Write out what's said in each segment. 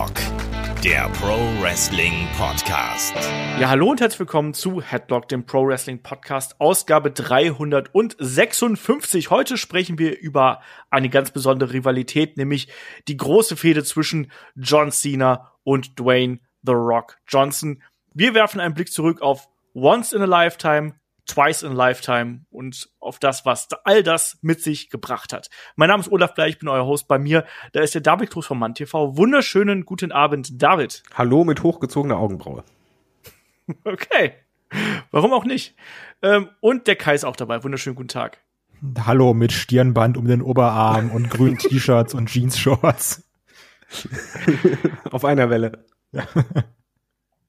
Headlock, der Pro Wrestling Podcast. Ja, hallo und herzlich willkommen zu Headlock, dem Pro Wrestling Podcast, Ausgabe 356. Heute sprechen wir über eine ganz besondere Rivalität, nämlich die große Fehde zwischen John Cena und Dwayne The Rock Johnson. Wir werfen einen Blick zurück auf Once in a Lifetime, Twice in a Lifetime und auf das, was all das mit sich gebracht hat. Mein Name ist Olaf Bleich, ich bin euer Host bei mir. Da ist der David Cruz von Mann TV. Wunderschönen guten Abend, David. Hallo mit hochgezogener Augenbraue. Okay. Warum auch nicht? Ähm, und der Kai ist auch dabei. Wunderschönen guten Tag. Hallo mit Stirnband um den Oberarm und grünen T-Shirts und Jeans-Shorts. Auf einer Welle.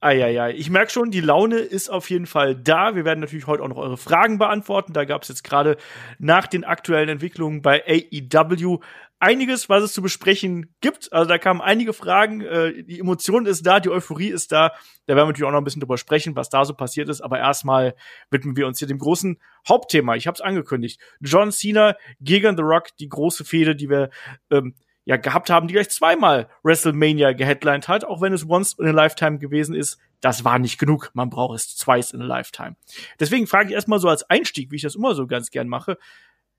Eieiei. Ich merke schon, die Laune ist auf jeden Fall da. Wir werden natürlich heute auch noch eure Fragen beantworten. Da gab es jetzt gerade nach den aktuellen Entwicklungen bei AEW einiges, was es zu besprechen gibt. Also da kamen einige Fragen. Äh, die Emotion ist da, die Euphorie ist da. Da werden wir natürlich auch noch ein bisschen drüber sprechen, was da so passiert ist. Aber erstmal widmen wir uns hier dem großen Hauptthema. Ich habe es angekündigt. John Cena gegen The Rock, die große Fehde, die wir ähm, ja gehabt haben, die gleich zweimal WrestleMania geheadlined hat, auch wenn es once in a lifetime gewesen ist. Das war nicht genug. Man braucht es twice in a lifetime. Deswegen frage ich erstmal so als Einstieg, wie ich das immer so ganz gern mache.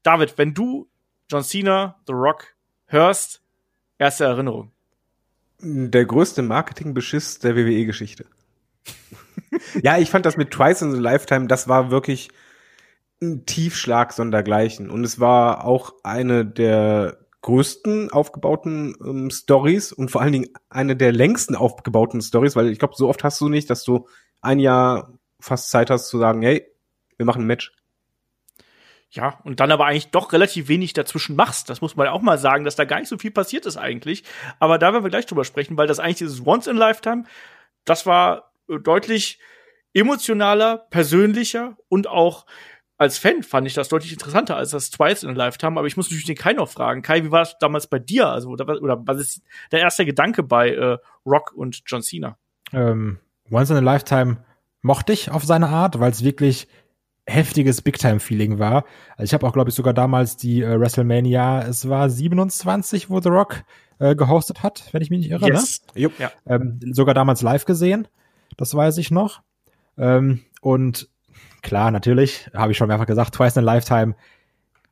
David, wenn du John Cena, The Rock hörst, erste Erinnerung. Der größte Marketingbeschiss der WWE-Geschichte. ja, ich fand das mit Twice in a Lifetime, das war wirklich ein Tiefschlag sondergleichen. Und es war auch eine der größten aufgebauten ähm, Stories und vor allen Dingen eine der längsten aufgebauten Stories, weil ich glaube, so oft hast du nicht, dass du ein Jahr fast Zeit hast zu sagen, hey, wir machen ein Match. Ja, und dann aber eigentlich doch relativ wenig dazwischen machst. Das muss man auch mal sagen, dass da gar nicht so viel passiert ist eigentlich. Aber da werden wir gleich drüber sprechen, weil das eigentlich dieses Once in Lifetime, das war äh, deutlich emotionaler, persönlicher und auch als Fan fand ich das deutlich interessanter als das Twice in a Lifetime, aber ich muss natürlich den Kai noch fragen. Kai, wie war das damals bei dir? Also, oder, oder was ist der erste Gedanke bei äh, Rock und John Cena? Ähm, Once in a Lifetime mochte ich auf seine Art, weil es wirklich heftiges Big-Time-Feeling war. Also ich habe auch, glaube ich, sogar damals die äh, WrestleMania, es war 27, wo The Rock äh, gehostet hat, wenn ich mich nicht irre. Yes. Ne? Ja. Ähm, sogar damals live gesehen, das weiß ich noch. Ähm, und klar, natürlich, habe ich schon mehrfach gesagt, Twice in a Lifetime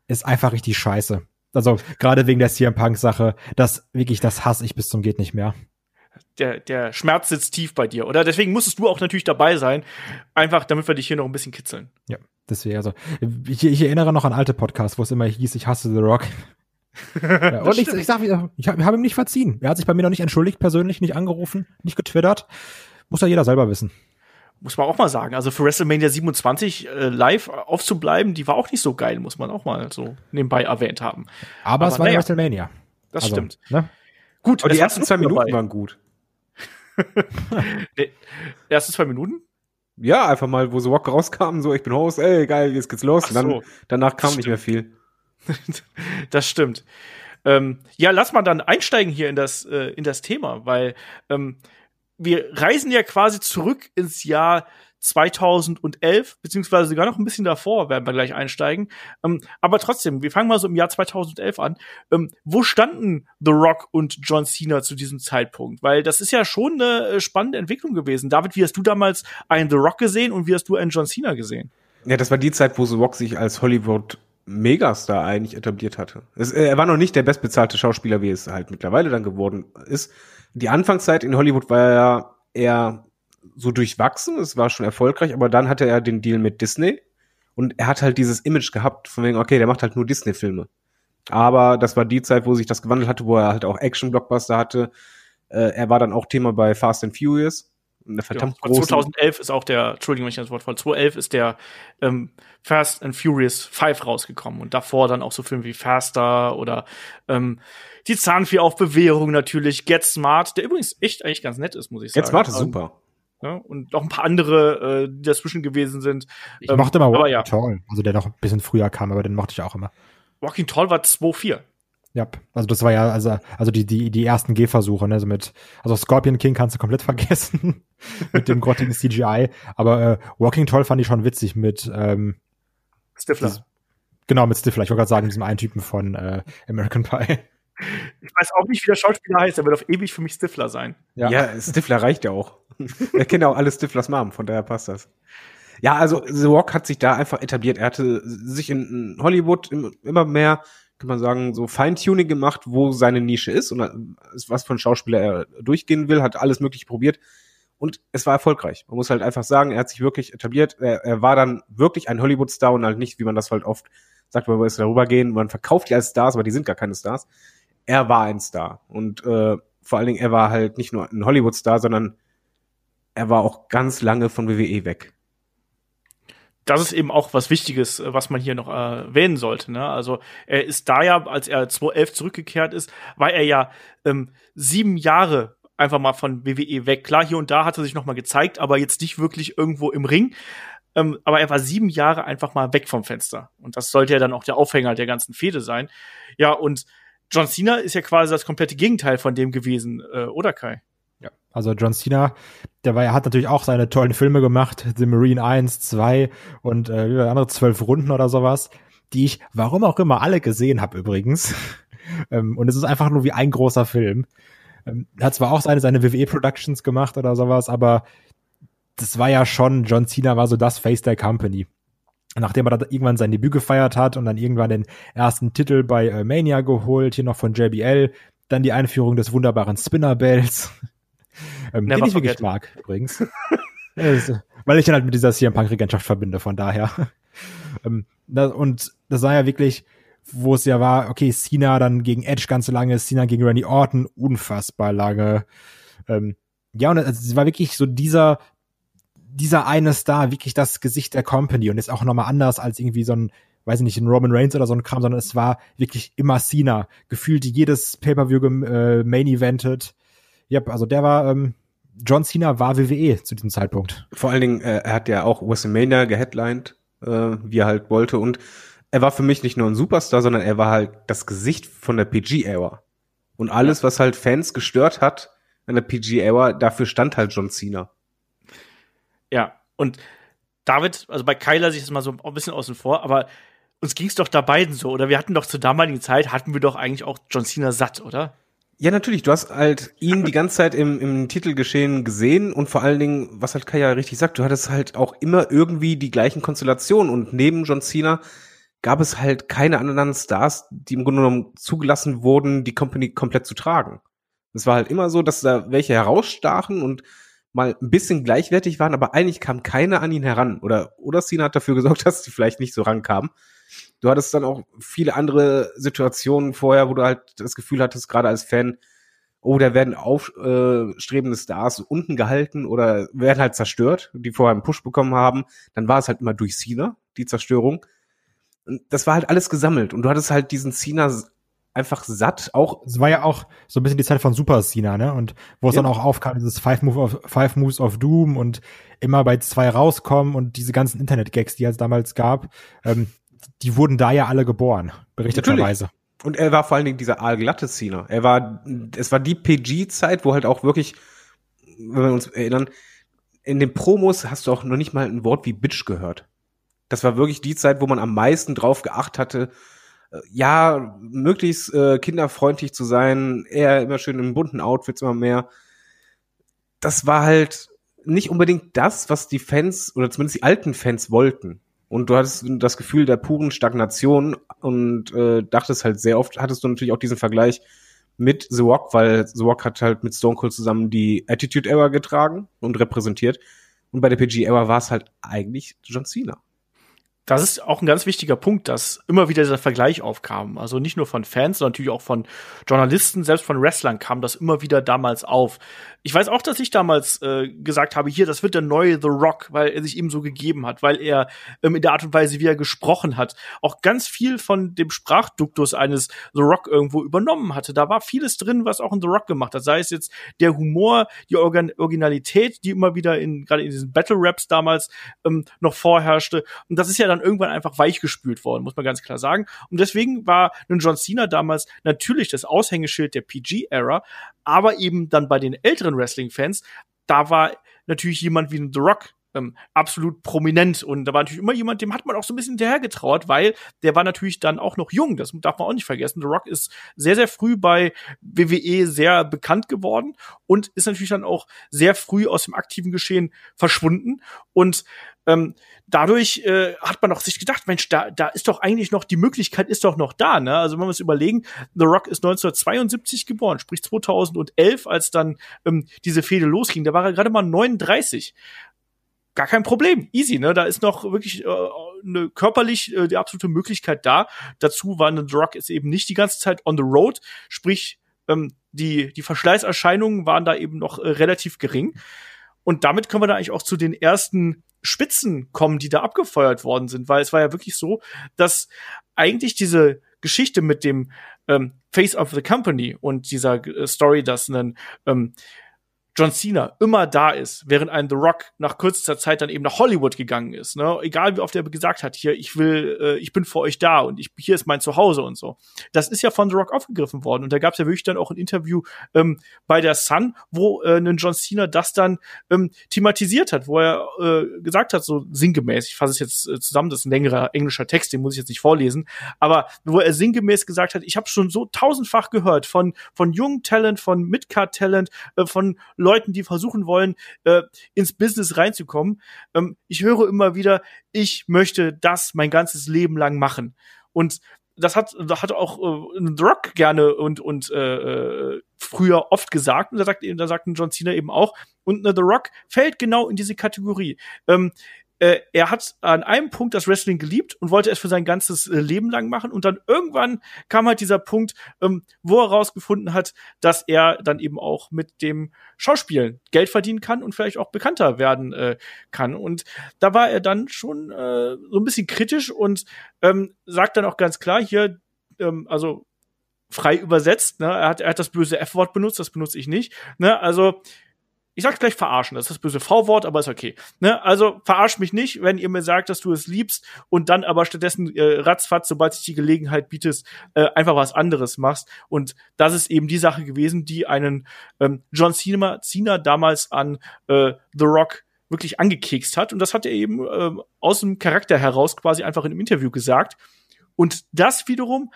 ist einfach richtig scheiße. Also gerade wegen der CM Punk Sache, das wirklich, das hasse ich bis zum geht nicht mehr. Der, der Schmerz sitzt tief bei dir, oder? Deswegen musstest du auch natürlich dabei sein, einfach damit wir dich hier noch ein bisschen kitzeln. Ja, deswegen, also ich, ich erinnere noch an alte Podcasts, wo es immer hieß, ich hasse The Rock. ja, und ich, ich sag wieder, ich habe hab ihm nicht verziehen. Er hat sich bei mir noch nicht entschuldigt, persönlich nicht angerufen, nicht getwittert. Muss ja jeder selber wissen muss man auch mal sagen. Also für WrestleMania 27 äh, live aufzubleiben, die war auch nicht so geil, muss man auch mal so nebenbei erwähnt haben. Aber, Aber es war naja, WrestleMania. Das also, stimmt. Ne? Gut, aber die ersten zwei Minuten dabei. waren gut. die ersten zwei Minuten? Ja, einfach mal, wo so Rock rauskam, so ich bin Host, ey, geil, jetzt geht's los. So, und dann, danach kam nicht mehr viel. das stimmt. Ähm, ja, lass mal dann einsteigen hier in das, äh, in das Thema, weil ähm, wir reisen ja quasi zurück ins Jahr 2011, beziehungsweise sogar noch ein bisschen davor, werden wir gleich einsteigen. Ähm, aber trotzdem, wir fangen mal so im Jahr 2011 an. Ähm, wo standen The Rock und John Cena zu diesem Zeitpunkt? Weil das ist ja schon eine äh, spannende Entwicklung gewesen. David, wie hast du damals einen The Rock gesehen und wie hast du einen John Cena gesehen? Ja, das war die Zeit, wo The Rock sich als Hollywood Megastar eigentlich etabliert hatte. Es, äh, er war noch nicht der bestbezahlte Schauspieler, wie es halt mittlerweile dann geworden ist die Anfangszeit in Hollywood war ja eher so durchwachsen, es war schon erfolgreich, aber dann hatte er den Deal mit Disney und er hat halt dieses Image gehabt, von wegen, okay, der macht halt nur Disney-Filme. Aber das war die Zeit, wo sich das gewandelt hatte, wo er halt auch Action-Blockbuster hatte. Äh, er war dann auch Thema bei Fast and Furious eine verdammt ja, große. 2011 ist auch der, Entschuldigung, wenn ich das Wort voll, 2011 ist der ähm, Fast and Furious 5 rausgekommen und davor dann auch so Filme wie Faster oder ähm, die Zahnfee auf Bewährung natürlich, Get Smart, der übrigens echt eigentlich ganz nett ist, muss ich sagen. Get Smart ist ähm, super. Ja, und noch ein paar andere, äh, die dazwischen gewesen sind. Ich ähm, mochte immer Walking ja. Tall, also der noch ein bisschen früher kam, aber den mochte ich auch immer. Walking Tall war 2.4. Ja, also das war ja, also, also die, die, die ersten Gehversuche, ne, so mit, also Scorpion King kannst du komplett vergessen, mit dem grottigen CGI, aber äh, Walking Tall fand ich schon witzig mit, ähm, Stifler. Dieses, genau, mit Stifler, ich wollte gerade sagen, diesem einen Typen von äh, American Pie. Ich weiß auch nicht, wie der Schauspieler heißt, er wird auf ewig für mich Stifler sein. Ja, ja Stifler reicht ja auch. er kennt ja auch alle Stiflers Mom, von daher passt das. Ja, also The Rock hat sich da einfach etabliert. Er hatte sich in Hollywood immer mehr, kann man sagen, so Feintuning gemacht, wo seine Nische ist und was von Schauspieler er durchgehen will, hat alles mögliche probiert und es war erfolgreich. Man muss halt einfach sagen, er hat sich wirklich etabliert. Er, er war dann wirklich ein Hollywood-Star und halt nicht, wie man das halt oft sagt, man muss darüber gehen, man verkauft die als Stars, aber die sind gar keine Stars. Er war ein Star und äh, vor allen Dingen, er war halt nicht nur ein Hollywood-Star, sondern er war auch ganz lange von WWE weg das ist eben auch was Wichtiges, äh, was man hier noch erwähnen sollte. Ne? Also er ist da ja, als er 2011 zurückgekehrt ist, war er ja ähm, sieben Jahre einfach mal von WWE weg. Klar, hier und da hat er sich noch mal gezeigt, aber jetzt nicht wirklich irgendwo im Ring. Ähm, aber er war sieben Jahre einfach mal weg vom Fenster. Und das sollte ja dann auch der Aufhänger der ganzen Fehde sein. Ja, und John Cena ist ja quasi das komplette Gegenteil von dem gewesen, äh, oder Kai? Also John Cena, der war, hat natürlich auch seine tollen Filme gemacht, The Marine 1, 2 und äh, andere zwölf Runden oder sowas, die ich, warum auch immer, alle gesehen habe übrigens. ähm, und es ist einfach nur wie ein großer Film. Ähm, er hat zwar auch seine, seine WWE-Productions gemacht oder sowas, aber das war ja schon, John Cena war so das Face der Company. Nachdem er dann irgendwann sein Debüt gefeiert hat und dann irgendwann den ersten Titel bei äh, Mania geholt, hier noch von JBL, dann die Einführung des wunderbaren Spinner Bells, ähm, den ich wirklich mag, übrigens. weil ich dann halt mit dieser CM Punk-Regentschaft verbinde, von daher. ähm, das, und das war ja wirklich, wo es ja war, okay, Cena dann gegen Edge ganz lange, Cena gegen Randy Orton unfassbar lange. Ähm, ja, und es war wirklich so dieser, dieser eine Star, wirklich das Gesicht der Company und ist auch nochmal anders als irgendwie so ein, weiß ich nicht, ein Roman Reigns oder so ein Kram, sondern es war wirklich immer Cena. Gefühlt jedes Pay-Per-View äh, Main-Evented. Yep, also der war, ähm, John Cena war WWE zu diesem Zeitpunkt. Vor allen Dingen, äh, er hat ja auch WrestleMania geheadlined, äh, wie er halt wollte. Und er war für mich nicht nur ein Superstar, sondern er war halt das Gesicht von der PG-Ära. Und alles, was halt Fans gestört hat in der PG-Ära, dafür stand halt John Cena. Ja, und David, also bei Kyler sich das mal so ein bisschen außen vor, aber uns ging es doch da beiden so, oder wir hatten doch zur damaligen Zeit, hatten wir doch eigentlich auch John Cena satt, oder? Ja, natürlich. Du hast halt ihn die ganze Zeit im, im Titelgeschehen gesehen und vor allen Dingen, was halt Kaya richtig sagt, du hattest halt auch immer irgendwie die gleichen Konstellationen und neben John Cena gab es halt keine anderen Stars, die im Grunde genommen zugelassen wurden, die Company komplett zu tragen. Es war halt immer so, dass da welche herausstachen und mal ein bisschen gleichwertig waren, aber eigentlich kam keiner an ihn heran. Oder, oder Cena hat dafür gesorgt, dass sie vielleicht nicht so rankamen. Du hattest dann auch viele andere Situationen vorher, wo du halt das Gefühl hattest, gerade als Fan, oh, da werden aufstrebende Stars unten gehalten oder werden halt zerstört, die vorher einen Push bekommen haben. Dann war es halt immer durch Cena, die Zerstörung. Und das war halt alles gesammelt. Und du hattest halt diesen Cena einfach satt. Auch es war ja auch so ein bisschen die Zeit von Super Cena, ne? Und wo es ja. dann auch aufkam, dieses Five, Move of, Five Moves of Doom und immer bei zwei rauskommen und diese ganzen Internet-Gags, die es damals gab. Ähm, die wurden da ja alle geboren, berichteterweise. Und er war vor allen Dingen dieser aalglatte Cena. Er war, es war die PG-Zeit, wo halt auch wirklich, wenn wir uns erinnern, in den Promos hast du auch noch nicht mal ein Wort wie Bitch gehört. Das war wirklich die Zeit, wo man am meisten drauf geacht hatte, äh, ja, möglichst äh, kinderfreundlich zu sein, eher immer schön in bunten Outfits immer mehr. Das war halt nicht unbedingt das, was die Fans oder zumindest die alten Fans wollten und du hattest das Gefühl der puren Stagnation und äh, dachtest halt sehr oft, hattest du natürlich auch diesen Vergleich mit The Rock, weil The Rock hat halt mit Stone Cold zusammen die Attitude Era getragen und repräsentiert. Und bei der PG Era war es halt eigentlich John Cena das ist auch ein ganz wichtiger Punkt, dass immer wieder dieser Vergleich aufkam. Also nicht nur von Fans, sondern natürlich auch von Journalisten, selbst von Wrestlern kam das immer wieder damals auf. Ich weiß auch, dass ich damals äh, gesagt habe, hier, das wird der neue The Rock, weil er sich eben so gegeben hat, weil er ähm, in der Art und Weise, wie er gesprochen hat, auch ganz viel von dem Sprachduktus eines The Rock irgendwo übernommen hatte. Da war vieles drin, was auch ein The Rock gemacht hat. Sei es jetzt der Humor, die Organ Originalität, die immer wieder in gerade in diesen Battle Raps damals ähm, noch vorherrschte. Und das ist ja dann irgendwann einfach weichgespült worden, muss man ganz klar sagen. Und deswegen war ein John Cena damals natürlich das Aushängeschild der PG-Ära, aber eben dann bei den älteren Wrestling-Fans, da war natürlich jemand wie The Rock ähm, absolut prominent. Und da war natürlich immer jemand, dem hat man auch so ein bisschen hinterhergetraut, weil der war natürlich dann auch noch jung. Das darf man auch nicht vergessen. The Rock ist sehr, sehr früh bei WWE sehr bekannt geworden und ist natürlich dann auch sehr früh aus dem aktiven Geschehen verschwunden. Und ähm, dadurch äh, hat man auch sich gedacht, Mensch, da, da ist doch eigentlich noch, die Möglichkeit ist doch noch da. Ne? Also wenn wir uns überlegen, The Rock ist 1972 geboren, sprich 2011, als dann ähm, diese Fehde losging, da war er gerade mal 39 gar kein Problem, easy, ne? Da ist noch wirklich äh, ne, körperlich äh, die absolute Möglichkeit da. Dazu war The Rock ist eben nicht die ganze Zeit on the road, sprich ähm, die die Verschleißerscheinungen waren da eben noch äh, relativ gering. Und damit können wir da eigentlich auch zu den ersten Spitzen kommen, die da abgefeuert worden sind, weil es war ja wirklich so, dass eigentlich diese Geschichte mit dem ähm, Face of the Company und dieser äh, Story, dass ein ähm, John Cena immer da ist, während ein The Rock nach kürzester Zeit dann eben nach Hollywood gegangen ist. Ne? Egal wie oft er gesagt hat, hier, ich will, äh, ich bin für euch da und ich, hier ist mein Zuhause und so. Das ist ja von The Rock aufgegriffen worden. Und da gab es ja wirklich dann auch ein Interview ähm, bei der Sun, wo äh, ein John Cena das dann ähm, thematisiert hat, wo er äh, gesagt hat, so sinngemäß, ich fasse es jetzt äh, zusammen, das ist ein längerer englischer Text, den muss ich jetzt nicht vorlesen, aber wo er sinngemäß gesagt hat, ich habe schon so tausendfach gehört von, von jungen Talent, von Midcard-Talent, äh, von Leuten, die versuchen wollen, äh, ins Business reinzukommen. Ähm, ich höre immer wieder, ich möchte das mein ganzes Leben lang machen. Und das hat, das hat auch äh, The Rock gerne und und äh, äh, früher oft gesagt und da sagt eben, da sagt John Cena eben auch und äh, The Rock fällt genau in diese Kategorie. Ähm, äh, er hat an einem Punkt das Wrestling geliebt und wollte es für sein ganzes äh, Leben lang machen. Und dann irgendwann kam halt dieser Punkt, ähm, wo er rausgefunden hat, dass er dann eben auch mit dem Schauspielen Geld verdienen kann und vielleicht auch bekannter werden äh, kann. Und da war er dann schon äh, so ein bisschen kritisch und ähm, sagt dann auch ganz klar hier, ähm, also frei übersetzt, ne, er hat, er hat das böse F-Wort benutzt, das benutze ich nicht, ne, also ich sag's gleich verarschen, das ist das böse V-Wort, aber ist okay. Ne? Also verarsch mich nicht, wenn ihr mir sagt, dass du es liebst und dann aber stattdessen äh, ratzfatz, sobald sich die Gelegenheit bietet, äh, einfach was anderes machst. Und das ist eben die Sache gewesen, die einen ähm, John Cena, Cena damals an äh, The Rock wirklich angekekst hat. Und das hat er eben äh, aus dem Charakter heraus quasi einfach in einem Interview gesagt. Und das wiederum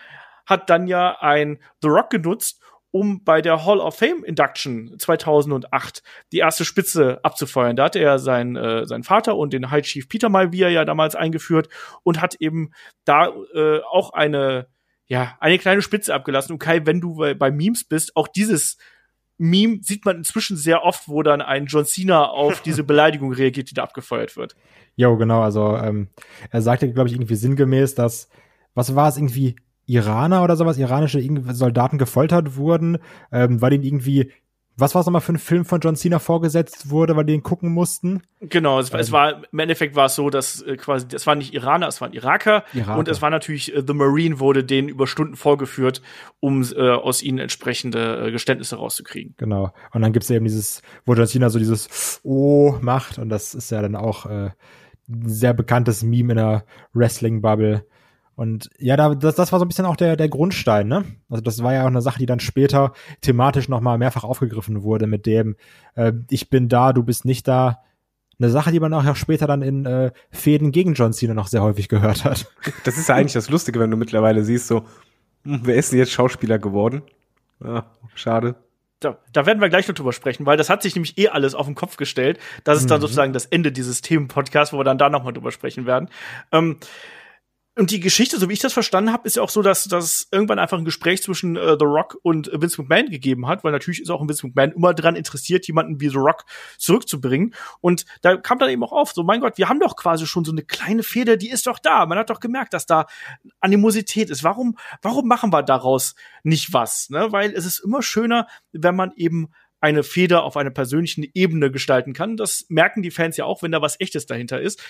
hat dann ja ein The Rock genutzt, um bei der Hall of Fame Induction 2008 die erste Spitze abzufeuern. Da hatte er seinen, äh, seinen Vater und den High Chief Peter Malvia ja damals eingeführt und hat eben da äh, auch eine, ja, eine kleine Spitze abgelassen. Und Kai, wenn du bei, bei Memes bist, auch dieses Meme sieht man inzwischen sehr oft, wo dann ein John Cena auf diese Beleidigung reagiert, die da abgefeuert wird. Jo, genau. Also ähm, er sagte, glaube ich, irgendwie sinngemäß, dass was war es irgendwie Iraner oder sowas, iranische Soldaten gefoltert wurden, ähm, weil ihnen irgendwie, was war es nochmal für ein Film von John Cena vorgesetzt wurde, weil die ihn gucken mussten? Genau, es, ähm, es war, im Endeffekt war es so, dass äh, quasi, es waren nicht Iraner, es waren Iraker, Iraker. und es war natürlich, äh, The Marine wurde denen über Stunden vorgeführt, um äh, aus ihnen entsprechende äh, Geständnisse rauszukriegen. Genau, und dann gibt's eben dieses, wo John Cena so dieses Oh macht, und das ist ja dann auch äh, ein sehr bekanntes Meme in der Wrestling-Bubble, und ja, da, das, das war so ein bisschen auch der, der Grundstein, ne? Also das war ja auch eine Sache, die dann später thematisch nochmal mehrfach aufgegriffen wurde, mit dem äh, Ich bin da, du bist nicht da. Eine Sache, die man auch später dann in äh, Fäden gegen John Cena noch sehr häufig gehört hat. Das ist ja eigentlich das Lustige, wenn du mittlerweile siehst, so, hm, wer ist denn jetzt Schauspieler geworden? Ah, schade. Da, da werden wir gleich noch drüber sprechen, weil das hat sich nämlich eh alles auf den Kopf gestellt. Das ist dann mhm. sozusagen das Ende dieses Themenpodcasts, wo wir dann da nochmal drüber sprechen werden. Ähm, und die Geschichte, so wie ich das verstanden habe, ist ja auch so, dass, es irgendwann einfach ein Gespräch zwischen äh, The Rock und äh, Vince McMahon gegeben hat, weil natürlich ist auch ein Vince McMahon immer dran interessiert, jemanden wie The Rock zurückzubringen. Und da kam dann eben auch auf, so mein Gott, wir haben doch quasi schon so eine kleine Feder, die ist doch da. Man hat doch gemerkt, dass da Animosität ist. Warum, warum machen wir daraus nicht was? Ne? Weil es ist immer schöner, wenn man eben eine Feder auf einer persönlichen Ebene gestalten kann. Das merken die Fans ja auch, wenn da was Echtes dahinter ist.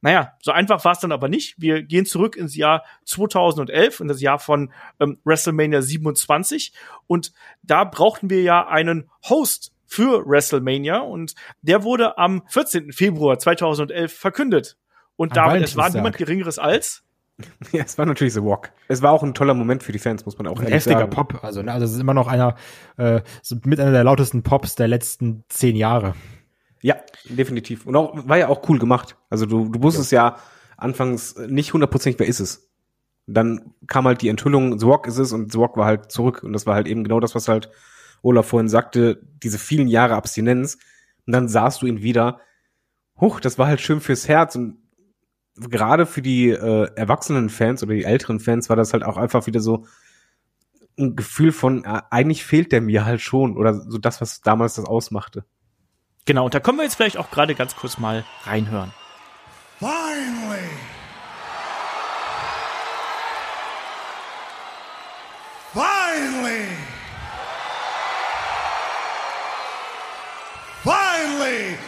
Naja, so einfach war es dann aber nicht. Wir gehen zurück ins Jahr 2011, in das Jahr von ähm, WrestleMania 27. Und da brauchten wir ja einen Host für WrestleMania. Und der wurde am 14. Februar 2011 verkündet. Und damit, es war niemand Geringeres als ja, es war natürlich The Walk. Es war auch ein toller Moment für die Fans, muss man auch ein heftiger sagen. Pop. Also, ne, also es ist immer noch einer äh, mit einer der lautesten Pops der letzten zehn Jahre. Ja, definitiv. Und auch, war ja auch cool gemacht. Also du, du wusstest ja. ja anfangs nicht hundertprozentig, wer ist es. Dann kam halt die Enthüllung, The Rock ist es und The Rock war halt zurück. Und das war halt eben genau das, was halt Olaf vorhin sagte, diese vielen Jahre Abstinenz. Und dann sahst du ihn wieder. Huch, das war halt schön fürs Herz. Und gerade für die äh, erwachsenen Fans oder die älteren Fans war das halt auch einfach wieder so ein Gefühl von, äh, eigentlich fehlt der mir halt schon. Oder so das, was damals das ausmachte. Genau, und da kommen wir jetzt vielleicht auch gerade ganz kurz mal reinhören. Finally! Finally! Finally,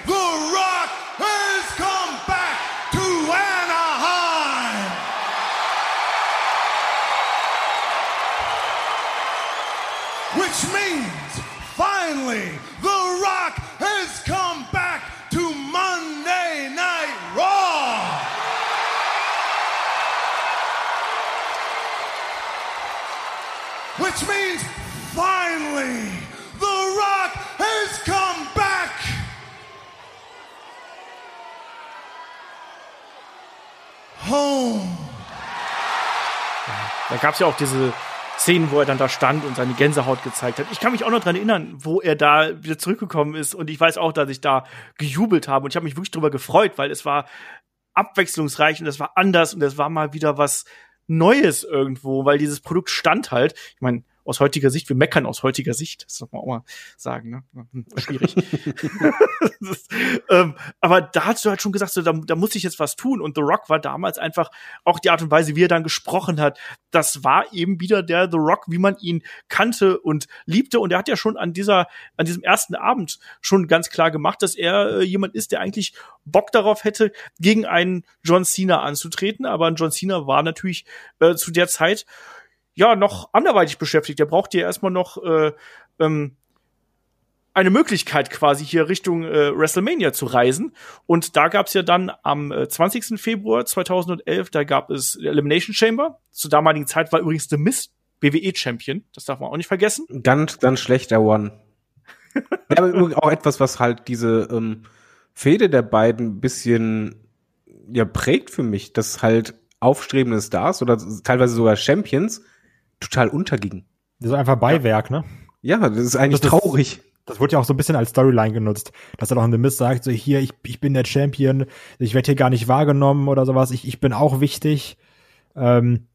gab es ja auch diese Szenen, wo er dann da stand und seine Gänsehaut gezeigt hat. Ich kann mich auch noch dran erinnern, wo er da wieder zurückgekommen ist. Und ich weiß auch, dass ich da gejubelt habe. Und ich habe mich wirklich drüber gefreut, weil es war abwechslungsreich und es war anders und es war mal wieder was Neues irgendwo, weil dieses Produkt stand halt. Ich meine, aus heutiger Sicht, wir meckern aus heutiger Sicht, das soll man auch mal sagen, ne? Hm, schwierig. ist, ähm, aber da hast du halt schon gesagt, so, da, da muss ich jetzt was tun. Und The Rock war damals einfach auch die Art und Weise, wie er dann gesprochen hat, das war eben wieder der The Rock, wie man ihn kannte und liebte. Und er hat ja schon an dieser, an diesem ersten Abend schon ganz klar gemacht, dass er äh, jemand ist, der eigentlich Bock darauf hätte, gegen einen John Cena anzutreten. Aber ein John Cena war natürlich äh, zu der Zeit ja noch anderweitig beschäftigt. Der braucht ja erstmal noch äh, ähm, eine Möglichkeit quasi hier Richtung äh, WrestleMania zu reisen. Und da gab es ja dann am äh, 20. Februar 2011, da gab es Elimination Chamber. Zur damaligen Zeit war übrigens The Miz WWE-Champion. Das darf man auch nicht vergessen. Ganz, ganz schlechter One. ja, aber auch etwas, was halt diese ähm, Fehde der beiden bisschen ja prägt für mich, dass halt aufstrebende Stars oder teilweise sogar Champions total unterging. Das ist einfach Beiwerk, ne? Ja, das ist eigentlich Das- traurig. Das wurde ja auch so ein bisschen als Storyline genutzt, dass er doch in The Mist sagt, so hier, ich, ich bin der Champion, ich werde hier gar nicht wahrgenommen oder sowas, ich, ich bin auch wichtig. Ähm,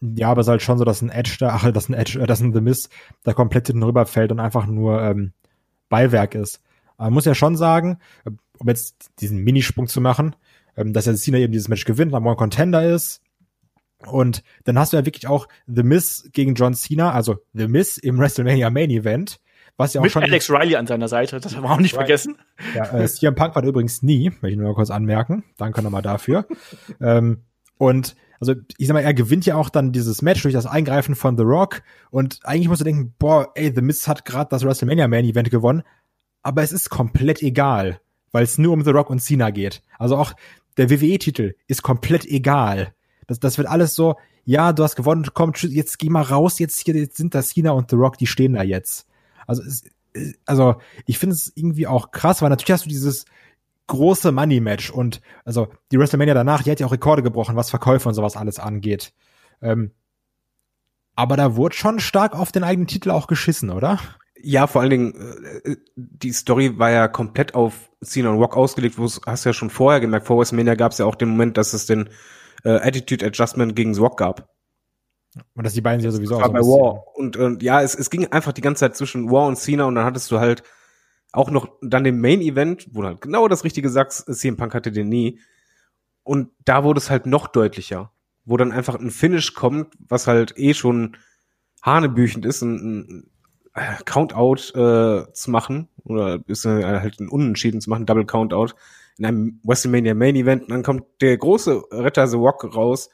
ja, aber es ist halt schon so, dass ein Edge da, ach, dass ein Edge, äh, dass ein The Mist da komplett hinten rüberfällt und einfach nur ähm, Beiwerk ist. Aber man muss ja schon sagen, um jetzt diesen Minisprung zu machen, ähm, dass ja Cena eben dieses Match gewinnt, Number One Contender ist. Und dann hast du ja wirklich auch The Miz gegen John Cena, also The Miz im WrestleMania Main Event, was ja auch Mit schon Alex Riley an seiner Seite, das haben wir auch nicht Right. vergessen. ja, äh, CM Punk war übrigens nie, möchte ich nur mal kurz anmerken. Danke nochmal dafür. ähm, und also ich sag mal, er gewinnt ja auch dann dieses Match durch das Eingreifen von The Rock. Und eigentlich musst du denken, boah, ey, The Miz hat gerade das WrestleMania Main Event gewonnen. Aber es ist komplett egal, weil es nur um The Rock und Cena geht. Also auch der WWE-Titel ist komplett egal. Das, das wird alles so, ja, du hast gewonnen, komm, tschüss, jetzt geh mal raus, jetzt hier jetzt sind da Cena und The Rock, die stehen da jetzt. Also es, also ich finde es irgendwie auch krass, weil natürlich hast du dieses große Money-Match und also die WrestleMania danach, die hat ja auch Rekorde gebrochen, was Verkäufe und sowas alles angeht. Ähm, aber da wurde schon stark auf den eigenen Titel auch geschissen, oder? Ja, vor allen Dingen, äh, die Story war ja komplett auf Cena und Rock ausgelegt, wo hast du ja schon vorher gemerkt, vor WrestleMania gab es ja auch den Moment, dass es den äh, Attitude Adjustment gegen Rock gab. Und dass die beiden sich ja sowieso war so bei War. Und äh, ja, es, es ging einfach die ganze Zeit zwischen War und Cena und dann hattest du halt auch noch dann den Main Event, wo du halt genau das Richtige sagst, CM Punk hatte den nie. Und da wurde es halt noch deutlicher, wo dann einfach ein Finish kommt, was halt eh schon hanebüchend ist, ein, ein äh, Countout äh, zu machen oder ist äh, halt ein Unentschieden zu machen, Double Countout in einem WrestleMania Main Event. Und dann kommt der große Retter The Rock raus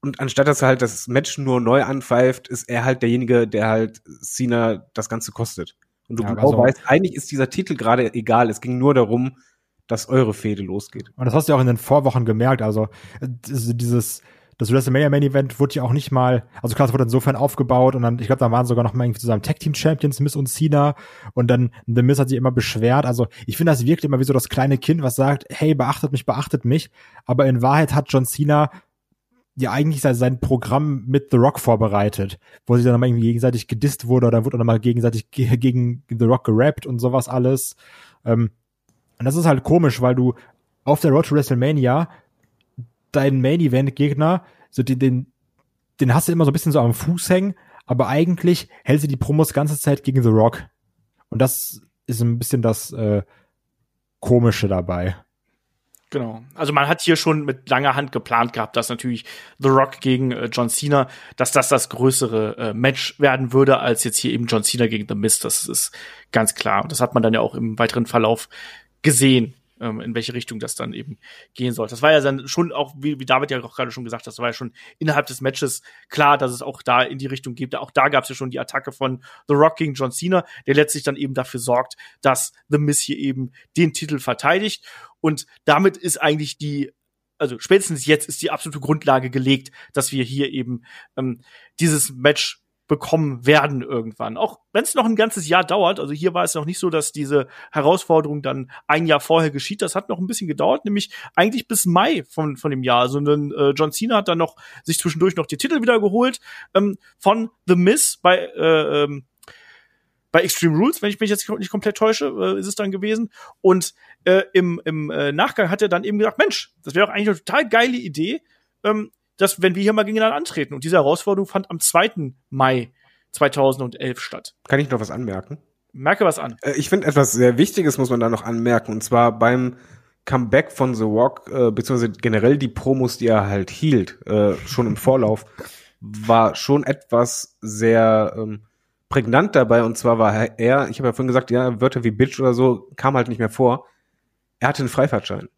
und anstatt dass er halt das Match nur neu anpfeift, ist er halt derjenige, der halt Cena das Ganze kostet. Und du Ja, genau so- weißt, eigentlich ist dieser Titel gerade egal. Es ging nur darum, dass eure Fehde losgeht. Und das hast du ja auch in den Vorwochen gemerkt. Also äh, diese- dieses das WrestleMania Main Event wurde ja auch nicht mal, also klar, es wurde insofern aufgebaut und dann, ich glaube, da waren sogar noch mal irgendwie zusammen Tag Team Champions, Miss und Cena und dann The Miss hat sich immer beschwert. Also ich finde, das wirkt immer wie so das kleine Kind, was sagt, hey, beachtet mich, beachtet mich. Aber in Wahrheit hat John Cena ja eigentlich sein, Programm mit The Rock vorbereitet, wo sich dann mal irgendwie gegenseitig gedisst wurde oder wurde dann mal gegenseitig ge gegen The Rock gerappt und sowas alles. Ähm, und das ist halt komisch, weil du auf der Road to WrestleMania deinen Main-Event-Gegner, so den, den, den hast du immer so ein bisschen so am Fuß hängen, aber eigentlich hält sie die Promos ganze Zeit gegen The Rock. Und das ist ein bisschen das äh, Komische dabei. Genau. Also man hat hier schon mit langer Hand geplant gehabt, dass natürlich The Rock gegen äh, John Cena, dass das das größere äh, Match werden würde, als jetzt hier eben John Cena gegen The Miz. Das ist ganz klar. Und das hat man dann ja auch im weiteren Verlauf gesehen ähm, in welche Richtung das dann eben gehen soll. Das war ja dann schon auch, wie, wie David ja auch gerade schon gesagt hat, das war ja schon innerhalb des Matches klar, dass es auch da in die Richtung geht. Auch da gab es ja schon die Attacke von The Rock gegen John Cena, der letztlich dann eben dafür sorgt, dass The Miz hier eben den Titel verteidigt. Und damit ist eigentlich die also spätestens jetzt ist die absolute Grundlage gelegt, dass wir hier eben ähm, dieses Match bekommen werden irgendwann. Auch wenn es noch ein ganzes Jahr dauert. Also hier war es noch nicht so, dass diese Herausforderung dann ein Jahr vorher geschieht. Das hat noch ein bisschen gedauert, nämlich eigentlich bis Mai von, von dem Jahr. Sondern also, äh, John Cena hat dann noch sich zwischendurch noch die Titel wieder geholt ähm, von The Miz bei äh, ähm, bei Extreme Rules, wenn ich mich jetzt nicht komplett täusche, äh, ist es dann gewesen. Und äh, im, im äh, Nachgang hat er dann eben gesagt, Mensch, das wäre doch eigentlich eine total geile Idee, ähm, dass wenn wir hier mal gegeneinander antreten. Und diese Herausforderung fand am 2. Mai 2011 statt. Kann ich noch was anmerken? Merke was an. Äh, ich finde etwas sehr Wichtiges muss man da noch anmerken. Und zwar beim Comeback von The Rock, äh, beziehungsweise generell die Promos, die er halt hielt, äh, schon im Vorlauf, war schon etwas sehr ähm, prägnant dabei. Und zwar war er, ich habe ja vorhin gesagt, ja, Wörter wie Bitch oder so kam halt nicht mehr vor. Er hatte einen Freifahrtschein.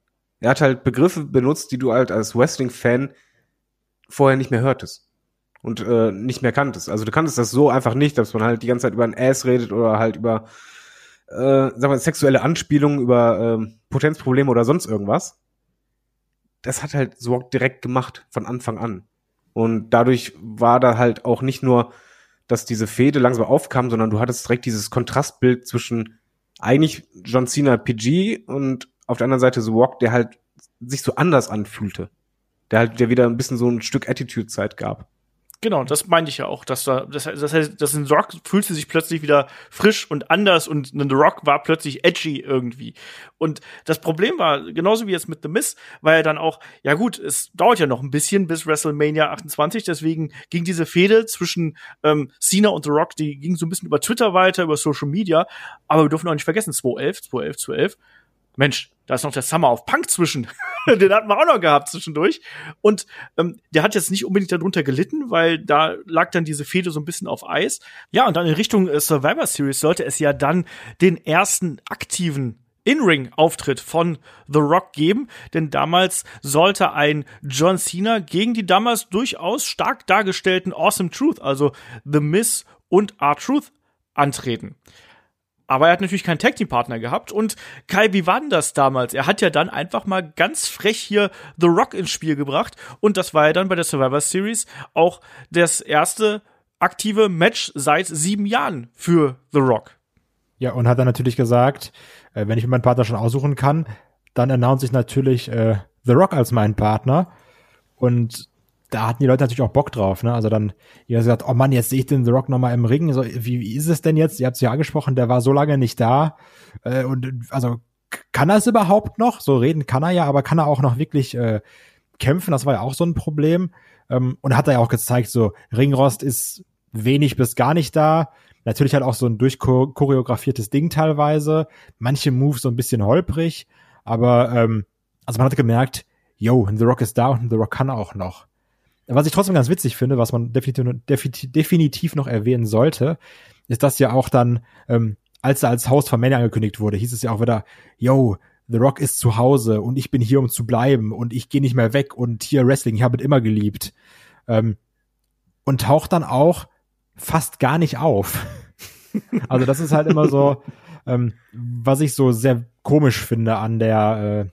Er hat halt Begriffe benutzt, die du halt als Wrestling-Fan vorher nicht mehr hörtest und äh, nicht mehr kanntest. Also du kanntest das so einfach nicht, dass man halt die ganze Zeit über ein Ass redet oder halt über äh, sagen wir, sexuelle Anspielungen, über äh, Potenzprobleme oder sonst irgendwas. Das hat halt so direkt gemacht von Anfang an. Und dadurch war da halt auch nicht nur, dass diese Fehde langsam aufkam, sondern du hattest direkt dieses Kontrastbild zwischen eigentlich John Cena PG und auf der anderen Seite The Walk, der halt sich so anders anfühlte der halt der wieder ein bisschen so ein Stück Attitude-Zeit gab. Genau, das meinte ich ja auch, dass da, das, das heißt, dass in The Rock fühlte sich plötzlich wieder frisch und anders und The Rock war plötzlich edgy irgendwie. Und das Problem war, genauso wie jetzt mit The Miss, war ja dann auch, ja gut, es dauert ja noch ein bisschen bis WrestleMania 28, deswegen ging diese Fehde zwischen ähm, Cena und The Rock, die ging so ein bisschen über Twitter weiter, über Social Media, aber wir dürfen auch nicht vergessen, 2011, 2011, 2011, Mensch, da ist noch der Summer of Punk zwischen. Den hatten wir auch noch gehabt zwischendurch. Und ähm, der hat jetzt nicht unbedingt darunter gelitten, weil da lag dann diese Fehde so ein bisschen auf Eis. Ja, und dann in Richtung äh, Survivor Series sollte es ja dann den ersten aktiven in-Ring-Auftritt von The Rock geben, denn damals sollte ein John Cena gegen die damals durchaus stark dargestellten Awesome Truth, also The Miz und R-Truth, antreten. Aber er hat natürlich keinen Tag Team Partner gehabt. Und Kai, wie war denn das damals? Er hat ja dann einfach mal ganz frech hier The Rock ins Spiel gebracht. Und das war ja dann bei der Survivor Series auch das erste aktive Match seit sieben Jahren für The Rock. Ja, und hat dann natürlich gesagt, äh, wenn ich mir meinen Partner schon aussuchen kann, dann announce ich natürlich äh, The Rock als meinen Partner. Und da hatten die Leute natürlich auch Bock drauf, ne? Also dann, ihr gesagt, oh Mann, jetzt sehe ich den The Rock nochmal im Ring. So, wie, wie ist es denn jetzt? Ihr habt es ja angesprochen, der war so lange nicht da. Äh, und also kann er es überhaupt noch? So reden kann er ja, aber kann er auch noch wirklich äh, kämpfen? Das war ja auch so ein Problem. Ähm, und hat er ja auch gezeigt, so Ringrost ist wenig bis gar nicht da. Natürlich halt auch so ein durchchoreografiertes Ding teilweise. Manche Moves so ein bisschen holprig. Aber ähm, also man hat gemerkt, yo, The Rock ist da und The Rock kann auch noch. Was ich trotzdem ganz witzig finde, was man definitiv, definitiv noch erwähnen sollte, ist, dass ja auch dann, ähm, als er als Host von Mania angekündigt wurde, hieß es ja auch wieder, yo, The Rock ist zu Hause und ich bin hier, um zu bleiben und ich gehe nicht mehr weg und hier Wrestling, ich habe es immer geliebt. Ähm, und taucht dann auch fast gar nicht auf. also das ist halt immer so, ähm, was ich so sehr komisch finde an der, äh,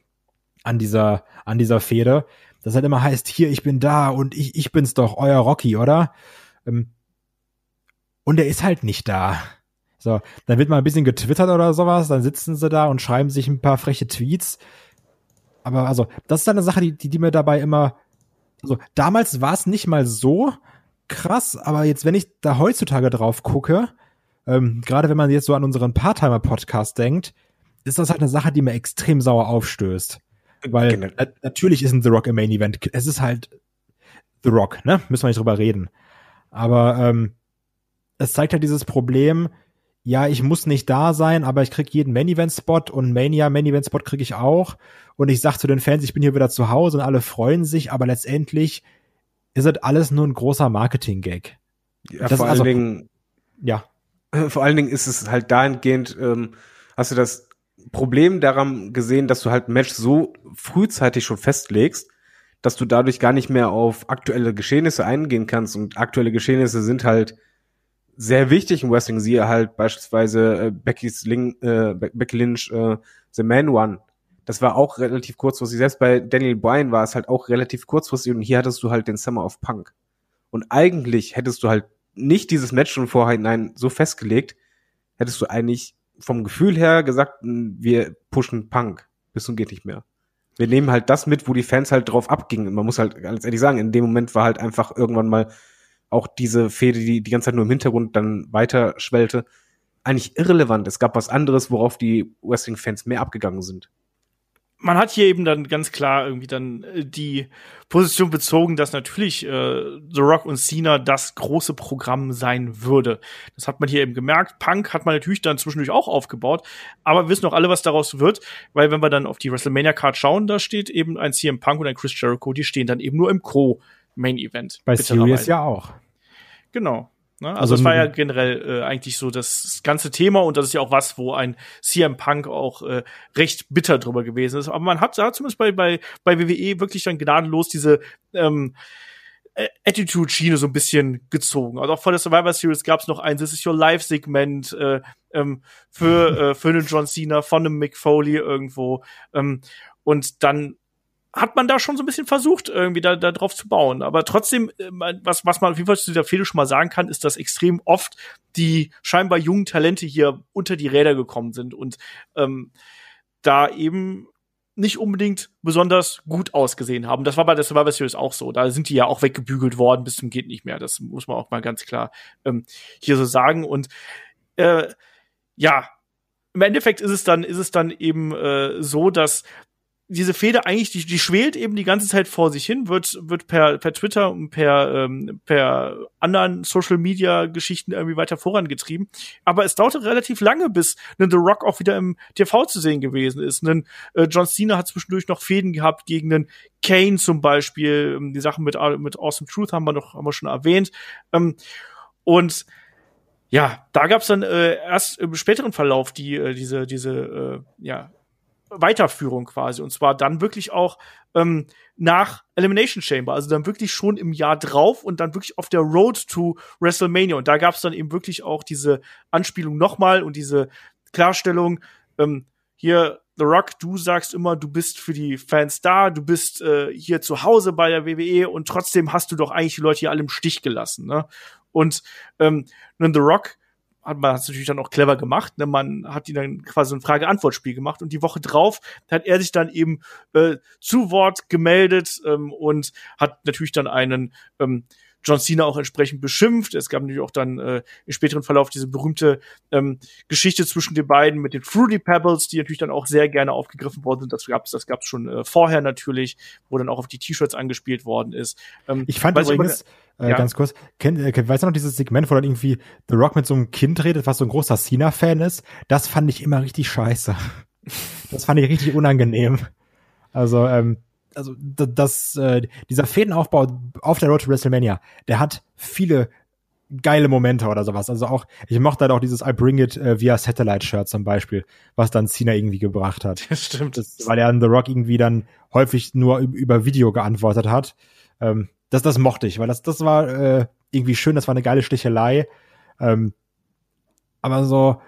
an dieser, an dieser Fehde, das halt immer heißt, hier, ich bin da und ich, ich bin's doch, euer Rocky, oder? Ähm, und er ist halt nicht da. So, dann wird mal ein bisschen getwittert oder sowas, dann sitzen sie da und schreiben sich ein paar freche Tweets. Aber also, das ist eine Sache, die, die, die mir dabei immer, also damals war es nicht mal so krass, aber jetzt, wenn ich da heutzutage drauf gucke, ähm, gerade wenn man jetzt so an unseren Part-Timer-Podcast denkt, ist das halt eine Sache, die mir extrem sauer aufstößt. Weil na, natürlich ist ein The Rock im Main Event. Es ist halt The Rock, ne? Müssen wir nicht drüber reden. Aber ähm, es zeigt halt dieses Problem, ja, ich muss nicht da sein, aber ich krieg jeden Main Event Spot und Mania Main Event Spot krieg ich auch. Und ich sag zu den Fans, ich bin hier wieder zu Hause und alle freuen sich, aber letztendlich ist das alles nur ein großer Marketing-Gag. Ja, Das vor allen also- Dingen, Ja, vor allen Dingen ist es halt dahingehend, ähm, hast du das Problem daran gesehen, dass du halt ein Match so frühzeitig schon festlegst, dass du dadurch gar nicht mehr auf aktuelle Geschehnisse eingehen kannst. Und aktuelle Geschehnisse sind halt sehr wichtig im Wrestling. Siehe halt beispielsweise äh, Becky's Ling, äh, Be- Becky Lynch, äh, The Man One. Das war auch relativ kurzfristig. Selbst bei Daniel Bryan war es halt auch relativ kurzfristig. Und hier hattest du halt den Summer of Punk. Und eigentlich hättest du halt nicht dieses Match schon vorhinein so festgelegt, hättest du eigentlich vom Gefühl her gesagt, wir pushen Punk bis zum geht nicht mehr. Wir nehmen halt das mit, wo die Fans halt drauf abgingen. Und man muss halt ganz ehrlich sagen, in dem Moment war halt einfach irgendwann mal auch diese Fehde, die die ganze Zeit nur im Hintergrund dann weiter schwellte, eigentlich irrelevant. Es gab was anderes, worauf die Wrestling-Fans mehr abgegangen sind. Man hat hier eben dann ganz klar irgendwie dann äh, die Position bezogen, dass natürlich äh, The Rock und Cena das große Programm sein würde. Das hat man hier eben gemerkt. Punk hat man natürlich dann zwischendurch auch aufgebaut, aber wir wissen auch alle, was daraus wird, weil wenn wir dann auf die WrestleMania Card schauen, da steht eben ein CM Punk und ein Chris Jericho, die stehen dann eben nur im Co Main Event. bei. Sirius ja auch. Genau. Ne? Also, Also es war ja generell äh, eigentlich so das ganze Thema und das ist ja auch was, wo ein CM Punk auch äh, recht bitter drüber gewesen ist. Aber man hat da zumindest bei, bei, bei WWE wirklich dann gnadenlos diese ähm, äh, Attitude-Schiene so ein bisschen gezogen. Also auch vor der Survivor Series gab es noch ein This is Your Life-Segment äh, ähm, für, äh, für einen John Cena von einem Mick Foley irgendwo. Ähm, und dann hat man da schon so ein bisschen versucht, irgendwie da, da drauf zu bauen. Aber trotzdem, äh, was, was man auf jeden Fall zu dieser Fehde schon mal sagen kann, ist, dass extrem oft die scheinbar jungen Talente hier unter die Räder gekommen sind und ähm, da eben nicht unbedingt besonders gut ausgesehen haben. Das war bei der Survivor Series auch so. Da sind die ja auch weggebügelt worden bis zum geht nicht mehr. Das muss man auch mal ganz klar ähm, hier so sagen. Und äh, ja, im Endeffekt ist es dann, ist es dann eben äh, so, dass diese Fehde eigentlich, die, die schwelt eben die ganze Zeit vor sich hin, wird, wird per, per Twitter und per, ähm, per anderen Social Media Geschichten irgendwie weiter vorangetrieben. Aber es dauerte relativ lange, bis ein The Rock auch wieder im TV zu sehen gewesen ist. Ein, äh, John Cena hat zwischendurch noch Fäden gehabt gegen den Kane zum Beispiel. Ähm, Die Sachen mit, mit Awesome Truth haben wir noch, haben wir schon erwähnt. Ähm, und ja, da gab's dann äh, erst im späteren Verlauf die, äh, diese, diese, äh, ja, Weiterführung quasi. Und zwar dann wirklich auch ähm, nach Elimination Chamber, also dann wirklich schon im Jahr drauf und dann wirklich auf der Road to WrestleMania. Und da gab es dann eben wirklich auch diese Anspielung nochmal und diese Klarstellung, ähm, hier, The Rock, du sagst immer, du bist für die Fans da, du bist äh, hier zu Hause bei der WWE und trotzdem hast du doch eigentlich die Leute hier alle im Stich gelassen. Ne? Und ähm, The Rock hat man es natürlich dann auch clever gemacht. Ne? Man hat ihn dann quasi ein Frage-Antwort-Spiel gemacht und die Woche drauf hat er sich dann eben äh, zu Wort gemeldet ähm, und hat natürlich dann einen ähm, John Cena auch entsprechend beschimpft. Es gab natürlich auch dann äh, im späteren Verlauf diese berühmte ähm, Geschichte zwischen den beiden mit den Fruity Pebbles, die natürlich dann auch sehr gerne aufgegriffen worden sind. Das gab's, das gab's schon äh, vorher natürlich, wo dann auch auf die T-Shirts angespielt worden ist. Ähm, Ich fand übrigens, äh, ja. ganz kurz, kennt, äh, weißt du noch dieses Segment, wo dann irgendwie The Rock mit so einem Kind redet, was so ein großer Cena-Fan ist? Das fand ich immer richtig scheiße. Das fand ich richtig unangenehm. Also, ähm, also das, äh, dieser Fädenaufbau auf der Road to WrestleMania, der hat viele geile Momente oder sowas. Also auch, ich mochte halt auch dieses I Bring It äh, via Satellite-Shirt zum Beispiel, was dann Cena irgendwie gebracht hat. Das stimmt. Das, weil er an The Rock irgendwie dann häufig nur üb- über Video geantwortet hat. Ähm, das, das mochte ich, weil das, das war äh, irgendwie schön, das war eine geile Stichelei. Ähm, aber so,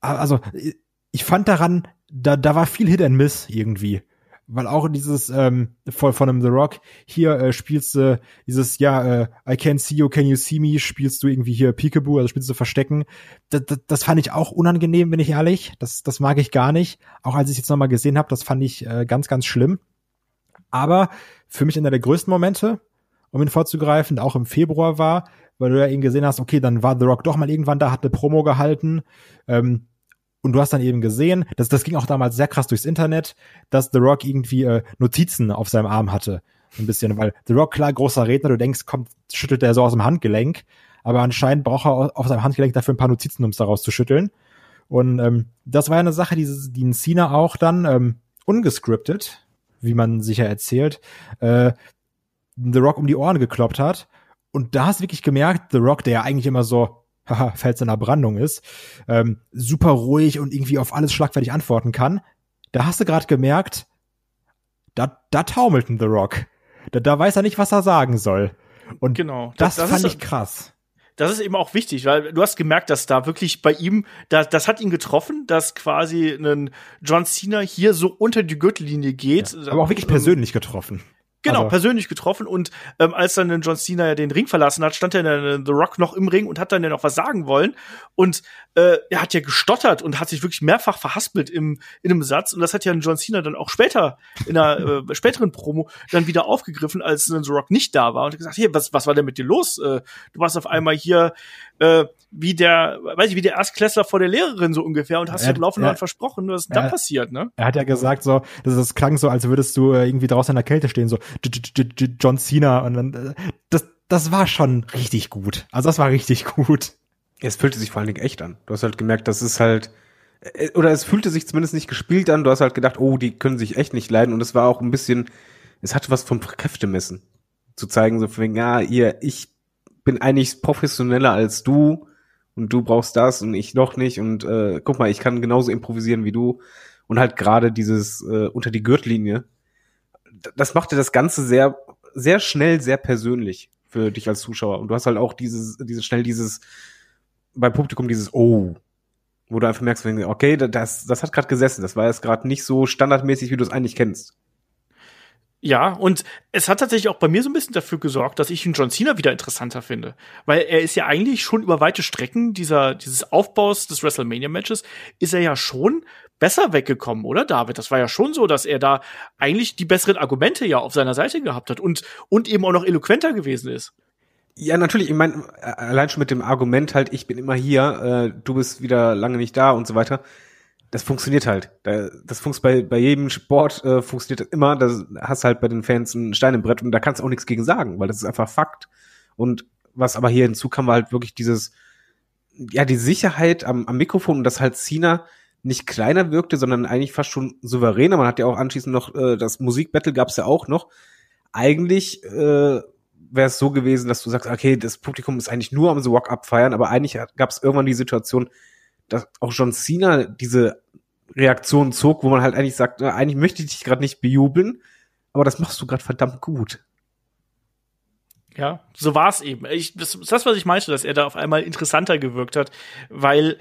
also ich fand daran, da, da war viel Hit and Miss irgendwie. Weil auch dieses ähm, von, von einem The Rock hier äh, spielst du dieses ja äh, I can see you, can you see me spielst du irgendwie hier Peekaboo, also spielst du Verstecken. Das, das, das fand ich auch unangenehm, bin ich ehrlich. Das das mag ich gar nicht. Auch als ich jetzt noch mal gesehen habe, das fand ich äh, ganz ganz schlimm. Aber für mich einer der größten Momente, um ihn vorzugreifen, auch im Februar war, weil du ja eben gesehen hast, okay, dann war The Rock doch mal irgendwann da, hat eine Promo gehalten. Ähm, und du hast dann eben gesehen, dass das ging auch damals sehr krass durchs Internet, dass The Rock irgendwie äh, Notizen auf seinem Arm hatte. Ein bisschen, weil The Rock, klar, großer Redner, du denkst, kommt, schüttelt er so aus dem Handgelenk, aber anscheinend braucht er auf seinem Handgelenk dafür ein paar Notizen, um es daraus zu schütteln. Und ähm, das war ja eine Sache, die, die in Cena auch dann ähm, ungescriptet, wie man sicher erzählt, äh, The Rock um die Ohren gekloppt hat. Und da hast du wirklich gemerkt, The Rock, der ja eigentlich immer so haha, Fels in der Brandung ist, ähm, super ruhig und irgendwie auf alles schlagfertig antworten kann, da hast du gerade gemerkt, da, da taumelt ein The Rock. Da, da weiß er nicht, was er sagen soll. Und Genau. das, Das- das fand ist- ich krass. Das ist eben auch wichtig, weil du hast gemerkt, dass da wirklich bei ihm, da, das hat ihn getroffen, dass quasi ein John Cena hier so unter die Gürtellinie geht. Aber auch wirklich Ähm, persönlich getroffen. Genau, Also- persönlich getroffen und ähm, als dann John Cena ja den Ring verlassen hat, stand er dann The Rock noch im Ring und hat dann ja noch was sagen wollen und äh, er hat ja gestottert und hat sich wirklich mehrfach verhaspelt im in einem Satz und das hat ja John Cena dann auch später in einer äh, späteren Promo dann wieder aufgegriffen, als dann The Rock nicht da war und hat gesagt, hey, was was war denn mit dir los? Äh, du warst auf einmal hier äh, wie der, weiß ich, wie der Erstklässler vor der Lehrerin so ungefähr und hast ja laufend er- versprochen, was ist denn da er- passiert, ne? Er hat ja gesagt so, das, das klang so, als würdest du äh, irgendwie draußen in der Kälte stehen, so John Cena und dann, äh, das, das war schon richtig gut. Also das war richtig gut. Es fühlte sich vor allen Dingen echt an. Du hast halt gemerkt, das ist halt, äh, oder es fühlte sich zumindest nicht gespielt an. Du hast halt gedacht, oh, die können sich echt nicht leiden. Und es war auch ein bisschen, es hatte was vom Kräftemessen. Zu zeigen, so von wegen, ja, ihr, ich bin eigentlich professioneller als du und du brauchst das und ich noch nicht. Und äh, guck mal, ich kann genauso improvisieren wie du. Und halt gerade dieses äh, unter die Gürtellinie, das machte das Ganze sehr, sehr schnell, sehr persönlich für dich als Zuschauer. Und du hast halt auch dieses, dieses schnell dieses beim Publikum dieses Oh, wo du einfach merkst, okay, das, das hat gerade gesessen. Das war jetzt gerade nicht so standardmäßig, wie du es eigentlich kennst. Ja, und es hat tatsächlich auch bei mir so ein bisschen dafür gesorgt, dass ich ihn John Cena wieder interessanter finde. Weil er ist ja eigentlich schon über weite Strecken dieser, dieses Aufbaus des WrestleMania-Matches, ist er ja schon besser weggekommen, oder David? Das war ja schon so, dass er da eigentlich die besseren Argumente ja auf seiner Seite gehabt hat und, und eben auch noch eloquenter gewesen ist. Ja, natürlich, ich meine, allein schon mit dem Argument halt, ich bin immer hier, äh, du bist wieder lange nicht da und so weiter. Das funktioniert halt. Da- Das funktioniert bei, bei jedem Sport äh, funktioniert das immer. Da hast halt bei den Fans ein Stein im Brett und da kannst du auch nichts gegen sagen, weil das ist einfach Fakt. Und was aber hier hinzukam, war halt wirklich dieses, ja, die Sicherheit am, am Mikrofon und dass halt Cena nicht kleiner wirkte, sondern eigentlich fast schon souveräner. Man hat ja auch anschließend noch äh, das Musikbattle gab's ja auch noch. Eigentlich äh, wäre es so gewesen, dass du sagst, okay, das Publikum ist eigentlich nur am The Rock abfeiern, aber eigentlich gab es irgendwann die Situation, dass auch John Cena diese Reaktion zog, wo man halt eigentlich sagt, eigentlich möchte ich dich gerade nicht bejubeln, aber das machst du gerade verdammt gut. Ja, so war es eben. Ich, das ist das, was ich meinte, dass er da auf einmal interessanter gewirkt hat, weil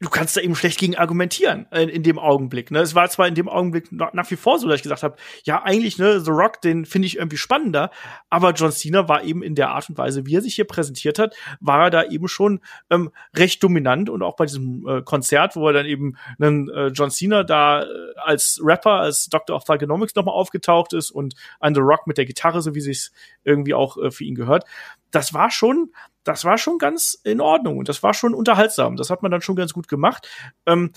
du kannst da eben schlecht gegen argumentieren äh, in, in dem Augenblick. Ne? Es war zwar in dem Augenblick nach, nach wie vor so, dass ich gesagt habe, ja, eigentlich, ne, The Rock, den finde ich irgendwie spannender, aber John Cena war eben in der Art und Weise, wie er sich hier präsentiert hat, war er da eben schon ähm, recht dominant und auch bei diesem äh, Konzert, wo er dann eben einen äh, John Cena da äh, als Rapper, als Doctor of Thugonomics nochmal aufgetaucht ist und an The Rock mit der Gitarre, so wie sich's irgendwie auch äh, für ihn gehört. Das war schon, das war schon ganz in Ordnung und das war schon unterhaltsam. Das hat man dann schon ganz gut gemacht. Ähm,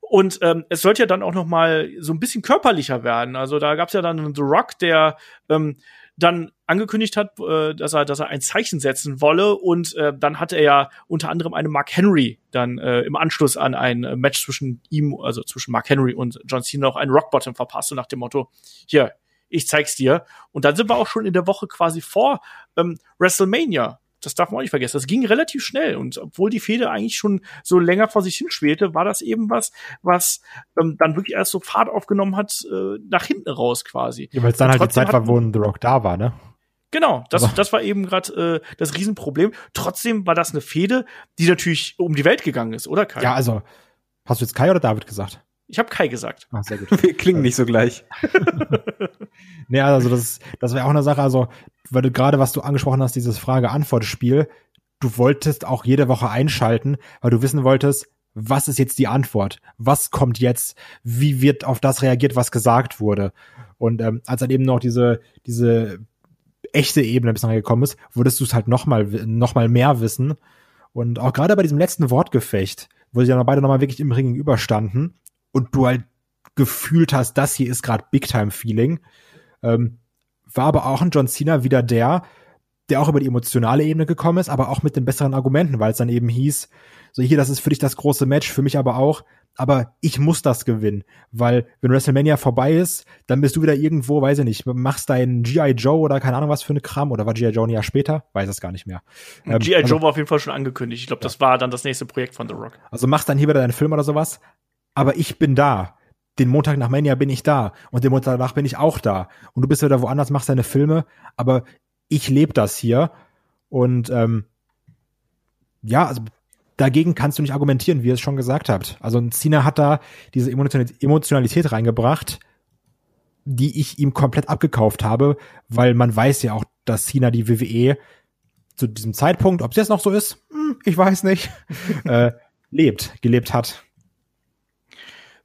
und ähm, es sollte ja dann auch noch mal so ein bisschen körperlicher werden. Also da gab's ja dann The Rock, der ähm, dann angekündigt hat, äh, dass er, dass er ein Zeichen setzen wolle und äh, dann hat er ja unter anderem eine Mark Henry dann äh, im Anschluss an ein äh, Match zwischen ihm, also zwischen Mark Henry und John Cena noch einen Rock Bottom verpasst und nach dem Motto, hier, ich zeig's dir. Und dann sind wir auch schon in der Woche quasi vor ähm, WrestleMania. Das darf man auch nicht vergessen. Das ging relativ schnell. Und obwohl die Fehde eigentlich schon so länger vor sich hinschwelte, war das eben was, was ähm, dann wirklich erst so Fahrt aufgenommen hat, äh, nach hinten raus quasi. Ja, weil es dann halt die Zeit war, wo The Rock da war, ne? Genau, das, Aber- das war eben gerade äh, das Riesenproblem. Trotzdem war das eine Fehde, die natürlich um die Welt gegangen ist, oder Kai? Ja, also, hast du jetzt Kai oder David gesagt? Ich habe Kai gesagt. Ah, sehr gut. Wir klingen nicht so gleich. nee, also das, das wäre auch eine Sache, also, weil du gerade, was du angesprochen hast, dieses Frage-Antwort-Spiel, du wolltest auch jede Woche einschalten, weil du wissen wolltest, was ist jetzt die Antwort? Was kommt jetzt? Wie wird auf das reagiert, was gesagt wurde? Und ähm, als dann eben noch diese, diese echte Ebene bis gekommen ist, würdest du es halt noch mal, noch mal mehr wissen. Und auch gerade bei diesem letzten Wortgefecht, wo sie dann beide noch mal wirklich im Ring gegenüberstanden und du halt gefühlt hast, das hier ist gerade Big-Time-Feeling, ähm, war aber auch ein John Cena wieder der, der auch über die emotionale Ebene gekommen ist, aber auch mit den besseren Argumenten, weil es dann eben hieß, so hier, das ist für dich das große Match, für mich aber auch, aber ich muss das gewinnen, weil wenn WrestleMania vorbei ist, dann bist du wieder irgendwo, weiß ich nicht, machst deinen G.I. Joe oder keine Ahnung was für eine Kram oder war G.I. Joe ein Jahr später? Weiß es gar nicht mehr. Ähm, G.I. Also, Joe war auf jeden Fall schon angekündigt. Ich glaube, das war dann das nächste Projekt von The Rock. Also machst dann hier wieder deinen Film oder sowas, aber ich bin da. Den Montag nach Mania bin ich da und den Montag danach bin ich auch da. Und du bist wieder woanders, machst deine Filme, aber ich lebe das hier und ähm, ja, also dagegen kannst du nicht argumentieren, wie ihr es schon gesagt habt. Also Cena hat da diese Emotionalität reingebracht, die ich ihm komplett abgekauft habe, weil man weiß ja auch, dass Cena die WWE zu diesem Zeitpunkt, ob es jetzt noch so ist, hm, ich weiß nicht, äh, lebt, gelebt hat.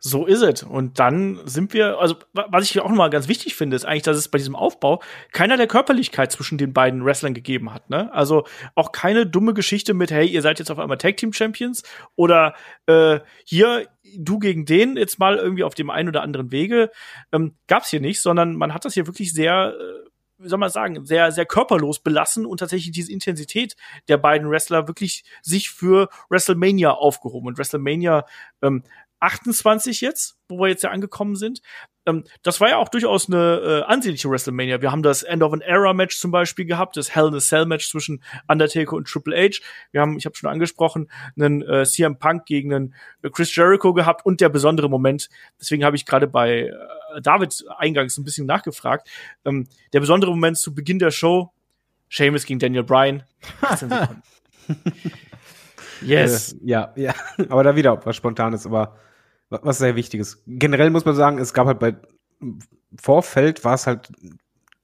So ist es. Und dann sind wir, also was ich auch nochmal ganz wichtig finde, ist eigentlich, dass es bei diesem Aufbau keiner der Körperlichkeit zwischen den beiden Wrestlern gegeben hat. Ne? Also auch keine dumme Geschichte mit, hey, ihr seid jetzt auf einmal Tag Team Champions oder äh, hier du gegen den jetzt mal irgendwie auf dem einen oder anderen Wege. Ähm, Gab hier nicht, sondern man hat das hier wirklich sehr äh, wie soll man sagen, sehr, sehr körperlos belassen und tatsächlich diese Intensität der beiden Wrestler wirklich sich für WrestleMania aufgehoben. Und WrestleMania ähm, 28 jetzt, wo wir jetzt ja angekommen sind. Ähm, das war ja auch durchaus eine äh, ansehnliche WrestleMania. Wir haben das End of an Era Match zum Beispiel gehabt, das Hell in a Cell Match zwischen Undertaker und Triple H. Wir haben, ich habe schon angesprochen, einen äh, CM Punk gegen einen äh, Chris Jericho gehabt und der besondere Moment. Deswegen habe ich gerade bei äh, David eingangs ein bisschen nachgefragt. Ähm, der besondere Moment zu Beginn der Show: Sheamus gegen Daniel Bryan. yes. Äh, ja, ja. Aber da wieder was Spontanes, aber was sehr wichtig ist. Generell muss man sagen, es gab halt bei Vorfeld war es halt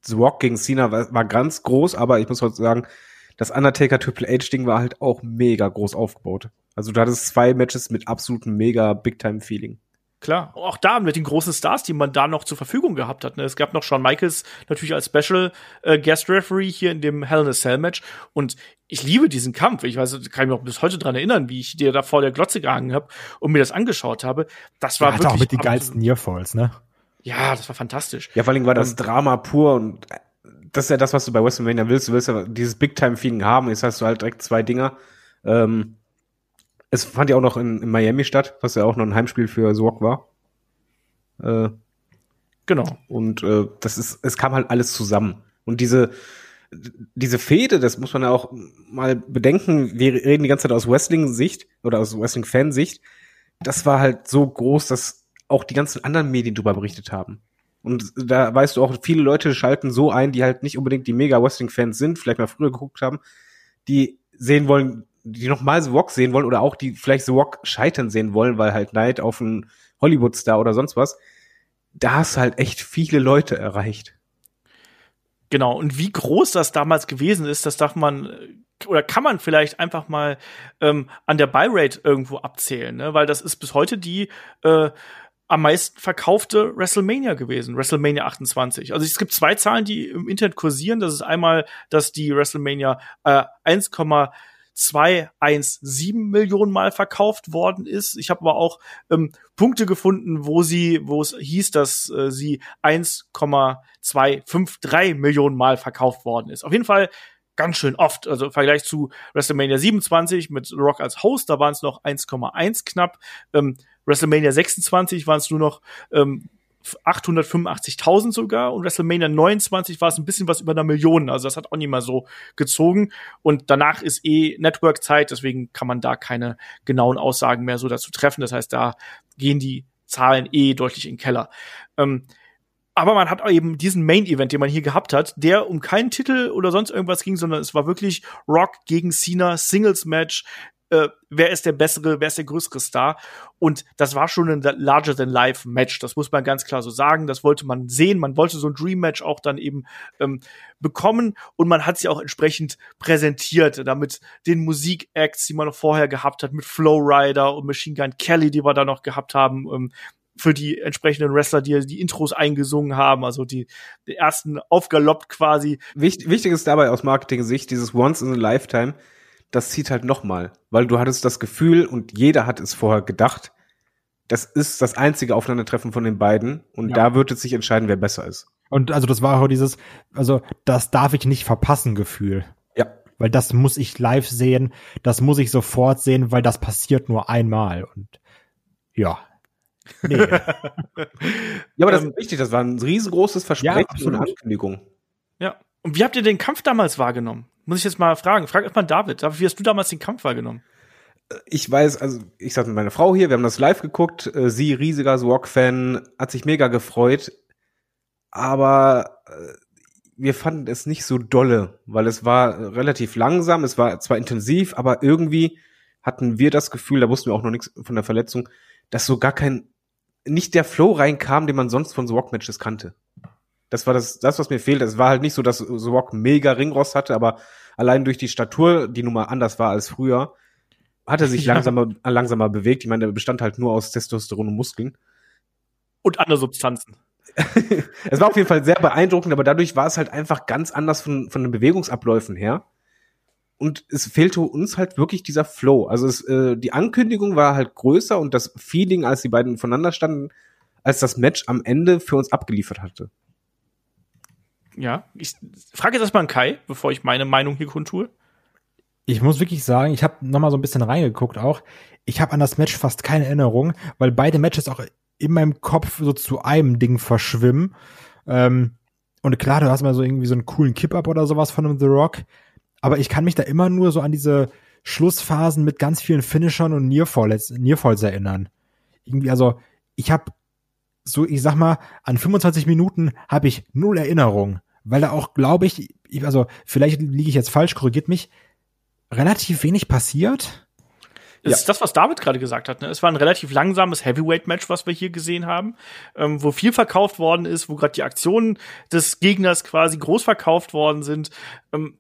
The Rock gegen Cena war, war ganz groß, aber ich muss halt sagen, das Undertaker Triple H Ding war halt auch mega groß aufgebaut. Also du hattest zwei Matches mit absolutem mega Big Time Feeling. Klar, auch da mit den großen Stars, die man da noch zur Verfügung gehabt hat. Ne? Es gab noch Shawn Michaels natürlich als Special äh, Guest Referee hier in dem Hell in a Cell Match. Und ich liebe diesen Kampf. Ich weiß, kann mich auch bis heute dran erinnern, wie ich dir da vor der Glotze gehangen habe und mir das angeschaut habe. Das war ja, wirklich auch mit die geilsten Nearfalls, ne? Ja, das war fantastisch. Ja, vor allem war das um, Drama pur und das ist ja das, was du bei WrestleMania willst. Du willst ja dieses Big Time Feeling haben. Jetzt hast du halt direkt zwei Dinger. Ähm, es fand ja auch noch in, in, Miami statt, was ja auch noch ein Heimspiel für Sorg war. Äh, genau. Und äh, das ist, es kam halt alles zusammen. Und diese, diese Fehde, das muss man ja auch mal bedenken, wir reden die ganze Zeit aus Wrestling-Sicht oder aus Wrestling-Fansicht. Das war halt so groß, dass auch die ganzen anderen Medien darüber berichtet haben. Und da weißt du auch, viele Leute schalten so ein, die halt nicht unbedingt die mega Wrestling-Fans sind, vielleicht mal früher geguckt haben, die sehen wollen, die nochmal The Rock sehen wollen oder auch die vielleicht The Rock scheitern sehen wollen, weil halt Neid auf einen Hollywood-Star oder sonst was. Da hast du halt echt viele Leute erreicht. Genau, und wie groß das damals gewesen ist, das darf man oder kann man vielleicht einfach mal ähm, an der Buy-Rate irgendwo abzählen, ne? weil das ist bis heute die äh, am meisten verkaufte WrestleMania gewesen, WrestleMania 28. Also es gibt zwei Zahlen, die im Internet kursieren. Das ist einmal, dass die WrestleMania äh, 1,217 Millionen Mal verkauft worden ist. Ich habe aber auch ähm, Punkte gefunden, wo sie, wo es hieß, dass äh, sie 1,253 Millionen Mal verkauft worden ist. Auf jeden Fall ganz schön oft. Also im Vergleich zu WrestleMania 27 mit Rock als Host, da waren es noch 1,1 knapp. Ähm, WrestleMania 26 waren es nur noch ähm, 885.000 sogar und WrestleMania 29 war es ein bisschen was über einer Million. Also das hat auch nicht mal so gezogen. Und danach ist eh Network-Zeit, deswegen kann man da keine genauen Aussagen mehr so dazu treffen. Das heißt, da gehen die Zahlen eh deutlich in den Keller. Ähm, aber man hat eben diesen Main-Event, den man hier gehabt hat, der um keinen Titel oder sonst irgendwas ging, sondern es war wirklich Rock gegen Cena, Singles-Match äh, wer ist der bessere, wer ist der größere Star. Und das war schon ein Larger-than-Life-Match. Das muss man ganz klar so sagen. Das wollte man sehen. Man wollte so ein Dream-Match auch dann eben ähm, bekommen. Und man hat sie auch entsprechend präsentiert, damit den Musik-Acts, die man noch vorher gehabt hat, mit Flowrider und Machine Gun Kelly, die wir da noch gehabt haben, ähm, für die entsprechenden Wrestler, die die Intros eingesungen haben, also die, die ersten aufgaloppt quasi. Wichtig, wichtig ist dabei aus Marketing-Sicht dieses Once in a Lifetime, das zieht halt nochmal, weil du hattest das Gefühl und jeder hat es vorher gedacht, das ist das einzige Aufeinandertreffen von den beiden und Ja. da wird es sich entscheiden, wer besser ist. Und also das war auch dieses, also das darf ich nicht verpassen Gefühl. Ja. Weil das muss ich live sehen, das muss ich sofort sehen, weil das passiert nur einmal. Und ja. Nee. Ja, aber das Ähm, ist wichtig, das war ein riesengroßes Versprechen und absolut. Ankündigung. Ja. Und wie habt ihr den Kampf damals wahrgenommen? Muss ich jetzt mal fragen. Frag erstmal David. Wie hast du damals den Kampf wahrgenommen? Ich weiß, also ich saß mit meiner Frau hier, wir haben das live geguckt, äh, sie riesiger Swag-Fan, hat sich mega gefreut, aber äh, wir fanden es nicht so dolle, weil es war äh, relativ langsam, es war zwar intensiv, aber irgendwie hatten wir das Gefühl, da wussten wir auch noch nichts von der Verletzung, dass so gar kein, nicht der Flow reinkam, den man sonst von Swag-Matches kannte. Das war das, das, was mir fehlt. Es war halt nicht so, dass Swag mega Ringrost hatte, aber allein durch die Statur, die nun mal anders war als früher, hat er sich Ja. langsamer, langsamer bewegt. Ich meine, der bestand halt nur aus Testosteron und Muskeln. Und andere Substanzen. Es war auf jeden Fall sehr beeindruckend, aber dadurch war es halt einfach ganz anders von, von den Bewegungsabläufen her. Und es fehlte uns halt wirklich dieser Flow. Also es, äh, die Ankündigung war halt größer und das Feeling, als die beiden voneinander standen, als das Match am Ende für uns abgeliefert hatte. Ja. Ich frage jetzt erstmal an Kai, bevor ich meine Meinung hier kundtue. Ich muss wirklich sagen, ich habe noch mal so ein bisschen reingeguckt auch. Ich habe an das Match fast keine Erinnerung, weil beide Matches auch in meinem Kopf so zu einem Ding verschwimmen. Ähm, und klar, du hast mal so irgendwie so einen coolen Kip-Up oder sowas von The Rock. Aber ich kann mich da immer nur so an diese Schlussphasen mit ganz vielen Finishern und Nearfalls, Nearfalls erinnern. Irgendwie, also ich habe so, ich sag mal, an 25 Minuten habe ich null Erinnerung, weil da auch, glaube ich, also vielleicht liege ich jetzt falsch, korrigiert mich, relativ wenig passiert. Das ist das, was David gerade gesagt hat. Ne? Es war ein relativ langsames Heavyweight-Match, was wir hier gesehen haben, ähm, wo viel verkauft worden ist, wo gerade die Aktionen des Gegners quasi groß verkauft worden sind. Ähm,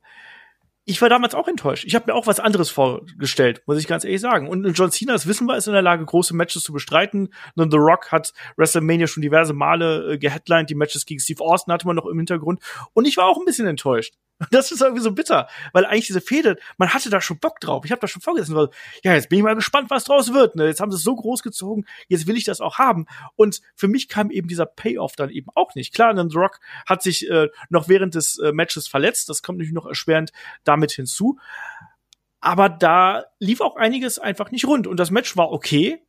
ich war damals auch enttäuscht. Ich habe mir auch was anderes vorgestellt, muss ich ganz ehrlich sagen. Und John Cena, das wissen wir, ist in der Lage, große Matches zu bestreiten. Und The Rock hat WrestleMania schon diverse Male äh, geheadlined. Die Matches gegen Steve Austin hatte man noch im Hintergrund. Und ich war auch ein bisschen enttäuscht. Das ist irgendwie so bitter, weil eigentlich diese Fehde, man hatte da schon Bock drauf. Ich habe da schon vorgesessen, weil, ja, jetzt bin ich mal gespannt, was draus wird. Ne? Jetzt haben sie es so groß gezogen, jetzt will ich das auch haben. Und für mich kam eben dieser Payoff dann eben auch nicht. Klar, dann The Rock hat sich äh, noch während des äh, Matches verletzt, das kommt natürlich noch erschwerend damit hinzu. Aber da lief auch einiges einfach nicht rund. Und das Match war okay,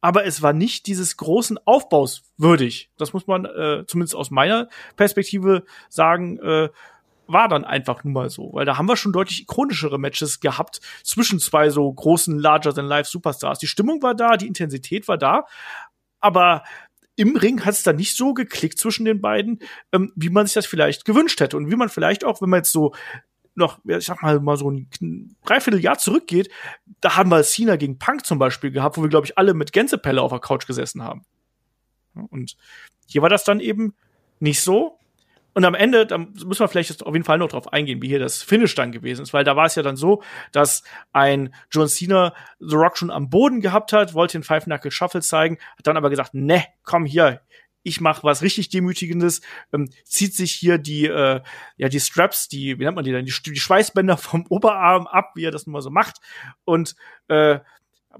aber es war nicht dieses großen Aufbaus würdig. Das muss man äh, zumindest aus meiner Perspektive sagen. Äh, war dann einfach nun mal so, weil da haben wir schon deutlich ikonischere Matches gehabt zwischen zwei so großen Larger-than-Life Superstars. Die Stimmung war da, die Intensität war da, aber im Ring hat es dann nicht so geklickt zwischen den beiden, ähm, wie man sich das vielleicht gewünscht hätte und wie man vielleicht auch, wenn man jetzt so noch, ich sag mal, mal so ein Dreivierteljahr zurückgeht, da haben wir Cena gegen Punk zum Beispiel gehabt, wo wir, glaube ich, alle mit Gänsepelle auf der Couch gesessen haben. Und hier war das dann eben nicht so. Und am Ende, da müssen wir vielleicht jetzt auf jeden Fall noch drauf eingehen, wie hier das Finish dann gewesen ist, weil da war es ja dann so, dass ein John Cena The Rock schon am Boden gehabt hat, wollte den Five Knuckle Shuffle zeigen, hat dann aber gesagt, ne, komm hier, ich mach was richtig Demütigendes, ähm, zieht sich hier die, äh, ja, die Straps, die, wie nennt man die denn, die, die Schweißbänder vom Oberarm ab, wie er das nun mal so macht, und äh,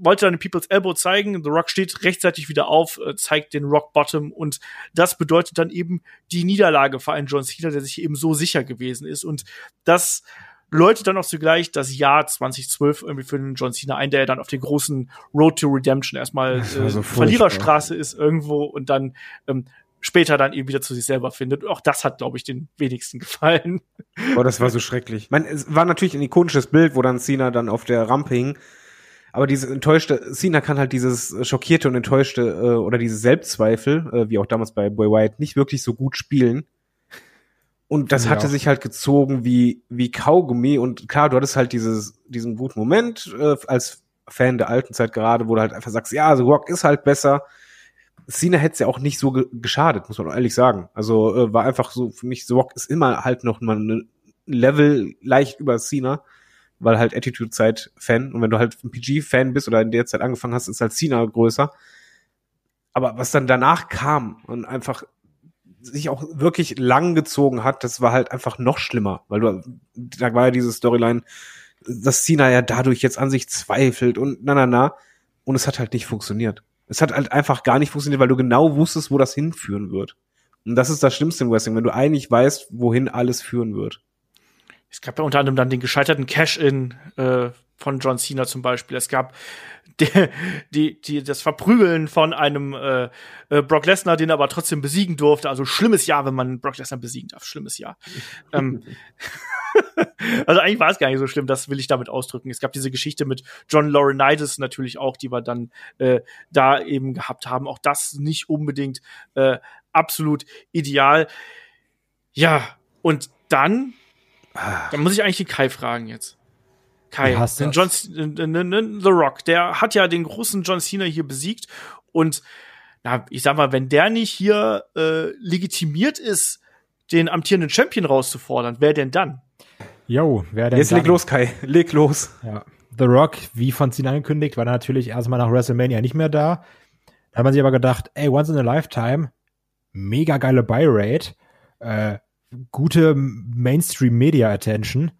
wollte dann den People's Elbow zeigen. The Rock steht rechtzeitig wieder auf, äh, zeigt den Rock Bottom und das bedeutet dann eben die Niederlage für einen John Cena, der sich eben so sicher gewesen ist. Und das läutet dann auch zugleich das Jahr 2012 irgendwie für den John Cena ein, der dann auf der großen Road to Redemption erstmal äh, so. Verliererstraße ist irgendwo und dann ähm, später dann eben wieder zu sich selber findet. Auch das hat, glaube ich, den wenigsten gefallen. Oh, das war so schrecklich. Ich meine, es war natürlich ein ikonisches Bild, wo dann Cena dann auf der Rampe hing. Aber dieses enttäuschte, Cena kann halt dieses schockierte und enttäuschte äh, oder diese Selbstzweifel, äh, wie auch damals bei Boy White, nicht wirklich so gut spielen. Und das ich hatte sich halt gezogen wie, wie Kaugummi. Und klar, du hattest halt dieses, diesen guten Moment äh, als Fan der alten Zeit gerade, wo du halt einfach sagst, ja, The Rock ist halt besser. Cena hätte es ja auch nicht so ge geschadet, muss man ehrlich sagen. Also äh, war einfach so, für mich, The Rock ist immer halt noch mal ein Level leicht über Cena, weil halt Attitude-Zeit-Fan. Und wenn du halt ein PG-Fan bist oder in der Zeit angefangen hast, ist halt Cena größer. Aber was dann danach kam und einfach sich auch wirklich lang gezogen hat, das war halt einfach noch schlimmer, weil du, da war ja diese Storyline, dass Cena ja dadurch jetzt an sich zweifelt und na na na und es hat halt nicht funktioniert. Es hat halt einfach gar nicht funktioniert, weil du genau wusstest, wo das hinführen wird. Und das ist das Schlimmste im Wrestling, wenn du eigentlich weißt, wohin alles führen wird. Es gab ja unter anderem dann den gescheiterten Cash-In äh, von John Cena zum Beispiel. Es gab die, die, die, das Verprügeln von einem äh, äh, Brock Lesnar, den er aber trotzdem besiegen durfte. Also schlimmes Jahr, wenn man Brock Lesnar besiegen darf. Schlimmes Jahr. ähm, also eigentlich war es gar nicht so schlimm, das will ich damit ausdrücken. Es gab diese Geschichte mit John Laurinaitis natürlich auch, die wir dann äh, da eben gehabt haben. Auch das nicht unbedingt äh, absolut ideal. Ja, und dann, dann muss ich eigentlich den Kai fragen jetzt. Kai, den. John, The Rock, der hat ja den großen John Cena hier besiegt und na, ich sag mal, wenn der nicht hier äh, legitimiert ist, den amtierenden Champion rauszufordern, wer denn dann? Yo, wer denn Jetzt dann? leg los, Kai, leg los. Ja. The Rock, wie von Cena angekündigt, war natürlich erstmal nach WrestleMania nicht mehr da. Da hat man sich aber gedacht, ey, once in a lifetime, mega geile Buy-Rate, äh, gute Mainstream-Media-Attention.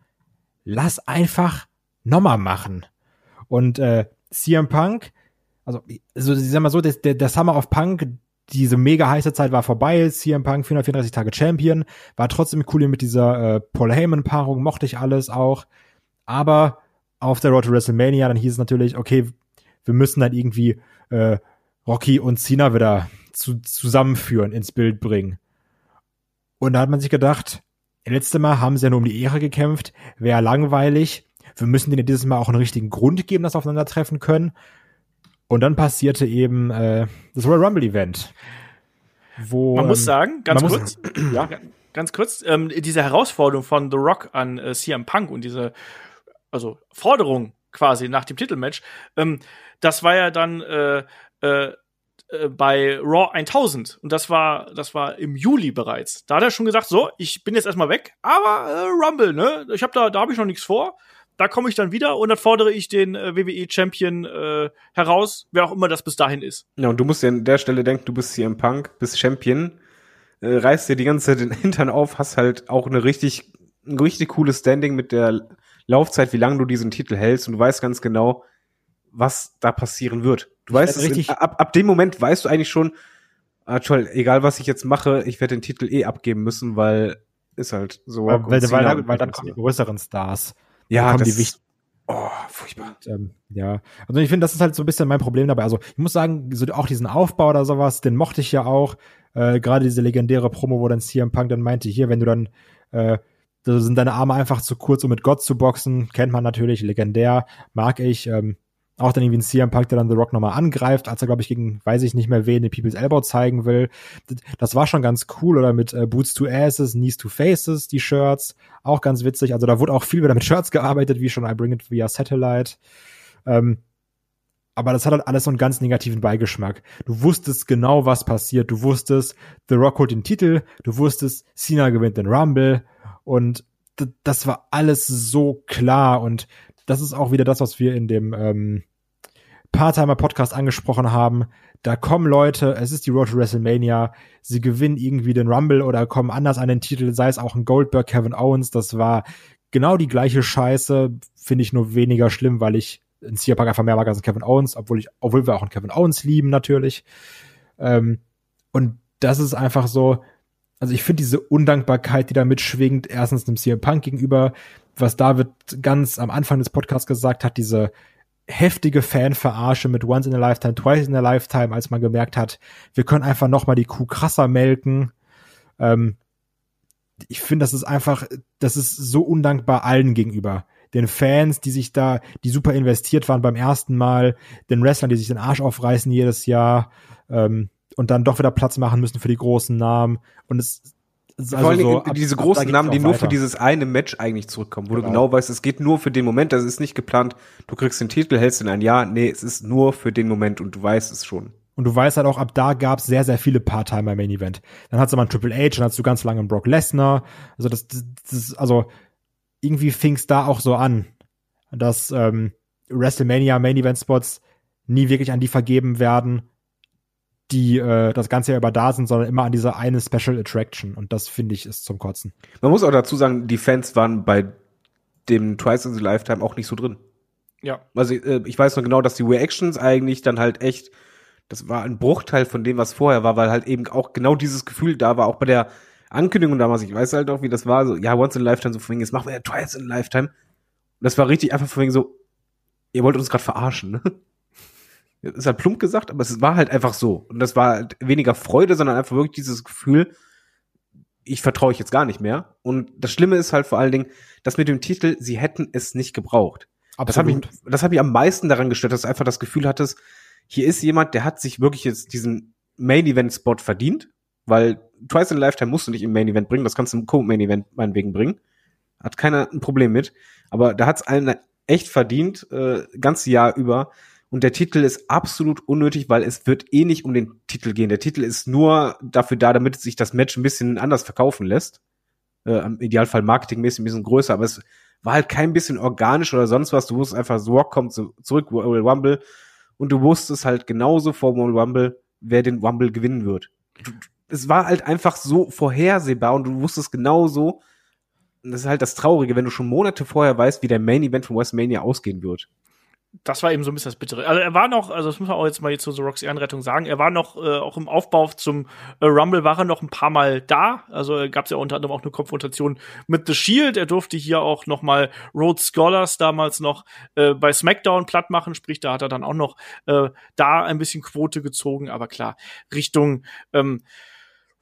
Lass einfach nochmal machen. Und äh, CM Punk, also, also ich sag mal so, das, der, der Summer of Punk, diese mega heiße Zeit war vorbei. CM Punk 434 Tage Champion, war trotzdem cool mit dieser äh, Paul Heyman-Paarung, mochte ich alles auch. Aber auf der Road to WrestleMania, dann hieß es natürlich, okay, wir müssen dann irgendwie äh, Rocky und Cena wieder zu, zusammenführen, ins Bild bringen. Und da hat man sich gedacht, letzte Mal haben sie ja nur um die Ehre gekämpft, wäre langweilig. Wir müssen denen dieses Mal auch einen richtigen Grund geben, dass sie aufeinandertreffen können. Und dann passierte eben äh, das Royal Rumble Event. Wo, Man muss ähm, sagen, ganz kurz, muss- ja, ganz kurz, ähm, diese Herausforderung von The Rock an äh, CM Punk und diese, also Forderung quasi nach dem Titelmatch, ähm, das war ja dann äh, äh, äh, bei Raw 1000 und das war das war im Juli bereits. Da hat er schon gesagt, so, ich bin jetzt erstmal weg, aber äh, Rumble, ne? Ich habe da da habe ich noch nichts vor. Da komme ich dann wieder und dann fordere ich den äh, WWE Champion äh, heraus, wer auch immer das bis dahin ist. Ja, und du musst dir an der Stelle denken, du bist CM Punk, bist Champion, äh, reißt dir die ganze Zeit den Hintern auf, hast halt auch eine richtig, ein richtig cooles Standing mit der Laufzeit, wie lange du diesen Titel hältst und du weißt ganz genau, was da passieren wird. Du weißt, werd es richtig- in, ab, ab dem Moment weißt du eigentlich schon, ah, toll, egal was ich jetzt mache, ich werde den Titel eh abgeben müssen, weil ist halt so. weil, und weil, weil, und- weil dann kommen die größeren Stars. ja, das, die wichtigen oh, furchtbar. ähm, ja, also ich finde, das ist halt so ein bisschen mein Problem dabei. Also ich muss sagen, so auch diesen Aufbau oder sowas, den mochte ich ja auch. Äh, Gerade diese legendäre Promo, wo dann CM Punk dann meinte, hier, wenn du dann, äh, da sind deine Arme einfach zu kurz, um mit Gott zu boxen, kennt man natürlich, legendär, mag ich. Ähm, auch dann irgendwie ein CM Punk, der dann The Rock nochmal angreift, als er, glaube ich, gegen, weiß ich nicht mehr wen, den People's Elbow zeigen will. Das, war schon ganz cool. Oder mit äh, Boots to Asses, Knees to Faces, die Shirts. Auch ganz witzig. Also da wurde auch viel wieder mit Shirts gearbeitet, wie schon I Bring It via Satellite. Ähm, aber das hat halt alles so einen ganz negativen Beigeschmack. Du wusstest genau, was passiert. Du wusstest, The Rock holt den Titel. Du wusstest, Cena gewinnt den Rumble. Und das war alles so klar. Und das ist auch wieder das, was wir in dem ähm, Part-Timer-Podcast angesprochen haben. Da kommen Leute, es ist die Road to WrestleMania, sie gewinnen irgendwie den Rumble oder kommen anders an den Titel, sei es auch ein Goldberg, Kevin Owens, das war genau die gleiche Scheiße, finde ich nur weniger schlimm, weil ich in CM Punk einfach mehr mag als in Kevin Owens, obwohl ich, obwohl wir auch einen Kevin Owens lieben, natürlich. Ähm, und das ist einfach so, also ich finde diese Undankbarkeit, die da mitschwingt, erstens einem CM Punk gegenüber, was David ganz am Anfang des Podcasts gesagt hat, diese heftige Fanverarsche mit Once in a Lifetime, Twice in a Lifetime, als man gemerkt hat, wir können einfach noch mal die Kuh krasser melken. Ähm, ich finde, das ist einfach, das ist so undankbar allen gegenüber. Den Fans, die sich da, die super investiert waren beim ersten Mal, den Wrestlern, die sich den Arsch aufreißen jedes Jahr ähm, und dann doch wieder Platz machen müssen für die großen Namen. Und es Also Vor Dingen so ab- diese großen Namen, die nur für weiter. dieses eine Match eigentlich zurückkommen, wo du Genau. genau weißt, es geht nur für den Moment, das ist nicht geplant, du kriegst den Titel, hältst ihn ein Jahr, nee, es ist nur für den Moment und du weißt es schon. Und du weißt halt auch, ab da gab's sehr, sehr viele Part-Timer im Main Event. Dann hattest du mal einen Triple H, dann hattest du ganz lange einen Brock Lesnar. Also das, das, das also irgendwie fing's da auch so an, dass ähm, WrestleMania Main Event Spots nie wirklich an die vergeben werden, die äh, das ganze Jahr über da sind, sondern immer an diese eine Special Attraction. Und das finde ich ist zum Kotzen. Man muss auch dazu sagen, die Fans waren bei dem Twice in the Lifetime auch nicht so drin. Ja. Also äh, ich weiß noch genau, dass die Reactions eigentlich dann halt echt, das war ein Bruchteil von dem, was vorher war, weil halt eben auch genau dieses Gefühl da war, auch bei der Ankündigung damals, ich weiß halt auch, wie das war, so, ja, once in a lifetime, so von wegen, jetzt machen wir ja twice in a lifetime. Und das war richtig einfach von wegen so, ihr wollt uns gerade verarschen, ne? Das ist halt plump gesagt, aber es war halt einfach so. Und das war halt weniger Freude, sondern einfach wirklich dieses Gefühl, ich vertraue euch jetzt gar nicht mehr. Und das Schlimme ist halt vor allen Dingen, dass mit dem Titel, sie hätten es nicht gebraucht. Das hat mich, das hat mich am meisten daran gestört, dass du einfach das Gefühl hattest, hier ist jemand, der hat sich wirklich jetzt diesen Main-Event-Spot verdient, weil Twice in a Lifetime musst du nicht im Main-Event bringen, das kannst du im Co-Main-Event meinetwegen bringen. Hat keiner ein Problem mit. Aber da hat's allen echt verdient, äh, ganze Jahr über. Und der Titel ist absolut unnötig, weil es wird eh nicht um den Titel gehen. Der Titel ist nur dafür da, damit sich das Match ein bisschen anders verkaufen lässt. Äh, Im Idealfall marketingmäßig ein bisschen größer, aber es war halt kein bisschen organisch oder sonst was. Du wusstest einfach, The Rock kommt so zurück, Royal Rumble. Und du wusstest halt genauso vor Royal Rumble, wer den Rumble gewinnen wird. Es war halt einfach so vorhersehbar und du wusstest genauso, und das ist halt das Traurige, wenn du schon Monate vorher weißt, wie der Main Event von WrestleMania ausgehen wird. Das war eben so ein bisschen das Bittere. Also er war noch, also das muss man auch jetzt mal jetzt zu The Rocks Ehrenrettung sagen, er war noch äh, auch im Aufbau zum äh, Rumble war er noch ein paar Mal da. Also gab es ja unter anderem auch eine Konfrontation mit The Shield. Er durfte hier auch noch mal Rhodes Scholars damals noch äh, bei SmackDown platt machen, sprich da hat er dann auch noch äh, da ein bisschen Quote gezogen. Aber klar Richtung ähm,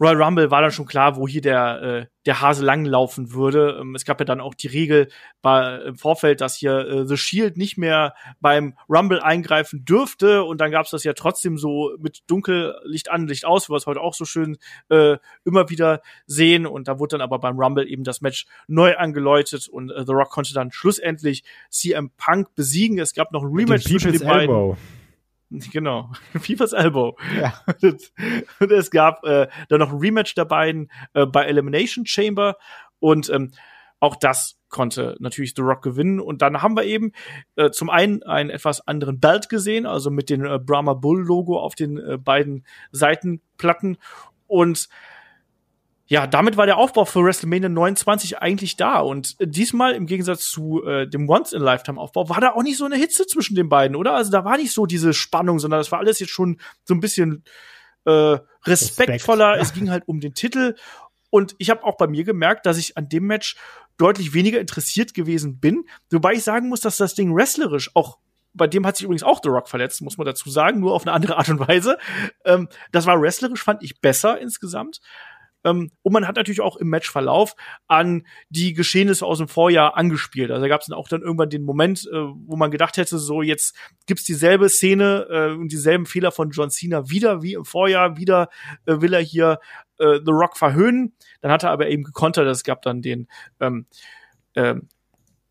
Royal Rumble war dann schon klar, wo hier der, äh, der Hase langlaufen würde. Ähm, es gab ja dann auch die Regel bei, im Vorfeld, dass hier äh, The Shield nicht mehr beim Rumble eingreifen dürfte. Und dann gab es das ja trotzdem so mit Dunkellicht an, Licht aus, wie wir es heute auch so schön äh, immer wieder sehen. Und da wurde dann aber beim Rumble eben das Match neu angeläutet und äh, The Rock konnte dann schlussendlich CM Punk besiegen. Es gab noch ein Rematch zwischen den beiden. Elbow. Genau, Fifas Elbow. Ja. Und, es gab äh, dann noch ein Rematch der beiden äh, bei Elimination Chamber und ähm, auch das konnte natürlich The Rock gewinnen. Und dann haben wir eben äh, zum einen einen etwas anderen Belt gesehen, also mit dem äh, Brahma Bull Logo auf den äh, beiden Seitenplatten. Und ja, damit war der Aufbau für WrestleMania 29 eigentlich da. Und diesmal, im Gegensatz zu äh, dem Once-in-Lifetime-Aufbau, war da auch nicht so eine Hitze zwischen den beiden, oder? Also da war nicht so diese Spannung, sondern das war alles jetzt schon so ein bisschen äh, respektvoller. Respekt. Es ging halt um den Titel. Und ich habe auch bei mir gemerkt, dass ich an dem Match deutlich weniger interessiert gewesen bin. Wobei ich sagen muss, dass das Ding wrestlerisch auch bei dem hat sich übrigens auch The Rock verletzt, muss man dazu sagen, nur auf eine andere Art und Weise. Ähm, das war wrestlerisch, fand ich besser insgesamt. Ähm, und man hat natürlich auch im Matchverlauf an die Geschehnisse aus dem Vorjahr angespielt. Also da gab es dann auch dann irgendwann den Moment, äh, wo man gedacht hätte, so jetzt gibt's dieselbe Szene äh, und dieselben Fehler von John Cena wieder wie im Vorjahr. Wieder äh, will er hier äh, The Rock verhöhnen. Dann hat er aber eben gekontert. Es gab dann den ähm, ähm,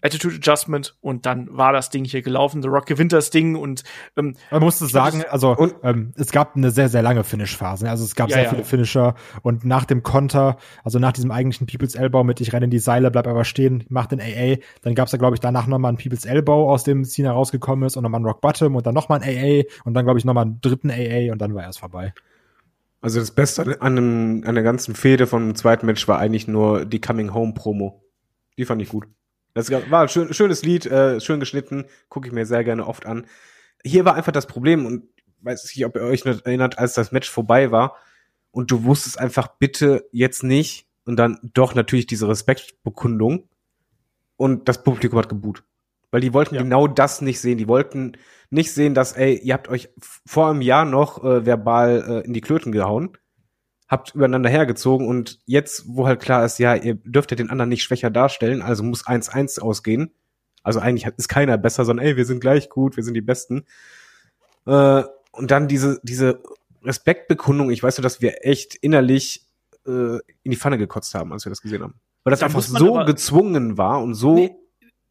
Attitude Adjustment und dann war das Ding hier gelaufen. The Rock gewinnt das Ding und ähm, Man musste sagen, also Und- ähm, es gab eine sehr, sehr lange Finish-Phase. Also es gab Ja, sehr ja. viele Finisher und nach dem Konter, also nach diesem eigentlichen People's Elbow mit ich renne in die Seile, bleib aber stehen, mach den AA, dann gab es da, glaube ich, danach nochmal einen People's Elbow, aus dem Cena rausgekommen ist und nochmal einen Rock Bottom und dann nochmal ein AA und dann, glaube ich, nochmal einen dritten AA und dann war erst vorbei. Also das Beste an, an, an der ganzen Fehde vom zweiten Match war eigentlich nur die Coming Home Promo. Die fand ich gut. Das war ein schön, schönes Lied, äh, schön geschnitten, gucke ich mir sehr gerne oft an. Hier war einfach das Problem und weiß nicht, ob ihr euch noch erinnert, als das Match vorbei war und du wusstest einfach bitte jetzt nicht und dann doch natürlich diese Respektbekundung und das Publikum hat geboot. Weil die wollten Ja. genau das nicht sehen. Die wollten nicht sehen, dass, ey, ihr habt euch vor einem Jahr noch äh, verbal äh, in die Klöten gehauen, habt übereinander hergezogen und jetzt, wo halt klar ist, ja, ihr dürft ja den anderen nicht schwächer darstellen, also muss 1-1 ausgehen. Also eigentlich ist keiner besser, sondern ey, wir sind gleich gut, wir sind die Besten. Äh, und dann diese, diese Respektbekundung, ich weiß nur, dass wir echt innerlich äh, in die Pfanne gekotzt haben, als wir das gesehen haben. Weil das Da einfach so aber- gezwungen war und so. Nee.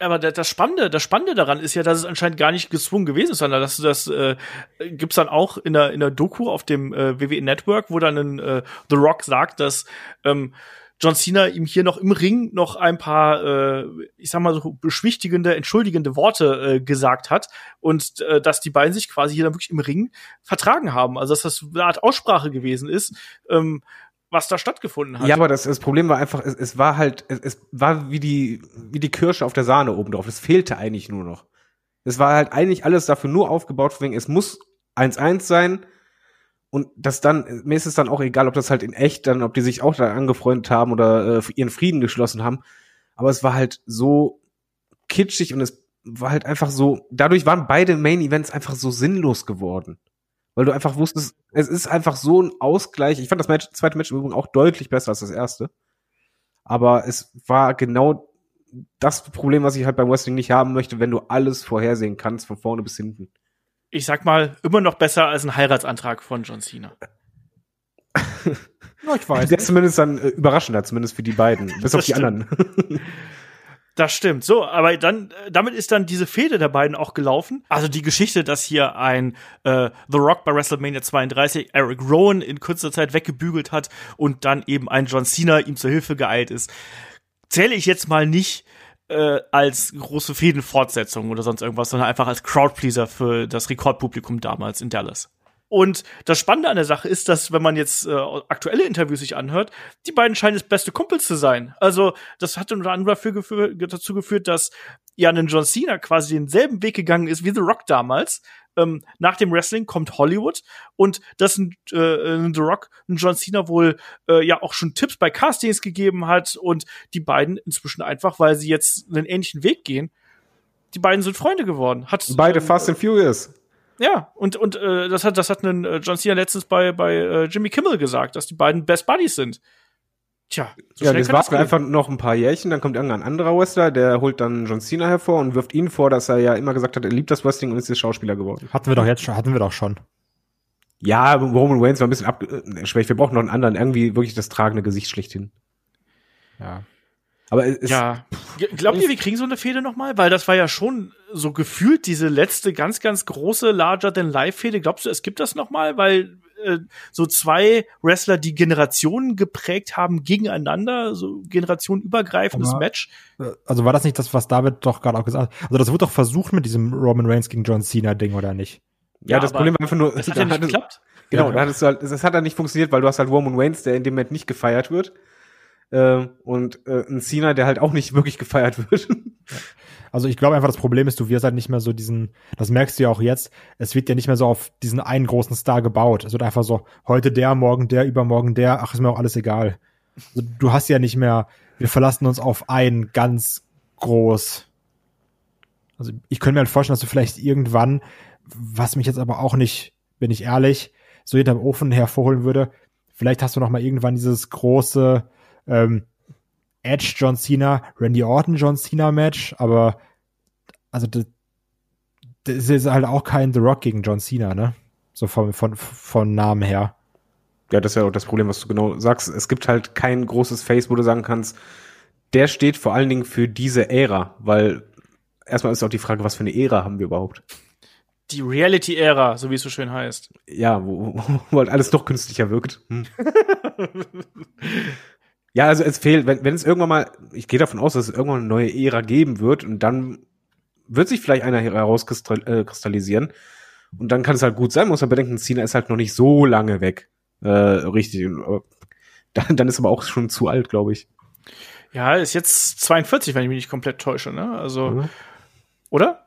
Aber da- das Spannende, das Spannende daran ist ja, dass es anscheinend gar nicht gezwungen gewesen ist, sondern dass das äh, gibt's dann auch in der in der Doku auf dem äh, WWE Network, wo dann ein, äh, The Rock sagt, dass ähm, John Cena ihm hier noch im Ring noch ein paar, äh, ich sag mal so beschwichtigende, entschuldigende Worte äh, gesagt hat und äh, dass die beiden sich quasi hier dann wirklich im Ring vertragen haben. Also dass das eine Art Aussprache gewesen ist, ähm, was da stattgefunden hat. Ja, aber das, das Problem war einfach, es, es war halt, es, es war wie die, wie die Kirsche auf der Sahne oben drauf. Es fehlte eigentlich nur noch. Es war halt eigentlich alles dafür nur aufgebaut, wegen, es muss 1-1 sein. Und das dann, mir ist es dann auch egal, ob das halt in echt dann, ob die sich auch da angefreundet haben oder äh, ihren Frieden geschlossen haben. Aber es war halt so kitschig und es war halt einfach so, dadurch waren beide Main Events einfach so sinnlos geworden. Weil du einfach wusstest, es ist einfach so ein Ausgleich. Ich fand das Match, zweite Match im Übrigen auch deutlich besser als das erste. Aber es war genau das Problem, was ich halt beim Wrestling nicht haben möchte, wenn du alles vorhersehen kannst, von vorne bis hinten. ich sag mal, immer noch besser als ein Heiratsantrag von John Cena. Ja, ich weiß. Der ist zumindest dann äh, überraschender, zumindest für die beiden, bis auf die stimmt. anderen. Das stimmt. So, aber dann, äh, damit ist dann diese Fehde der beiden auch gelaufen. Also die Geschichte, dass hier ein äh, The Rock bei WrestleMania 32 Eric Rowan in kurzer Zeit weggebügelt hat und dann eben ein John Cena ihm zur Hilfe geeilt ist, zähle ich jetzt mal nicht äh, als große Fädenfortsetzung oder sonst irgendwas, sondern einfach als Crowdpleaser für das Rekordpublikum damals in Dallas. Und das Spannende an der Sache ist, dass, wenn man jetzt äh, aktuelle Interviews sich anhört, die beiden scheinen es beste Kumpels zu sein. Also, das hat unter anderem dafür gefür dazu geführt, dass ja ein John Cena quasi denselben Weg gegangen ist wie The Rock damals. Ähm, nach dem Wrestling kommt Hollywood und dass ein, äh, ein The Rock ein John Cena wohl äh, ja auch schon Tipps bei Castings gegeben hat und die beiden inzwischen einfach, weil sie jetzt einen ähnlichen Weg gehen, die beiden sind Freunde geworden. Hat, Beide ähm, Fast and Furious. Ja, und, und äh, das hat, das hat ein äh, John Cena letztens bei, bei äh, Jimmy Kimmel gesagt, dass die beiden Best Buddies sind. Tja, so ja, das warten wir einfach noch ein paar Jährchen, dann kommt irgendein anderer Wrestler, der holt dann John Cena hervor und wirft ihn vor, dass er ja immer gesagt hat, er liebt das Wrestling und ist jetzt Schauspieler geworden. Hatten wir doch jetzt schon, hatten wir doch schon. Ja, Roman Reigns war ein bisschen abgeschwächt. Wir brauchen noch einen anderen, irgendwie wirklich das tragende Gesicht schlechthin. Ja. Aber es, Ja. Glaubt ihr, wir kriegen so eine Fehde nochmal? Weil das war ja schon so gefühlt diese letzte ganz, ganz große Larger-than-Life-Fehde. Glaubst du, es gibt das nochmal? Weil äh, so zwei Wrestler, die Generationen geprägt haben, gegeneinander, so generationenübergreifendes Aber- Match. Also war das nicht das, was David doch gerade auch gesagt hat? Also das wurde doch versucht mit diesem Roman Reigns gegen John Cena Ding oder nicht? ja, Ja, das Problem war einfach nur, Das hat ja nicht geklappt. Genau, Ja. da hattest du halt, das hat dann nicht funktioniert, weil du hast halt Roman Reigns, der in dem Moment nicht gefeiert wird. Äh, und äh, ein Cena, der halt auch nicht wirklich gefeiert wird. Also ich glaube einfach, das Problem ist, du wirst halt nicht mehr so diesen, das merkst du ja auch jetzt, es wird ja nicht mehr so auf diesen einen großen Star gebaut. Es wird einfach so, heute der, morgen der, übermorgen der, ach, ist mir auch alles egal. Also du hast ja nicht mehr, wir verlassen uns auf einen ganz groß. Also ich könnte mir halt vorstellen, dass du vielleicht irgendwann, was mich jetzt aber auch nicht, bin ich ehrlich, so hinterm Ofen hervorholen würde, vielleicht hast du noch mal irgendwann dieses große ähm, Edge John Cena, Randy Orton John Cena Match, aber also das, das ist halt auch kein The Rock gegen John Cena, ne? So von, von, von Namen her. ja, das ist ja auch das Problem, was du genau sagst. Es gibt halt kein großes Face, wo du sagen kannst, der steht vor allen Dingen für diese Ära, weil erstmal ist auch die Frage, was für eine Ära haben wir überhaupt? Die Reality-Ära, so wie es so schön heißt. Ja, wo, wo halt alles noch künstlicher wirkt. Hm. ja, also es fehlt, wenn, wenn es irgendwann mal, ich gehe davon aus, dass es irgendwann eine neue Ära geben wird und dann wird sich vielleicht einer herauskristallisieren und dann kann es halt gut sein, muss man bedenken, Cena ist halt noch nicht so lange weg. Äh, richtig. Äh, Dann, dann ist aber auch schon zu alt, glaube ich. Ja, ist jetzt 42, wenn ich mich nicht komplett täusche, ne? Also, Mhm. oder?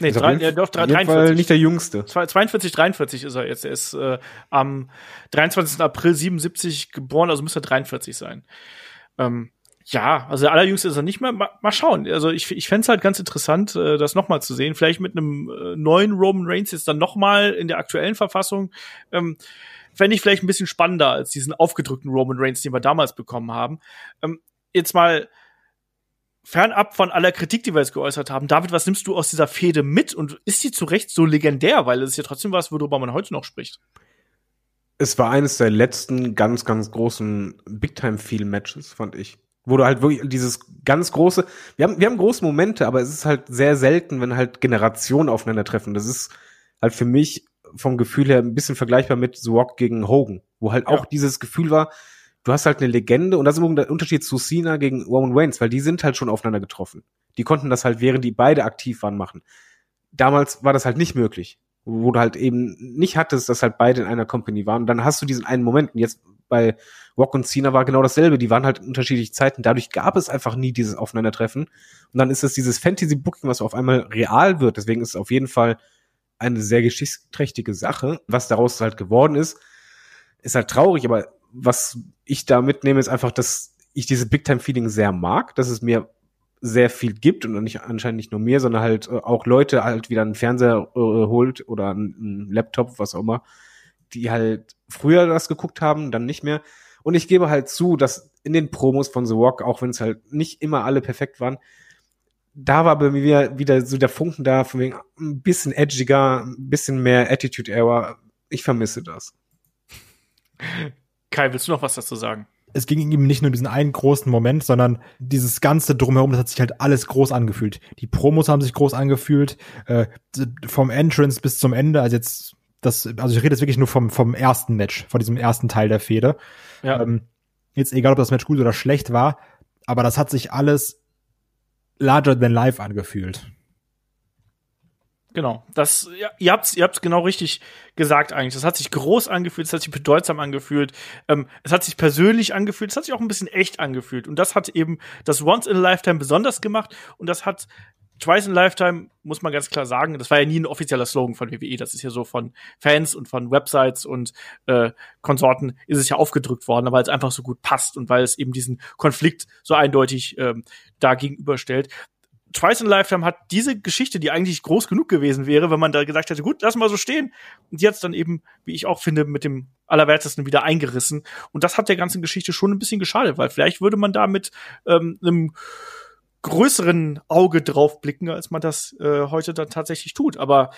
Nee, drei, ja, doch, drei- auf jeden Fall 43. nicht der Jüngste. Zwei- 42, 43 ist er jetzt. Er ist äh, am 23. April 77 geboren, also müsste er 43 sein. Ähm, ja, also der allerjüngste ist er nicht mehr. Mal, mal schauen. Also ich, ich fände es halt ganz interessant, äh, das nochmal zu sehen. Vielleicht mit einem äh, neuen Roman Reigns jetzt dann nochmal in der aktuellen Verfassung. Ähm, Fände ich vielleicht ein bisschen spannender als diesen aufgedrückten Roman Reigns, den wir damals bekommen haben. Ähm, jetzt mal fernab von aller Kritik, die wir jetzt geäußert haben, David, was nimmst du aus dieser Fehde mit und ist die zu Recht so legendär, weil es ist ja trotzdem was, worüber man heute noch spricht? Es war eines der letzten ganz, ganz großen Big-Time-Feel-Matches, fand ich. Wo du halt wirklich dieses ganz große, wir haben, wir haben große Momente, aber es ist halt sehr selten, wenn halt Generationen aufeinandertreffen. Das ist halt für mich vom Gefühl her ein bisschen vergleichbar mit The Rock gegen Hogan, wo halt auch dieses Gefühl war, du hast halt eine Legende und das ist der Unterschied zu Cena gegen Roman Reigns, weil die sind halt schon aufeinander getroffen. Die konnten das halt, während die beide aktiv waren, machen. Damals war das halt nicht möglich wo du halt eben nicht hattest, dass halt beide in einer Company waren. Und dann hast du diesen einen Moment. Und jetzt bei Rock und Cena war genau dasselbe. Die waren halt in unterschiedlichen Zeiten. Dadurch gab es einfach nie dieses Aufeinandertreffen. Und dann ist es dieses Fantasy-Booking, was auf einmal real wird. Deswegen ist es auf jeden Fall eine sehr geschichtsträchtige Sache. Was daraus halt geworden ist, ist halt traurig. Aber was ich da mitnehme, ist einfach, dass ich diese Big-Time-Feeling sehr mag, dass es mir sehr viel gibt und nicht anscheinend nicht nur mir, sondern halt äh, auch Leute halt wieder einen Fernseher äh, holt oder einen, Laptop, was auch immer, die halt früher das geguckt haben, dann nicht mehr. Und ich gebe halt zu, dass in den Promos von The Rock, auch wenn es halt nicht immer alle perfekt waren, da war bei mir wieder so der Funken da, von wegen ein bisschen edgiger, ein bisschen mehr Attitude Error. Ich vermisse das. Kai, willst du noch was dazu sagen? es ging ihm nicht nur diesen einen großen Moment, sondern dieses ganze drumherum, das hat sich halt alles groß angefühlt. Die Promos haben sich groß angefühlt, äh, vom Entrance bis zum Ende, also jetzt das, also ich rede jetzt wirklich nur vom, vom ersten Match, von diesem ersten Teil der Fehde. Ja. Ähm, jetzt egal, ob das Match gut oder schlecht war, aber das hat sich alles larger than life angefühlt. Genau, das, ja, ihr habt's, ihr habt's genau richtig gesagt eigentlich. Das hat sich groß angefühlt, es hat sich bedeutsam angefühlt, ähm, es hat sich persönlich angefühlt, es hat sich auch ein bisschen echt angefühlt. Und das hat eben das Once in a Lifetime besonders gemacht und das hat Twice in a Lifetime, muss man ganz klar sagen, das war ja nie ein offizieller Slogan von WWE, das ist ja so von Fans und von Websites und äh, Konsorten ist es ja aufgedrückt worden, weil es einfach so gut passt und weil es eben diesen Konflikt so eindeutig ähm, da gegenüberstellt. Twice in Lifetime hat diese Geschichte, die eigentlich groß genug gewesen wäre, wenn man da gesagt hätte, gut, lass mal so stehen. Und die hat dann eben, wie ich auch finde, mit dem Allerwertesten wieder eingerissen. Und das hat der ganzen Geschichte schon ein bisschen geschadet, weil vielleicht würde man da mit ähm, einem größeren Auge drauf blicken, als man das äh, heute dann tatsächlich tut. Aber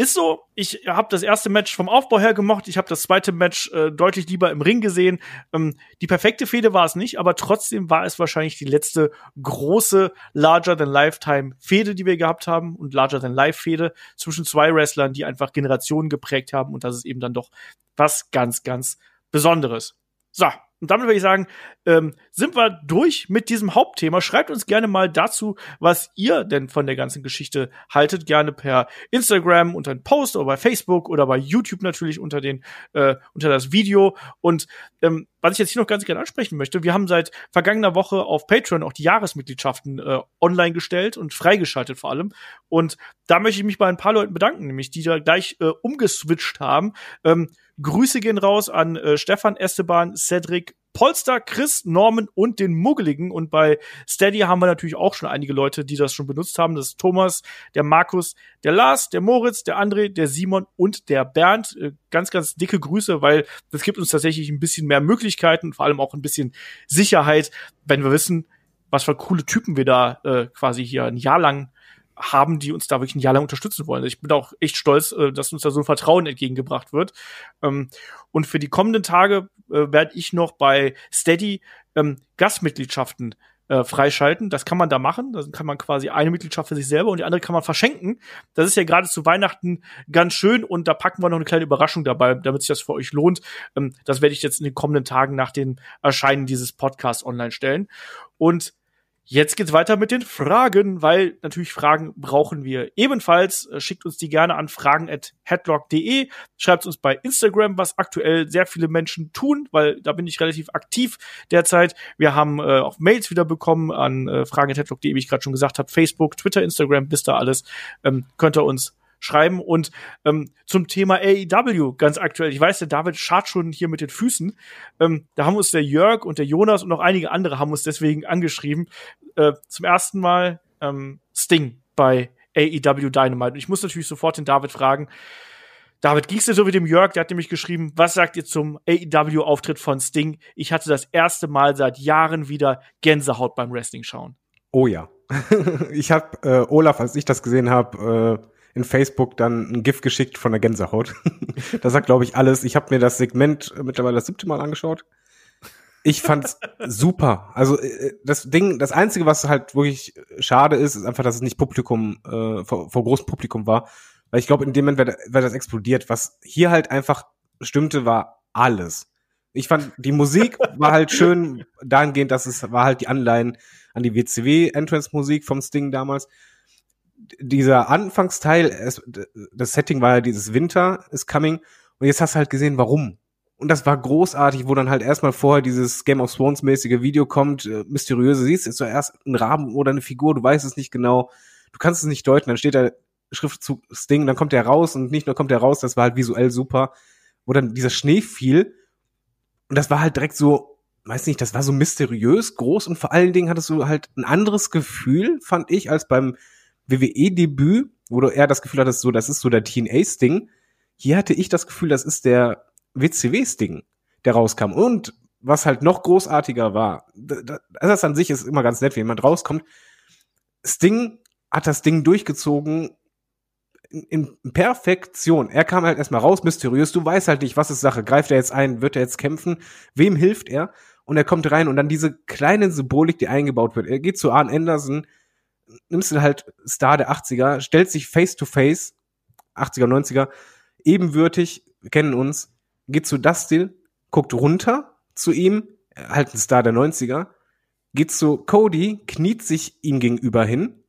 ist so, ich habe das erste Match vom Aufbau her gemocht, ich habe das zweite Match äh, deutlich lieber im Ring gesehen. Ähm, die perfekte Fehde war es nicht, aber trotzdem war es wahrscheinlich die letzte große Larger than Lifetime Fehde, die wir gehabt haben. Und Larger than Life Fehde zwischen zwei Wrestlern, die einfach Generationen geprägt haben. Und das ist eben dann doch was ganz, ganz Besonderes. So, und damit würde ich sagen, ähm, sind wir durch mit diesem Hauptthema. Schreibt uns gerne mal dazu, was ihr denn von der ganzen Geschichte haltet. Gerne per Instagram unter einen Post oder bei Facebook oder bei YouTube natürlich unter den äh, unter das Video. Und ähm, was ich jetzt hier noch ganz gerne ansprechen möchte, wir haben seit vergangener Woche auf Patreon auch die Jahresmitgliedschaften äh, online gestellt und freigeschaltet vor allem. Und da möchte ich mich bei ein paar Leuten bedanken, nämlich die da gleich äh, umgeswitcht haben. Ähm, Grüße gehen raus an äh, Stefan Esteban, Cedric, Polster, Chris, Norman und den Muggeligen. Und bei Steady haben wir natürlich auch schon einige Leute, die das schon benutzt haben. Das ist Thomas, der Markus, der Lars, der Moritz, der André, der Simon und der Bernd. Äh, ganz, ganz dicke Grüße, weil das gibt uns tatsächlich ein bisschen mehr Möglichkeiten, vor allem auch ein bisschen Sicherheit, wenn wir wissen, was für coole Typen wir da äh, quasi hier ein Jahr lang haben, die uns da wirklich ein Jahr lang unterstützen wollen. Ich bin auch echt stolz, äh, dass uns da so ein Vertrauen entgegengebracht wird. Ähm, und für die kommenden Tage äh, werde ich noch bei Steady ähm, Gastmitgliedschaften äh, freischalten. Das kann man da machen. Da kann man quasi eine Mitgliedschaft für sich selber und die andere kann man verschenken. Das ist ja gerade zu Weihnachten ganz schön und da packen wir noch eine kleine Überraschung dabei, damit sich das für euch lohnt. Ähm, das werde ich jetzt in den kommenden Tagen nach dem Erscheinen dieses Podcasts online stellen. Und Jetzt geht's weiter mit den Fragen, weil natürlich Fragen brauchen wir ebenfalls. Äh, schickt uns die gerne an fragen@headlock.de. Schreibt uns bei Instagram, was aktuell sehr viele Menschen tun, weil da bin ich relativ aktiv derzeit. Wir haben äh, auch Mails wieder bekommen an äh, fragen@headlock.de, wie ich gerade schon gesagt habe, Facebook, Twitter, Instagram, bis da alles ähm, könnt ihr uns schreiben. Und ähm, zum Thema AEW ganz aktuell. Ich weiß, der David schart schon hier mit den Füßen. Ähm, da haben uns der Jörg und der Jonas und noch einige andere haben uns deswegen angeschrieben. Äh, zum ersten Mal ähm, Sting bei AEW Dynamite. Und ich muss natürlich sofort den David fragen. David, ging's dir so wie dem Jörg? Der hat nämlich geschrieben, was sagt ihr zum AEW-Auftritt von Sting? Ich hatte das erste Mal seit Jahren wieder Gänsehaut beim Wrestling schauen. Oh ja. ich habe äh, Olaf, als ich das gesehen habe, äh, in Facebook dann ein GIF geschickt von der Gänsehaut. das sagt, glaube ich, alles. Ich habe mir das Segment mittlerweile das siebte Mal angeschaut. Ich fand's super. Also äh, das Ding, das Einzige, was halt wirklich schade ist, ist einfach, dass es nicht Publikum, äh, vor, vor großem Publikum war. Weil ich glaube, in dem Moment wäre wär das explodiert. Was hier halt einfach stimmte, war alles. Ich fand, die Musik war halt schön dahingehend, dass es war halt die Anleihen an die WCW-Entrance-Musik vom Sting damals. Dieser Anfangsteil, es, das Setting war ja dieses Winter is coming und jetzt hast du halt gesehen, warum. Und das war großartig, wo dann halt erstmal vorher dieses Game of Thrones mäßige Video kommt, äh, mysteriöse siehst, ist zuerst ein Raben oder eine Figur, du weißt es nicht genau, du kannst es nicht deuten, dann steht da Schriftzug Sting, dann kommt der raus und nicht nur kommt der raus, das war halt visuell super, wo dann dieser Schnee fiel und das war halt direkt so, weiß nicht, das war so mysteriös groß und vor allen Dingen hattest du halt ein anderes Gefühl, fand ich, als beim WWE-Debüt, wo du eher das Gefühl hattest, so, das ist so der TNA-Sting. Hier hatte ich das Gefühl, das ist der WCW-Sting, der rauskam. Und was halt noch großartiger war, das an sich ist immer ganz nett, wenn jemand rauskommt. Sting hat das Ding durchgezogen in, in Perfektion. Er kam halt erstmal raus, mysteriös. Du weißt halt nicht, was ist Sache. Greift er jetzt ein? Wird er jetzt kämpfen? Wem hilft er? Und er kommt rein und dann diese kleine Symbolik, die eingebaut wird. Er geht zu Arn Anderson, nimmst du halt Star der 80er, stellt sich face to face, 80er, 90er, ebenwürdig, wir kennen uns, geht zu Dustin, guckt runter zu ihm, halt ein Star der 90er, geht zu Cody, kniet sich ihm gegenüber hin,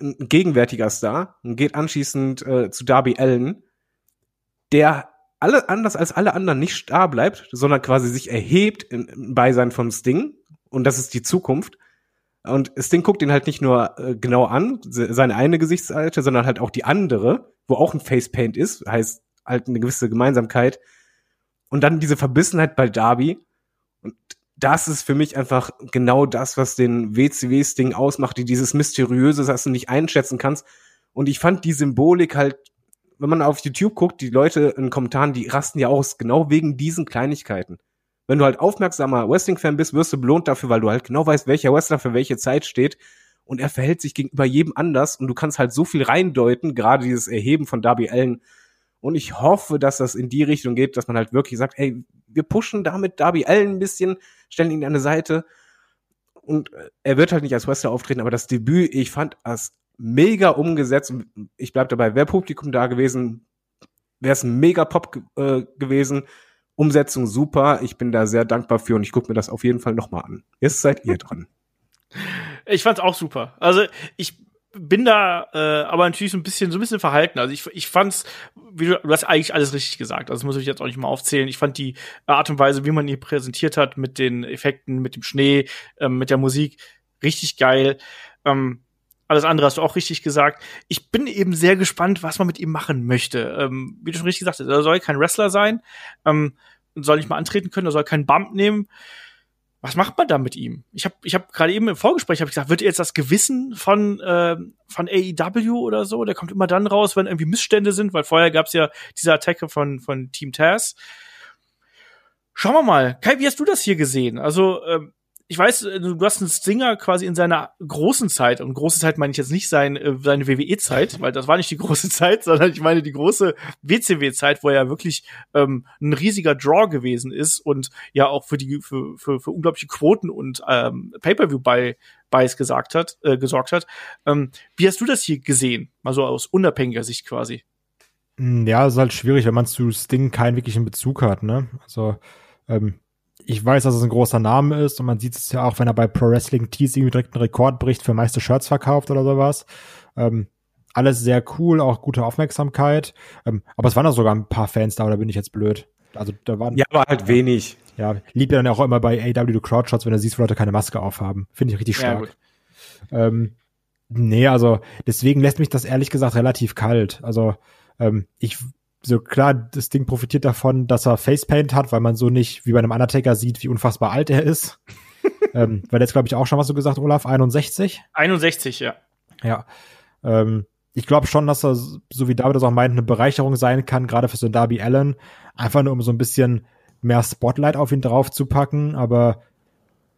ein gegenwärtiger Star und geht anschließend äh, zu Darby Allen, der alle anders als alle anderen nicht starr bleibt, sondern quasi sich erhebt im Beisein von Sting und das ist die Zukunft. Und Sting guckt ihn halt nicht nur äh, genau an, seine eine Gesichtsseite, sondern halt auch die andere, wo auch ein Facepaint ist, heißt halt eine gewisse Gemeinsamkeit. Und dann diese Verbissenheit bei Darby. Und das ist für mich einfach genau das, was den WCW-Sting ausmacht, die dieses Mysteriöse, das du nicht einschätzen kannst. Und ich fand die Symbolik halt, wenn man auf YouTube guckt, die Leute in Kommentaren, die rasten ja aus, genau wegen diesen Kleinigkeiten. Wenn du halt aufmerksamer Wrestling-Fan bist, wirst du belohnt dafür, weil du halt genau weißt, welcher Wrestler für welche Zeit steht. Und er verhält sich gegenüber jedem anders und du kannst halt so viel reindeuten, gerade dieses Erheben von Darby Allen und ich hoffe, dass das in die Richtung geht, dass man halt wirklich sagt, hey, wir pushen damit Darby Allen ein bisschen, stellen ihn an eine Seite. Und äh, er wird halt nicht als Wrestler auftreten, aber das Debüt, ich fand das mega umgesetzt. Ich bleib dabei, wäre Publikum da gewesen, wäre es mega Pop äh, gewesen. Umsetzung super. Ich bin da sehr dankbar für und ich gucke mir das auf jeden Fall nochmal an. Jetzt seid ihr dran. Ich fand's auch super. Also ich bin da äh, aber natürlich so ein bisschen so ein bisschen verhalten. Also ich, ich fand's, wie du, du hast eigentlich alles richtig gesagt. Also das muss ich jetzt auch nicht mal aufzählen. Ich fand die Art und Weise, wie man ihn präsentiert hat, mit den Effekten, mit dem Schnee, ähm, mit der Musik, richtig geil. Ähm, alles andere hast du auch richtig gesagt. Ich bin eben sehr gespannt, was man mit ihm machen möchte. Ähm, wie du schon richtig gesagt hast, er soll kein Wrestler sein, ähm, soll nicht mal antreten können, er soll keinen Bump nehmen was macht man da mit ihm? Ich habe ich hab gerade eben im Vorgespräch hab ich gesagt, wird jetzt das Gewissen von äh, von AEW oder so? Der kommt immer dann raus, wenn irgendwie Missstände sind, weil vorher gab's ja diese Attacke von von Team Taz. Schauen wir mal. Kai, wie hast du das hier gesehen? Also ähm, ich weiß, äh, du hast einen Stinger quasi in seiner großen Zeit, und große Zeit meine ich jetzt nicht sein, äh, seine WWE-Zeit, weil das war nicht die große Zeit, sondern ich meine die große WCW-Zeit, wo er wirklich ähm, ein riesiger Draw gewesen ist und ja auch für die für, für, für unglaubliche Quoten und ähm, Pay-per-view bei Buys gesagt hat, äh, gesorgt hat. Ähm, wie hast du das hier gesehen? Mal so aus unabhängiger Sicht quasi. Hm, ja, ist halt schwierig, wenn man zu Sting keinen wirklichen Bezug hat, ne? Also ähm, ich weiß, dass es ein großer Name ist und man sieht es ja auch, wenn er bei Pro Wrestling Tees irgendwie direkt einen Rekord bricht für meiste Shirts verkauft oder sowas. Ähm, alles sehr cool, auch gute Aufmerksamkeit. Ähm, aber es waren auch sogar ein paar Fans da, oder bin ich jetzt blöd? Also da waren. Ja, aber halt wenig. Ja, liebt ja dann auch immer bei AW Crowdshots, wenn du siehst, wo Leute keine Maske aufhaben. Finde ich richtig stark. Ja, ähm, nee, also deswegen lässt mich das ehrlich gesagt relativ kalt. Also ähm, ich so klar, das Ding profitiert davon, dass er Facepaint hat, weil man so nicht wie bei einem Undertaker sieht, wie unfassbar alt er ist. ähm, weil jetzt glaube ich auch schon was du gesagt, Olaf, 61? 61, ja. Ja. Ähm, ich glaube schon, dass er, so wie David das auch meint, eine Bereicherung sein kann, gerade für so einen Darby Allen. Einfach nur um so ein bisschen mehr Spotlight auf ihn drauf zu packen, aber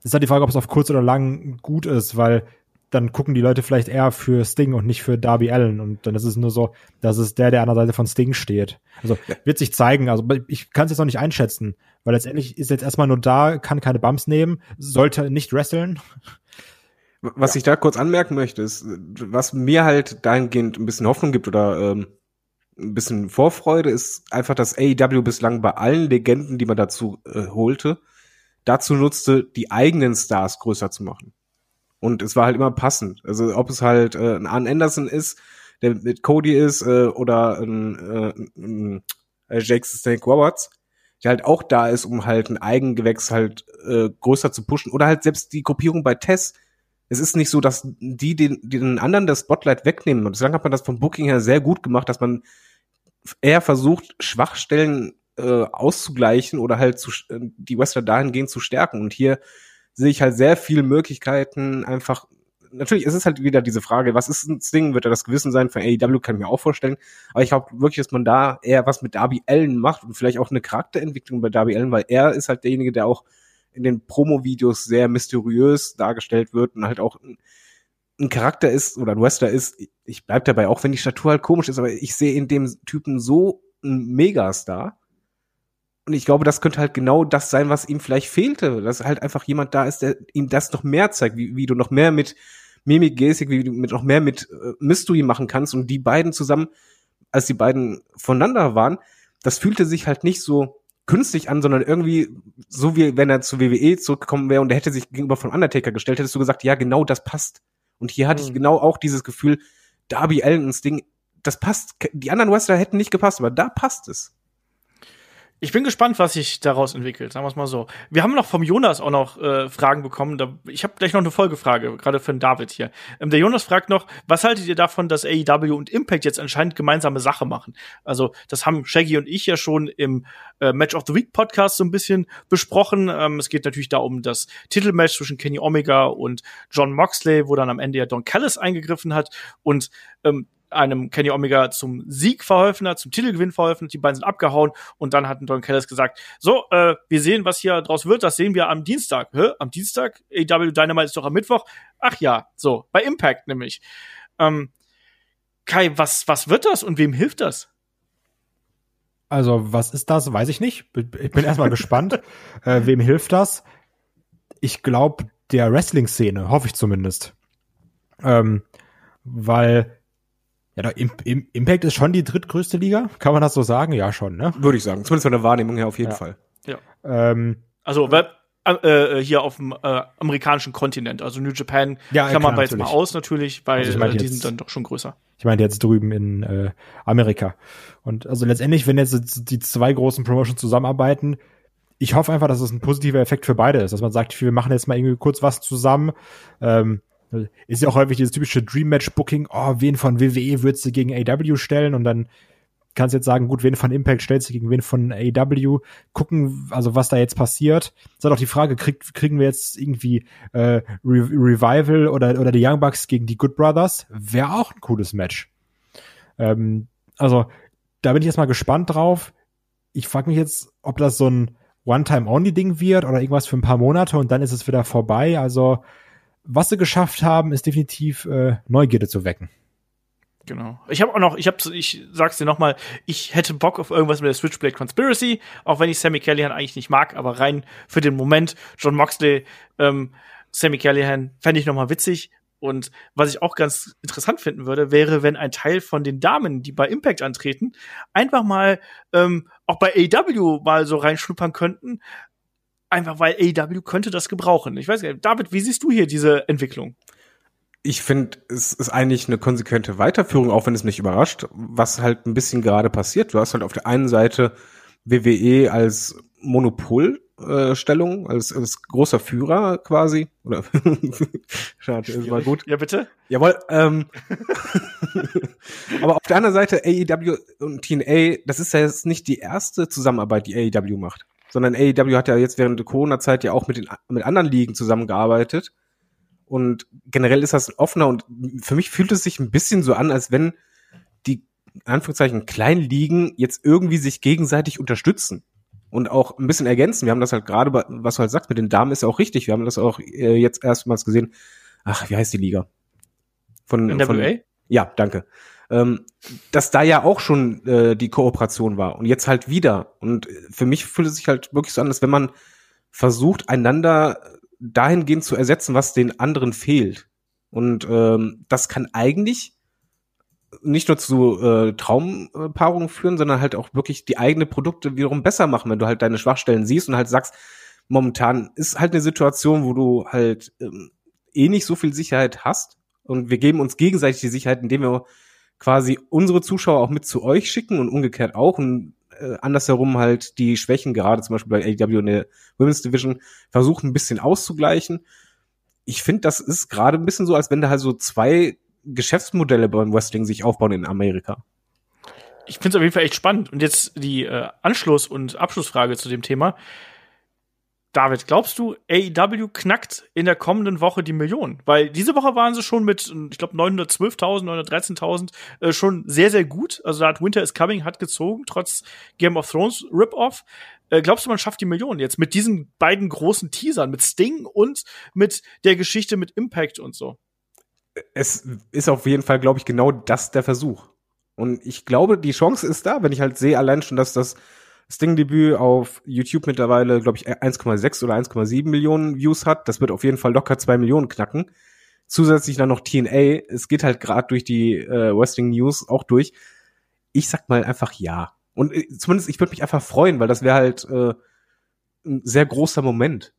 ist halt die Frage, ob es auf kurz oder lang gut ist, weil dann gucken die Leute vielleicht eher für Sting und nicht für Darby Allen. Und dann ist es nur so, dass es der, der an der Seite von Sting steht. Also wird sich zeigen. Also ich kann es jetzt noch nicht einschätzen, weil letztendlich ist jetzt erstmal nur da, kann keine Bumps nehmen, sollte nicht wresteln. Was ich da kurz anmerken möchte, ist, was mir halt dahingehend ein bisschen Hoffnung gibt oder ähm, ein bisschen Vorfreude, ist einfach, dass AEW bislang bei allen Legenden, die man dazu äh, holte, dazu nutzte, die eigenen Stars größer zu machen. Und es war halt immer passend. Also ob es halt äh, ein Arn Anderson ist, der mit Cody ist, äh, oder ein, äh, ein äh, Jake Snake Roberts, der halt auch da ist, um halt ein Eigengewächs halt äh, größer zu pushen. Oder halt selbst die Gruppierung bei Tess, es ist nicht so, dass die den, den anderen das Spotlight wegnehmen. Und bislang hat man das vom Booking her sehr gut gemacht, dass man eher versucht, Schwachstellen äh, auszugleichen oder halt zu, äh, die Wrestler dahingehend zu stärken. Und hier sehe ich halt sehr viele Möglichkeiten, einfach natürlich ist es halt wieder diese Frage, was ist ein Sting? Wird er das Gewissen sein von AEW? Kann ich mir auch vorstellen. Aber ich glaube wirklich, dass man da eher was mit Darby Allen macht und vielleicht auch eine Charakterentwicklung bei Darby Allen, weil er ist halt derjenige, der auch in den Promo-Videos sehr mysteriös dargestellt wird und halt auch ein, ein Charakter ist oder ein Wrestler ist. Ich bleib dabei, auch wenn die Statur halt komisch ist, aber ich sehe in dem Typen so einen Megastar. Und ich glaube, das könnte halt genau das sein, was ihm vielleicht fehlte. Dass halt einfach jemand da ist, der ihm das noch mehr zeigt, wie, wie du noch mehr mit Mimik, Gestik, wie du mit noch mehr mit äh, Mystery machen kannst. Und die beiden zusammen, als die beiden voneinander waren, das fühlte sich halt nicht so künstlich an, sondern irgendwie so wie wenn er zu WWE zurückgekommen wäre und er hätte sich gegenüber von Undertaker gestellt, hättest du gesagt, ja, genau das passt. Und hier hatte Mhm. ich genau auch dieses Gefühl, Darby Allen und Sting, das passt. Die anderen Wrestler hätten nicht gepasst, aber da passt es. Ich bin gespannt, was sich daraus entwickelt, sagen wir es mal so. Wir haben noch vom Jonas auch noch äh, Fragen bekommen. Da, ich habe gleich noch eine Folgefrage, gerade für den David hier. Ähm, der Jonas fragt noch, was haltet ihr davon, dass AEW und Impact jetzt anscheinend gemeinsame Sache machen? Also, das haben Shaggy und ich ja schon im äh, Match of the Week Podcast so ein bisschen besprochen. Ähm, es geht natürlich da um das Titelmatch zwischen Kenny Omega und John Moxley, wo dann am Ende ja Don Callis eingegriffen hat und ähm, einem Kenny Omega zum Sieg verholfen hat, zum Titelgewinn verholfen hat. Die beiden sind abgehauen und dann hat Don Callis gesagt, so, äh, wir sehen, was hier draus wird, das sehen wir am Dienstag. Hä? Am Dienstag? AW Dynamite ist doch am Mittwoch. Ach ja, so, bei Impact nämlich. Ähm, Kai, was, was wird das und wem hilft das? Also, was ist das? Weiß ich nicht. Ich bin erstmal gespannt. Äh, wem hilft das? Ich glaube, der Wrestling-Szene, hoffe ich zumindest. Ähm, weil, ja, Im Impact ist schon die drittgrößte Liga. Kann man das so sagen? Ja, schon, ne? Würde ich sagen. Zumindest von der Wahrnehmung her auf jeden Ja. Fall. Ähm, Also, wer- äh, äh, hier auf dem äh, amerikanischen Kontinent, also New Japan, Ja, klammern klar, wir jetzt mal aus natürlich, weil Also ich meine äh, die jetzt- sind dann doch schon größer. Ich meine jetzt drüben in äh, Amerika. Und also letztendlich, wenn jetzt die zwei großen Promotions zusammenarbeiten, ich hoffe einfach, dass es ein positiver Effekt für beide ist, dass man sagt, wir machen jetzt mal irgendwie kurz was zusammen. Ähm, ist ja auch häufig dieses typische Dream Match Booking, oh, wen von WWE würdest du gegen AW stellen und dann kannst du jetzt sagen, gut, wen von Impact stellst du gegen wen von AW, gucken, also was da jetzt passiert. Ist halt auch die Frage, krieg, kriegen wir jetzt irgendwie äh, Re Revival oder, oder die Young Bucks gegen die Good Brothers? Wäre auch ein cooles Match. Ähm, also, da bin ich jetzt mal gespannt drauf. Ich frage mich jetzt, ob das so ein One-Time-Only-Ding wird oder irgendwas für ein paar Monate und dann ist es wieder vorbei. Also, was sie geschafft haben, ist definitiv äh, Neugierde zu wecken. Genau. Ich habe auch noch, ich habe, ich sag's dir noch mal, ich hätte Bock auf irgendwas mit der Switchblade Conspiracy, auch wenn ich Sammy Callahan eigentlich nicht mag, aber rein für den Moment John Moxley, ähm, Sammy Callahan fände ich noch mal witzig. Und was ich auch ganz interessant finden würde, wäre, wenn ein Teil von den Damen, die bei Impact antreten, einfach mal ähm, auch bei AW mal so reinschnuppern könnten. Einfach weil AW könnte das gebrauchen. Ich weiß nicht, David, wie siehst du hier diese Entwicklung? Ich finde, es ist eigentlich eine konsequente Weiterführung, auch wenn es mich überrascht, was halt ein bisschen gerade passiert. Du hast halt auf der einen Seite WWE als Monopolstellung, als, als großer Führer quasi. Oder schade, ist mal gut. Ja, bitte? Jawohl. Ähm, aber auf der anderen Seite AEW und TNA, das ist ja jetzt nicht die erste Zusammenarbeit, die AEW macht, sondern AEW hat ja jetzt während der Corona-Zeit ja auch mit den mit anderen Ligen zusammengearbeitet. Und generell ist das offener und für mich fühlt es sich ein bisschen so an, als wenn die in Anführungszeichen kleinen Ligen jetzt irgendwie sich gegenseitig unterstützen und auch ein bisschen ergänzen. Wir haben das halt gerade, was du halt sagst, mit den Damen ist ja auch richtig. Wir haben das auch äh, jetzt erstmals gesehen. Ach, wie heißt die Liga? Von, NWA? von ja, danke. Ähm, dass da ja auch schon äh, die Kooperation war und jetzt halt wieder. Und für mich fühlt es sich halt wirklich so an, als wenn man versucht, einander dahingehend zu ersetzen, was den anderen fehlt. Und ähm, das kann eigentlich nicht nur zu äh, Traumpaarungen führen, sondern halt auch wirklich die eigene Produkte wiederum besser machen, wenn du halt deine Schwachstellen siehst und halt sagst, momentan ist halt eine Situation, wo du halt ähm, eh nicht so viel Sicherheit hast und wir geben uns gegenseitig die Sicherheit, indem wir quasi unsere Zuschauer auch mit zu euch schicken und umgekehrt auch und äh, andersherum halt die Schwächen, gerade zum Beispiel bei AEW in der Women's Division, versuchen ein bisschen auszugleichen. Ich finde, das ist gerade ein bisschen so, als wenn da halt so zwei Geschäftsmodelle beim Wrestling sich aufbauen in Amerika. Ich finde es auf jeden Fall echt spannend. Und jetzt die äh, Anschluss- und Abschlussfrage zu dem Thema. David, glaubst du, AEW knackt in der kommenden Woche die Million? Weil diese Woche waren sie schon mit, ich glaube, 912.000, 913.000 äh, schon sehr, sehr gut. Also da hat Winter is Coming hat gezogen, trotz Game of Thrones Rip-Off. Äh, glaubst du, man schafft die Million jetzt mit diesen beiden großen Teasern, mit Sting und mit der Geschichte mit Impact und so? Es ist auf jeden Fall, glaube ich, genau das der Versuch. Und ich glaube, die Chance ist da, wenn ich halt sehe allein schon, dass das Sting-Debüt auf YouTube mittlerweile, glaube ich, 1,6 oder 1,7 Millionen Views hat. Das wird auf jeden Fall locker 2 Millionen knacken. Zusätzlich dann noch TNA. Es geht halt gerade durch die äh, Wrestling News auch durch. Ich sag mal einfach ja. Und äh, zumindest, ich würde mich einfach freuen, weil das wäre halt äh, ein sehr großer Moment.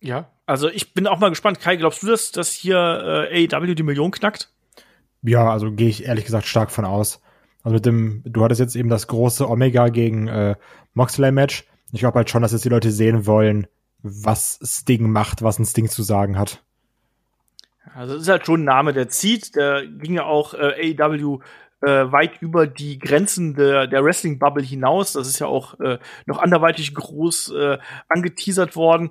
Ja, also ich bin auch mal gespannt. Kai, glaubst du, dass, dass hier äh, AEW die Million knackt? Ja, also gehe ich ehrlich gesagt stark von aus. Also mit dem, du hattest jetzt eben das große Omega gegen äh, Moxley-Match. Ich glaube halt schon, dass jetzt die Leute sehen wollen, was Sting macht, was ein Sting zu sagen hat. Also das ist halt schon ein Name, der zieht. Der ging ja auch äh, AEW äh, weit über die Grenzen der, der Wrestling-Bubble hinaus. Das ist ja auch äh, noch anderweitig groß äh, angeteasert worden.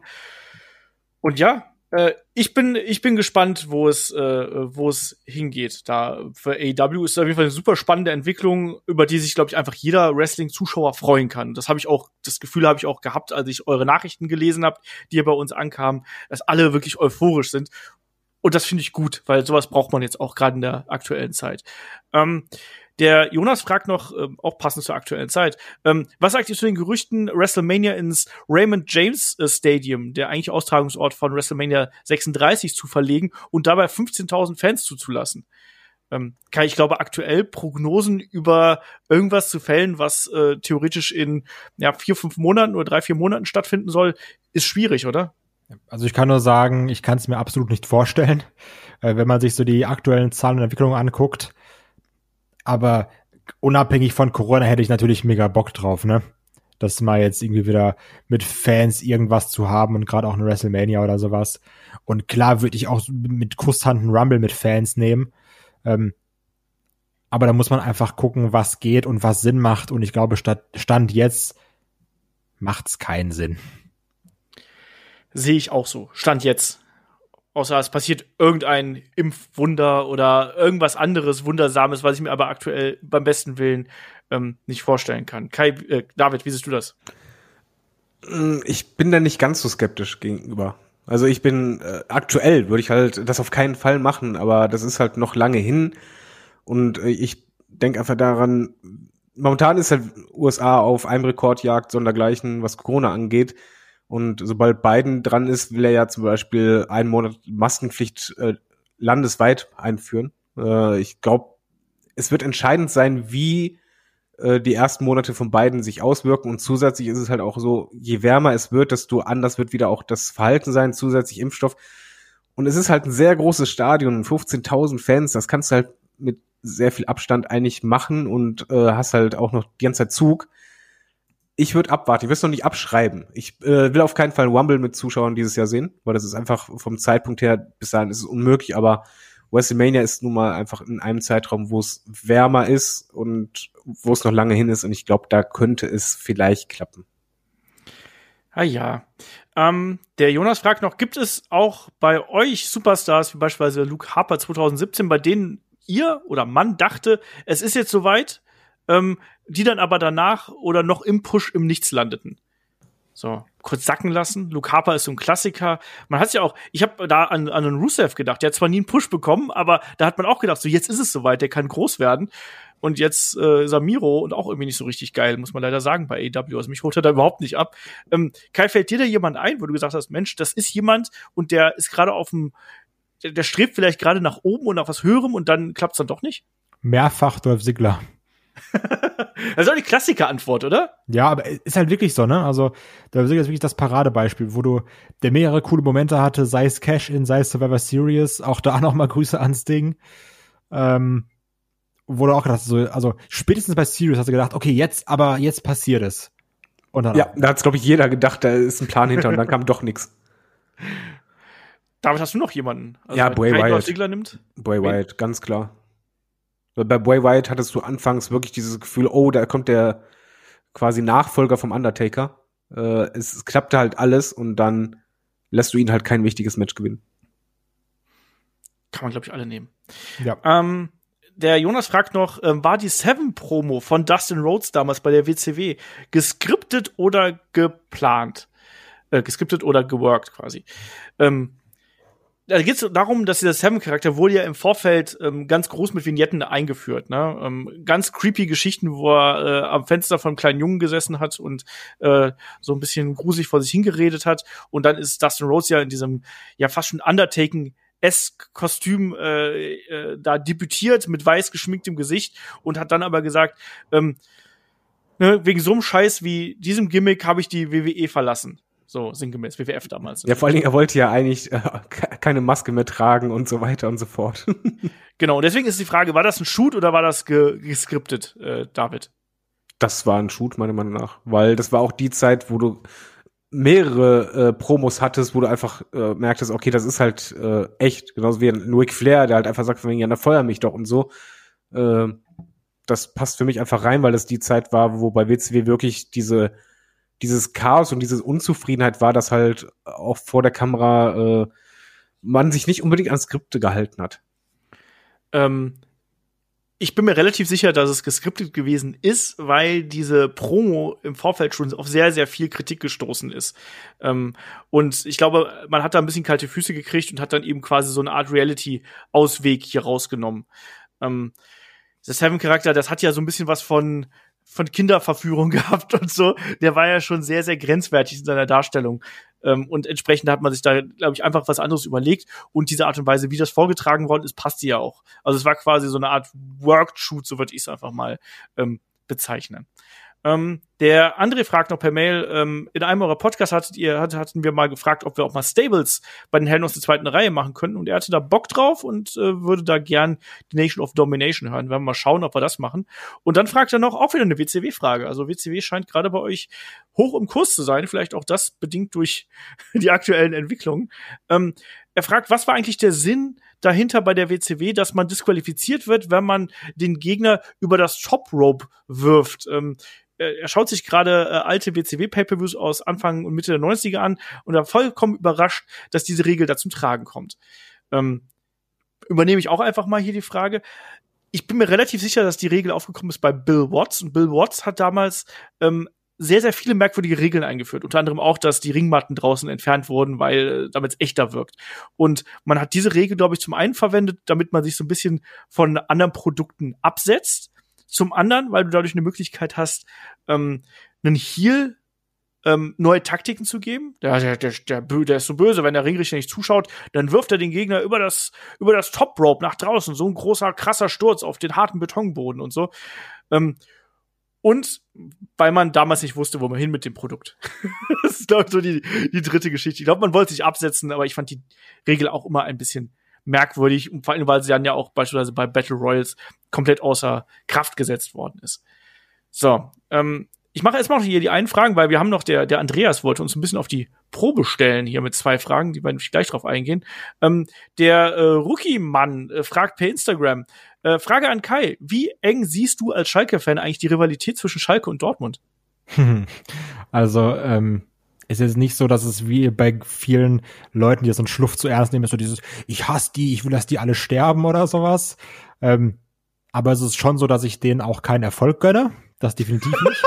Und ja, äh, ich bin, ich bin gespannt, wo es, äh, wo es hingeht. Da für AEW ist auf jeden Fall eine super spannende Entwicklung, über die sich, glaube ich, einfach jeder Wrestling-Zuschauer freuen kann. Das habe ich auch, das Gefühl habe ich auch gehabt, als ich eure Nachrichten gelesen habe, die ihr bei uns ankamen, dass alle wirklich euphorisch sind. Und das finde ich gut, weil sowas braucht man jetzt auch gerade in der aktuellen Zeit. Ähm, der Jonas fragt noch, ähm, auch passend zur aktuellen Zeit, ähm, was sagt ihr zu den Gerüchten, WrestleMania ins Raymond James äh, Stadium, der eigentlich Austragungsort von WrestleMania 36, zu verlegen und dabei 15.000 Fans zuzulassen? Ähm, Kai, ich glaube, aktuell Prognosen über irgendwas zu fällen, was äh, theoretisch in ja, vier, fünf Monaten oder drei, vier Monaten stattfinden soll, ist schwierig, oder? Also ich kann nur sagen, ich kann es mir absolut nicht vorstellen, äh, wenn man sich so die aktuellen Zahlen und Entwicklungen anguckt. Aber unabhängig von Corona hätte ich natürlich mega Bock drauf, ne? Das mal jetzt irgendwie wieder mit Fans irgendwas zu haben und gerade auch eine WrestleMania oder sowas. Und klar würde ich auch mit Kusshanden Rumble mit Fans nehmen. Ähm, aber da muss man einfach gucken, was geht und was Sinn macht. Und ich glaube, statt, Stand jetzt macht's keinen Sinn. Sehe ich auch so. Stand jetzt. Außer es passiert irgendein Impfwunder oder irgendwas anderes Wundersames, was ich mir aber aktuell beim besten Willen ähm, nicht vorstellen kann. Kai, äh, David, wie siehst du das? Ich bin da nicht ganz so skeptisch gegenüber. Also ich bin äh, aktuell würde ich halt das auf keinen Fall machen, aber das ist halt noch lange hin und äh, ich denke einfach daran, momentan ist halt USA auf einem Rekordjagd sondergleichen, was Corona angeht. Und sobald Biden dran ist, will er ja zum Beispiel einen Monat Maskenpflicht äh, landesweit einführen. Äh, ich glaube, es wird entscheidend sein, wie äh, die ersten Monate von Biden sich auswirken. Und zusätzlich ist es halt auch so, je wärmer es wird, desto anders wird wieder auch das Verhalten sein, zusätzlich Impfstoff. Und es ist halt ein sehr großes Stadion, 15.000 Fans, das kannst du halt mit sehr viel Abstand eigentlich machen und äh, hast halt auch noch die ganze Zeit Zug ich würde abwarten. Ich will es noch nicht abschreiben. Ich äh, will auf keinen Fall Rumble mit Zuschauern dieses Jahr sehen, weil das ist einfach vom Zeitpunkt her bis dahin ist es unmöglich. Aber WrestleMania ist nun mal einfach in einem Zeitraum, wo es wärmer ist und wo es noch lange hin ist. Und ich glaube, da könnte es vielleicht klappen. Ah ja. Ähm, der Jonas fragt noch, gibt es auch bei euch Superstars wie beispielsweise Luke Harper 2017, bei denen ihr oder man dachte, es ist jetzt soweit, ähm, die dann aber danach oder noch im Push im Nichts landeten. So, kurz sacken lassen. Luke Harper ist so ein Klassiker. Man hat ja auch, ich habe da an, an einen Rusev gedacht, der hat zwar nie einen Push bekommen, aber da hat man auch gedacht, so jetzt ist es soweit, der kann groß werden. Und jetzt äh, Samiro und auch irgendwie nicht so richtig geil, muss man leider sagen, bei AW. Also mich holt er da überhaupt nicht ab. Ähm, Kai, fällt dir da jemand ein, wo du gesagt hast, Mensch, das ist jemand und der ist gerade auf dem, der, der strebt vielleicht gerade nach oben und nach was Höherem und dann klappt's dann doch nicht? Mehrfach Dolph Ziggler. Das ist auch die Klassiker-Antwort, oder? Ja, aber ist halt wirklich so, ne? Also, Ziggler ist wirklich das Paradebeispiel, wo du, der mehrere coole Momente hatte, sei es Cash-In, sei es Survivor Series, auch da nochmal Grüße ans Ding. Ähm, wo du auch gedacht hast, so, also spätestens bei Series hast du gedacht, okay, jetzt, aber jetzt passiert es. Und dann Ja, da hat glaube ich, jeder gedacht, da ist ein Plan hinter und dann kam doch nichts. David, hast du noch jemanden? Also, Ja, Bray kein Wyatt. Bray Wyatt, ganz klar. Weil Bei Bray Wyatt hattest du anfangs wirklich dieses Gefühl, oh, da kommt der quasi Nachfolger vom Undertaker. Äh, es, es klappte halt alles und dann lässt du ihn halt kein wichtiges Match gewinnen. Kann man, glaube ich, alle nehmen. Ja. Ähm, der Jonas fragt noch, ähm, war die Seven-Promo von Dustin Rhodes damals bei der WCW geskriptet oder geplant? Äh, geskriptet oder geworkt quasi. Ähm, da geht es darum, dass dieser Seven-Charakter wurde ja im Vorfeld ähm, ganz groß mit Vignetten eingeführt. Ne? Ähm, ganz creepy Geschichten, wo er äh, am Fenster von einem kleinen Jungen gesessen hat und äh, so ein bisschen gruselig vor sich hingeredet hat. Und dann ist Dustin Rhodes ja in diesem ja fast schon Undertaking S-Kostüm äh, äh, da debütiert mit weiß geschminktem Gesicht und hat dann aber gesagt, ähm, ne, wegen so einem Scheiß wie diesem Gimmick habe ich die WWE verlassen. So sinngemäß, WWF damals. Ja, vor allen Dingen, er wollte ja eigentlich äh, ke- keine Maske mehr tragen und so weiter und so fort. Genau, und deswegen ist die Frage, war das ein Shoot oder war das ge geskriptet, äh, David? das war ein Shoot, meiner Meinung nach. Weil das war auch die Zeit, wo du mehrere äh, Promos hattest, wo du einfach äh, merktest, okay, das ist halt äh, echt. Genauso wie ein Ric Flair, der halt einfach sagt, von wegen, ja, dann feuer mich doch und so. Äh, das passt für mich einfach rein, weil das die Zeit war, wo bei WCW wirklich diese dieses Chaos und diese Unzufriedenheit war, dass halt auch vor der Kamera äh, man sich nicht unbedingt an Skripte gehalten hat. Ähm, ich bin mir relativ sicher, dass es geskriptet gewesen ist, weil diese Promo im Vorfeld schon auf sehr, sehr viel Kritik gestoßen ist. Ähm, und ich glaube, man hat da ein bisschen kalte Füße gekriegt und hat dann eben quasi so eine Art Reality-Ausweg hier rausgenommen. Ähm, der Seven-Charakter, das hat ja so ein bisschen was von von Kinderverführung gehabt und so. Der war ja schon sehr, sehr grenzwertig in seiner Darstellung. Ähm, und entsprechend hat man sich da, glaube ich, einfach was anderes überlegt. Und diese Art und Weise, wie das vorgetragen worden ist, passt ja auch. Also es war quasi so eine Art Workshoot, so würde ich es einfach mal ähm, bezeichnen. Ähm, der André fragt noch per Mail, ähm, in einem eurer Podcasts hattet ihr, hat, hatten wir mal gefragt, ob wir auch mal Stables bei den Helden aus der zweiten Reihe machen können. Und er hatte da Bock drauf und äh, würde da gern die Nation of Domination hören. Wir werden mal schauen, ob wir das machen. Und dann fragt er noch auch wieder eine WCW-Frage. Also WCW scheint gerade bei euch hoch im Kurs zu sein. Vielleicht auch das bedingt durch die aktuellen Entwicklungen. Ähm, er fragt, was war eigentlich der Sinn dahinter bei der WCW, dass man disqualifiziert wird, wenn man den Gegner über das Top Rope wirft? Ähm, er schaut sich gerade äh, alte WCW-Pay-Per-Views aus Anfang und Mitte der 90er an und er vollkommen überrascht, dass diese Regel da zum Tragen kommt. Ähm, übernehme ich auch einfach mal hier die Frage. Ich bin mir relativ sicher, dass die Regel aufgekommen ist bei Bill Watts und Bill Watts hat damals ähm, sehr, sehr viele merkwürdige Regeln eingeführt. Unter anderem auch, dass die Ringmatten draußen entfernt wurden, weil äh, damit es echter wirkt. Und man hat diese Regel, glaube ich, zum einen verwendet, damit man sich so ein bisschen von anderen Produkten absetzt. Zum anderen, weil du dadurch eine Möglichkeit hast, ähm, einen Heal ähm, neue Taktiken zu geben. Der, der, der, der, der ist so böse, wenn der Ringrichter nicht zuschaut, dann wirft er den Gegner über das, über das Top Rope nach draußen. So ein großer, krasser Sturz auf den harten Betonboden und so. Ähm, und weil man damals nicht wusste, wo man hin mit dem Produkt. das ist, glaube ich, so die, die dritte Geschichte. Ich glaube, man wollte sich absetzen, aber ich fand die Regel auch immer ein bisschen merkwürdig. Vor allem, weil sie dann ja auch beispielsweise bei Battle Royals komplett außer Kraft gesetzt worden ist. So, ähm, ich mache erstmal noch hier die einen Fragen, weil wir haben noch, der, der Andreas wollte uns ein bisschen auf die Probe stellen hier mit zwei Fragen, die wir gleich drauf eingehen. Ähm, der äh, Rookie-Mann äh, fragt per Instagram, äh, Frage an Kai, wie eng siehst du als Schalke-Fan eigentlich die Rivalität zwischen Schalke und Dortmund? Also, ähm, ist jetzt nicht so, dass es wie bei vielen Leuten, die so einen Schluff zu ernst nehmen, ist so dieses, ich hasse die, ich will, dass die alle sterben oder sowas. Ähm, aber es ist schon so, dass ich denen auch keinen Erfolg gönne. Das definitiv nicht.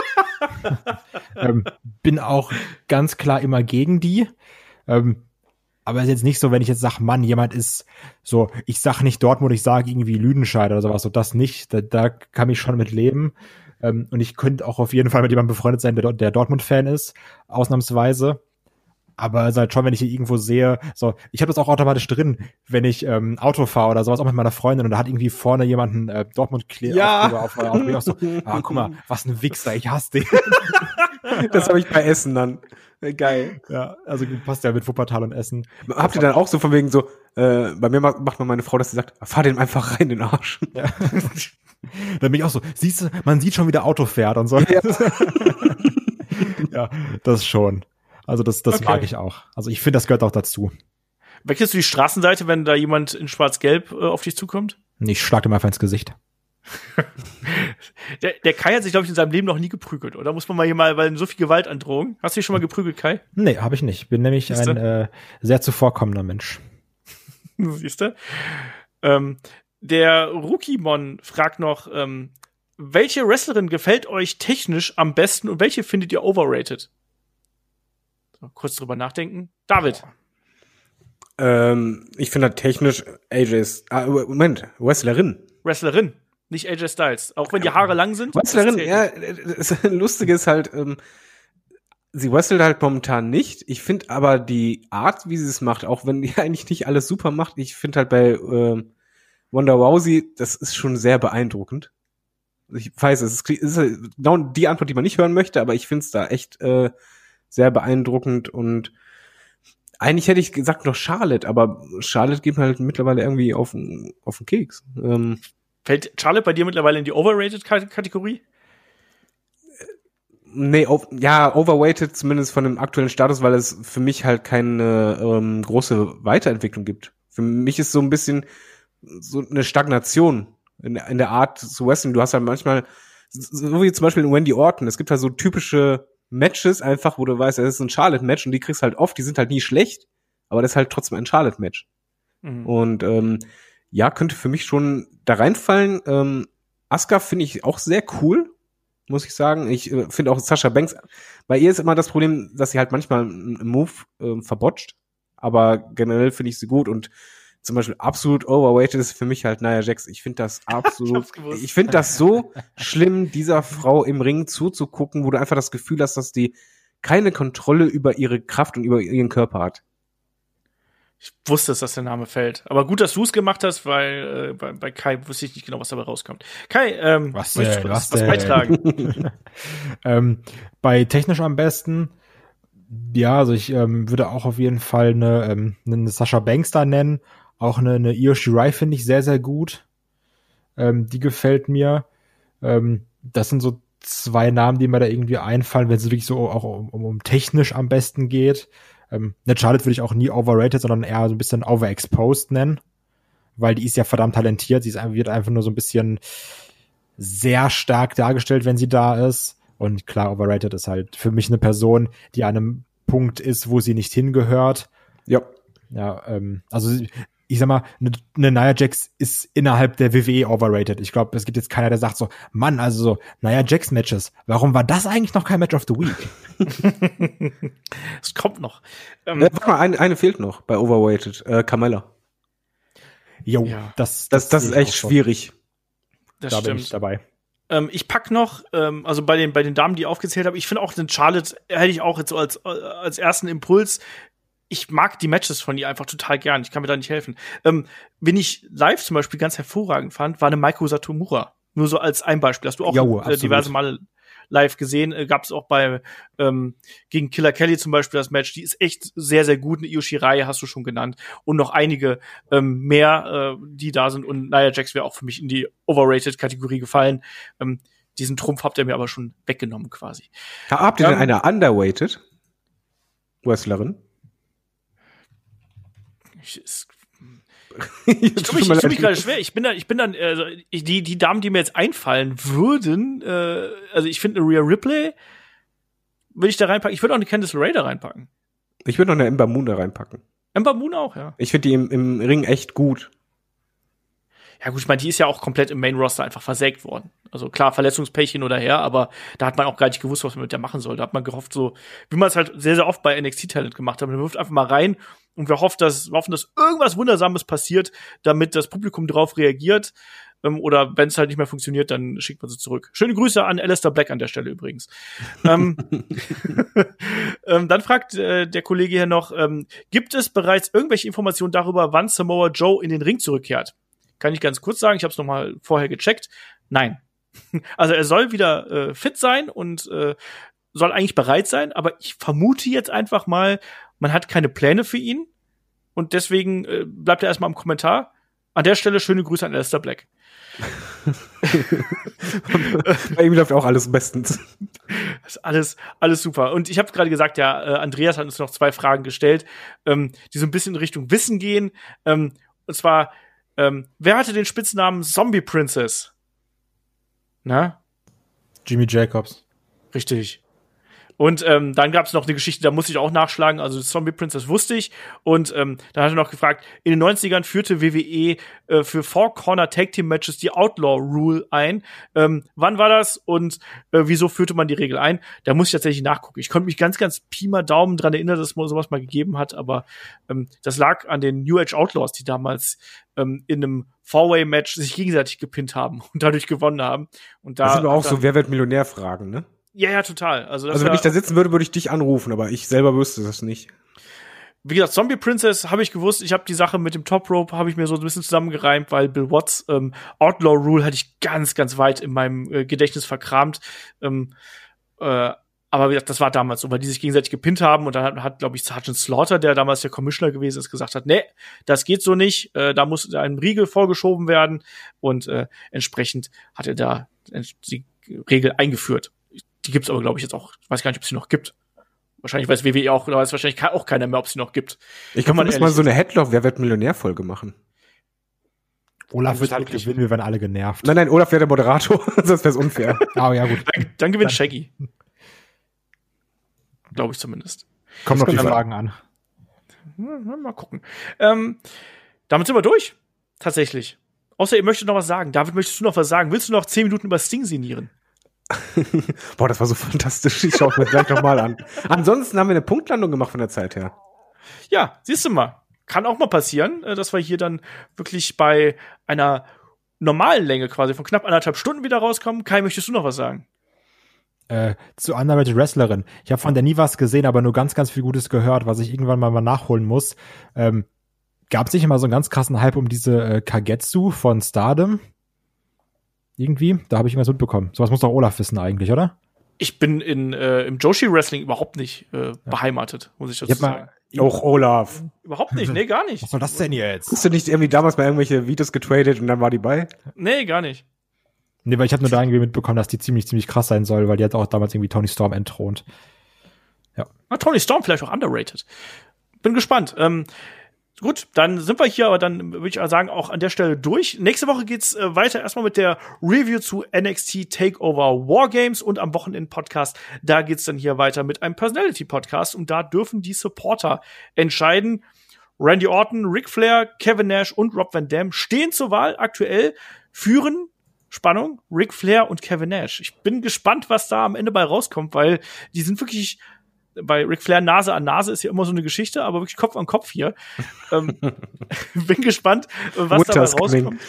ähm, bin auch ganz klar immer gegen die. Ähm, aber es ist jetzt nicht so, wenn ich jetzt sage, Mann, jemand ist so, ich sag nicht Dortmund, ich sage irgendwie Lüdenscheid oder sowas, so das nicht. Da, da kann ich schon mit leben. Ähm, und ich könnte auch auf jeden Fall mit jemandem befreundet sein, der, der Dortmund-Fan ist, ausnahmsweise. Aber es ist halt schon, wenn ich hier irgendwo sehe, so, ich habe das auch automatisch drin, wenn ich ähm, Auto fahre oder sowas, auch mit meiner Freundin und da hat irgendwie vorne jemanden äh, dortmund Ja. auf, auf, auf, auf so, ah, guck mal, was ein Wichser, ich hasse den. Das habe ich bei Essen dann. Äh, Geil. ja, also passt ja mit Wuppertal und Essen. Habt ihr dann auch so von wegen so, äh, bei mir macht mal meine Frau, dass sie sagt, fahr den einfach rein in den Arsch. Ja. Dann bin ich auch so, siehst du, man sieht schon, wie der Auto fährt und so. Ja, ja das schon. Also das, das Okay. mag ich auch. Also ich finde, das gehört auch dazu. Wechselst du die Straßenseite, wenn da jemand in Schwarz-Gelb äh, auf dich zukommt? Ich schlag dem einfach ins Gesicht. Der, der Kai hat sich, glaube ich, in seinem Leben noch nie geprügelt, oder? Muss man mal hier mal, weil so viel Gewaltandrohung. Hast du dich schon mal geprügelt, Kai? Nee, habe ich nicht. Bin nämlich Siehste? ein äh, sehr zuvorkommender Mensch. Siehst du? Ähm, der Rookiemon fragt noch, ähm, welche Wrestlerin gefällt euch technisch am besten und welche findet ihr overrated? Kurz drüber nachdenken. David. Ähm, ich finde halt technisch AJ ist, ah, Moment, Wrestlerin. Wrestlerin, nicht AJ Styles. Auch wenn die Haare lang sind. Wrestlerin, das ja, zählt das Lustige ist halt, ähm, sie wrestelt halt momentan nicht. Ich finde aber die Art, wie sie es macht, auch wenn die eigentlich nicht alles super macht, ich finde halt bei ähm, Wonder Rousey, das ist schon sehr beeindruckend. Ich weiß, es ist, es ist genau die Antwort, die man nicht hören möchte, aber ich finde es da echt äh, sehr beeindruckend und eigentlich hätte ich gesagt noch Charlotte, aber Charlotte geht mir halt mittlerweile irgendwie auf, den- auf den Keks. Ähm, Fällt Charlotte bei dir mittlerweile in die overrated-Kategorie? Nee, o- ja, overweighted zumindest von dem aktuellen Status, weil es für mich halt keine ähm, große Weiterentwicklung gibt. Für mich ist so ein bisschen so eine Stagnation in, in der Art zu wrestling. Du hast halt manchmal, so wie zum Beispiel in Wendy Orton, es gibt halt so typische Matches einfach, wo du weißt, es ist ein Charlotte-Match und die kriegst halt oft, die sind halt nie schlecht, aber das ist halt trotzdem ein Charlotte-Match. Mhm. Und ähm, ja, könnte für mich schon da reinfallen. Ähm, Asuka finde ich auch sehr cool, muss ich sagen. Ich äh, finde auch Sascha Banks, bei ihr ist immer das Problem, dass sie halt manchmal einen Move ähm, verbotscht, aber generell finde ich sie gut und zum Beispiel absolut overweighted ist für mich halt Nia Jax. Ich finde das absolut, gewusst. ich finde das so schlimm, dieser Frau im Ring zuzugucken, wo du einfach das Gefühl hast, dass die keine Kontrolle über ihre Kraft und über ihren Körper hat. Ich wusste, dass der Name fällt. Aber gut, dass du es gemacht hast, weil äh, bei, bei Kai wusste ich nicht genau, was dabei rauskommt. Kai, ähm, Was möchtest denn? du Was was, beitragen? ähm, bei technisch am besten, ja, also ich ähm, würde auch auf jeden Fall eine, ähm, eine Sascha Banks da nennen. Auch eine, eine Io Shirai finde ich sehr, sehr gut. Ähm, die gefällt mir. Ähm, das sind so zwei Namen, die mir da irgendwie einfallen, wenn es wirklich so auch um, um, um technisch am besten geht. Ähm, eine Charlotte würde ich auch nie overrated, sondern eher so ein bisschen overexposed nennen. Weil die ist ja verdammt talentiert. Sie ist, wird einfach nur so ein bisschen sehr stark dargestellt, wenn sie da ist. Und klar, overrated ist halt für mich eine Person, die an einem Punkt ist, wo sie nicht hingehört. Ja. Ja, ähm, also ich sag mal, eine, eine Nia Jax ist innerhalb der WWE overrated. Ich glaube, es gibt jetzt keiner, der sagt so, Mann, also so Nia Jax Matches. Warum war das eigentlich noch kein Match of the Week? Es kommt noch. Ähm, Äh, warte mal, eine, eine fehlt noch bei Overweighted. Äh, Carmella. Jo, Ja. das, Das, das ist sehe ich echt schwierig. das Da bin stimmt. ich dabei. Ähm, ich pack noch, ähm, also bei den, bei den Damen, die ich aufgezählt habe, ich finde auch den Charlotte hätte ich auch jetzt so als, äh, als ersten Impuls. Ich mag die Matches von ihr einfach total gern. Ich kann mir da nicht helfen. Ähm, wen ich live zum Beispiel ganz hervorragend fand, war eine Maiko Satomura. Nur so als ein Beispiel. Hast du auch Jo, äh, diverse Male live gesehen. Äh, Gab es auch bei ähm, gegen Killer Kelly zum Beispiel das Match. Die ist echt sehr, sehr gut. Eine Io Shirai hast du schon genannt. Und noch einige ähm, mehr, äh, die da sind. Und Nia Jax wäre auch für mich in die Overrated-Kategorie gefallen. Ähm, diesen Trumpf habt ihr mir aber schon weggenommen quasi. Ha- Habt ihr denn eine Underweighted Wrestlerin? Ich, es, ich tue mich, tu mich gerade schwer. Ich bin da, ich bin dann, also ich, die, die Damen, die mir jetzt einfallen würden, äh, also ich finde eine Rhea Ripley würde ich da reinpacken. Ich würde auch eine Candice LeRae da reinpacken. Ich würde noch eine Ember Moon da reinpacken. Ember Moon auch, ja. Ich finde die im, im Ring echt gut. Ja gut, ich meine, die ist ja auch komplett im Main-Roster einfach versägt worden. Also klar, Verletzungspech hin oder her, aber da hat man auch gar nicht gewusst, was man mit der machen soll. Da hat man gehofft, so, wie man es halt sehr, sehr oft bei NXT-Talent gemacht hat. Man wirft einfach mal rein und wir hoffen, dass, wir hoffen, dass irgendwas Wundersames passiert, damit das Publikum drauf reagiert. Ähm, oder wenn es halt nicht mehr funktioniert, dann schickt man sie zurück. Schöne Grüße an Alistair Black an der Stelle übrigens. ähm, ähm, dann fragt äh, der Kollege hier noch, ähm, gibt es bereits irgendwelche Informationen darüber, wann Samoa Joe in den Ring zurückkehrt? Kann ich ganz kurz sagen, ich habe es noch mal vorher gecheckt. Nein. Also er soll wieder äh, fit sein und äh, soll eigentlich bereit sein, aber ich vermute jetzt einfach mal, man hat keine Pläne für ihn und deswegen äh, bleibt er erstmal im Kommentar. An der Stelle schöne Grüße an Alistair Black. Bei ihm läuft auch alles bestens. Das ist alles, alles super. Und ich habe gerade gesagt, ja, äh, Andreas hat uns noch zwei Fragen gestellt, ähm, die so ein bisschen in Richtung Wissen gehen. Ähm, und zwar, ähm, wer hatte den Spitznamen Zombie Princess? Na? Jimmy Jacobs. Richtig. Und ähm, dann gab es noch eine Geschichte, da musste ich auch nachschlagen, also Zombie Princess wusste ich. Und ähm, dann hat er noch gefragt, in den 90ern führte WWE äh, für Four Corner Tag Team Matches die Outlaw Rule ein. Ähm, wann war das und äh, wieso führte man die Regel ein? Da muss ich tatsächlich nachgucken. Ich konnte mich ganz, ganz Pi mal Daumen dran erinnern, dass es sowas mal gegeben hat, aber ähm, das lag an den New Age Outlaws, die damals ähm, in einem Four-Way-Match sich gegenseitig gepinnt haben und dadurch gewonnen haben. Und da Das sind aber auch so, wer wird Millionär fragen, ne? Ja, ja, total. Also, Also wenn ich da sitzen würde, würde ich dich anrufen, aber ich selber wüsste das nicht. wie gesagt, Zombie Princess habe ich gewusst. Ich habe die Sache mit dem Top Rope habe ich mir so ein bisschen zusammengereimt, weil Bill Watts ähm, Outlaw Rule hatte ich ganz, ganz weit in meinem äh, Gedächtnis verkramt. Ähm, äh, aber wie gesagt, das war damals so, weil die sich gegenseitig gepinnt haben und dann hat, hat glaube ich, Sergeant Slaughter, der damals der Commissioner gewesen ist, gesagt hat, nee, das geht so nicht, äh, da muss ein Riegel vorgeschoben werden und äh, entsprechend hat er da die Regel eingeführt. Die gibt's aber, glaube ich, jetzt auch, ich weiß gar nicht, ob es sie noch gibt. Wahrscheinlich weiß WWE auch, oder weiß wahrscheinlich auch keiner mehr, ob es sie noch gibt. Ich glaube, man mal so eine Headlock, wer wird Millionär-Folge machen. Olaf wird halt gewinnen, wir werden alle genervt. Nein, nein, Olaf wäre der Moderator, sonst wäre es unfair. Ah, ja, gut. Dann, dann gewinnt Shaggy. Glaube ich zumindest. Kommen noch die Fragen an. Hm, Mal gucken. Ähm, damit sind wir durch. Tatsächlich. Außer ihr möchtet noch was sagen. David, möchtest du noch was sagen? Willst du noch zehn Minuten über Sting sinnieren? Boah, das war so fantastisch. Ich schaue es mir gleich nochmal an. Ansonsten haben wir eine Punktlandung gemacht von der Zeit her. Ja, siehst du mal. Kann auch mal passieren, äh, dass wir hier dann wirklich bei einer normalen Länge quasi von knapp anderthalb Stunden wieder rauskommen. Kai, möchtest du noch was sagen? Äh, zu Underrated Wrestlerin. Ich habe von der nie was gesehen, aber nur ganz, ganz viel Gutes gehört, was ich irgendwann mal, mal nachholen muss. Ähm, Gab es nicht immer so einen ganz krassen Hype um diese äh, Kagetsu von Stardom? Irgendwie? Da habe ich irgendwas mitbekommen. Sowas muss doch Olaf wissen eigentlich, oder? Ich bin in, äh, im Joshi-Wrestling überhaupt nicht äh, beheimatet, muss ich dazu Ich sagen. mal, Auch Olaf. Überhaupt nicht, nee, gar nicht. was soll das denn jetzt? Hast du nicht irgendwie damals mal irgendwelche Videos getradet und dann war die bei? Nee, gar nicht. Nee, weil ich habe nur da irgendwie mitbekommen, dass die ziemlich, ziemlich krass sein soll, weil die hat auch damals irgendwie Tony Storm entthront. Ah, Tony Storm vielleicht auch underrated. Bin gespannt. Ähm, gut, dann sind wir hier, aber dann würde ich sagen, auch an der Stelle durch. Nächste Woche geht's äh, weiter erstmal mit der Review zu NXT Takeover Wargames und am Wochenend-Podcast, da geht's dann hier weiter mit einem Personality-Podcast und da dürfen die Supporter entscheiden. Randy Orton, Ric Flair, Kevin Nash und Rob Van Dam stehen zur Wahl aktuell, führen Spannung, Ric Flair und Kevin Nash. Ich bin gespannt, was da am Ende bei rauskommt, weil die sind wirklich bei Ric Flair Nase an Nase ist ja immer so eine Geschichte, aber wirklich Kopf an Kopf hier. ähm, bin gespannt, was dabei Mutters Coming. rauskommt.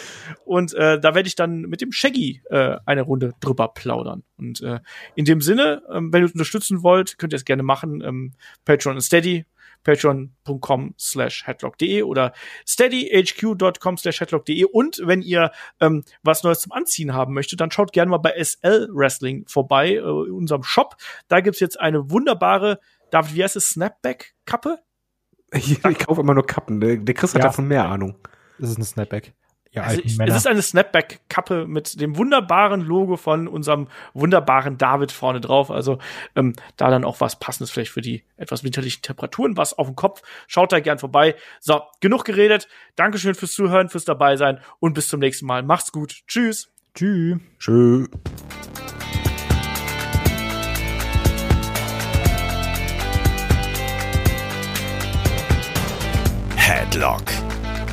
Und äh, da werde ich dann mit dem Shaggy äh, eine Runde drüber plaudern. Und äh, in dem Sinne, ähm, wenn ihr uns unterstützen wollt, könnt ihr es gerne machen. Ähm, Patreon und Steady, patreon.com slash headlock.de oder steadyhq.com slash headlock.de und wenn ihr ähm, was Neues zum Anziehen haben möchtet, dann schaut gerne mal bei SL Wrestling vorbei, äh, in unserem Shop. Da gibt's jetzt eine wunderbare, David, wie heißt es, Snapback-Kappe? Ich, ich kaufe immer nur Kappen. Der, der Chris hat Ja. davon mehr Ahnung. Das ist ein Snapback. Ja, Also alten ich, Männer. es ist eine Snapback-Kappe mit dem wunderbaren Logo von unserem wunderbaren David vorne drauf. Also ähm, da dann auch was Passendes vielleicht für die etwas winterlichen Temperaturen, was auf dem Kopf. Schaut da gern vorbei. So, genug geredet. Dankeschön fürs Zuhören, fürs dabei sein und bis zum nächsten Mal. Macht's gut. Tschüss. Tschüss. Tschö. Headlock,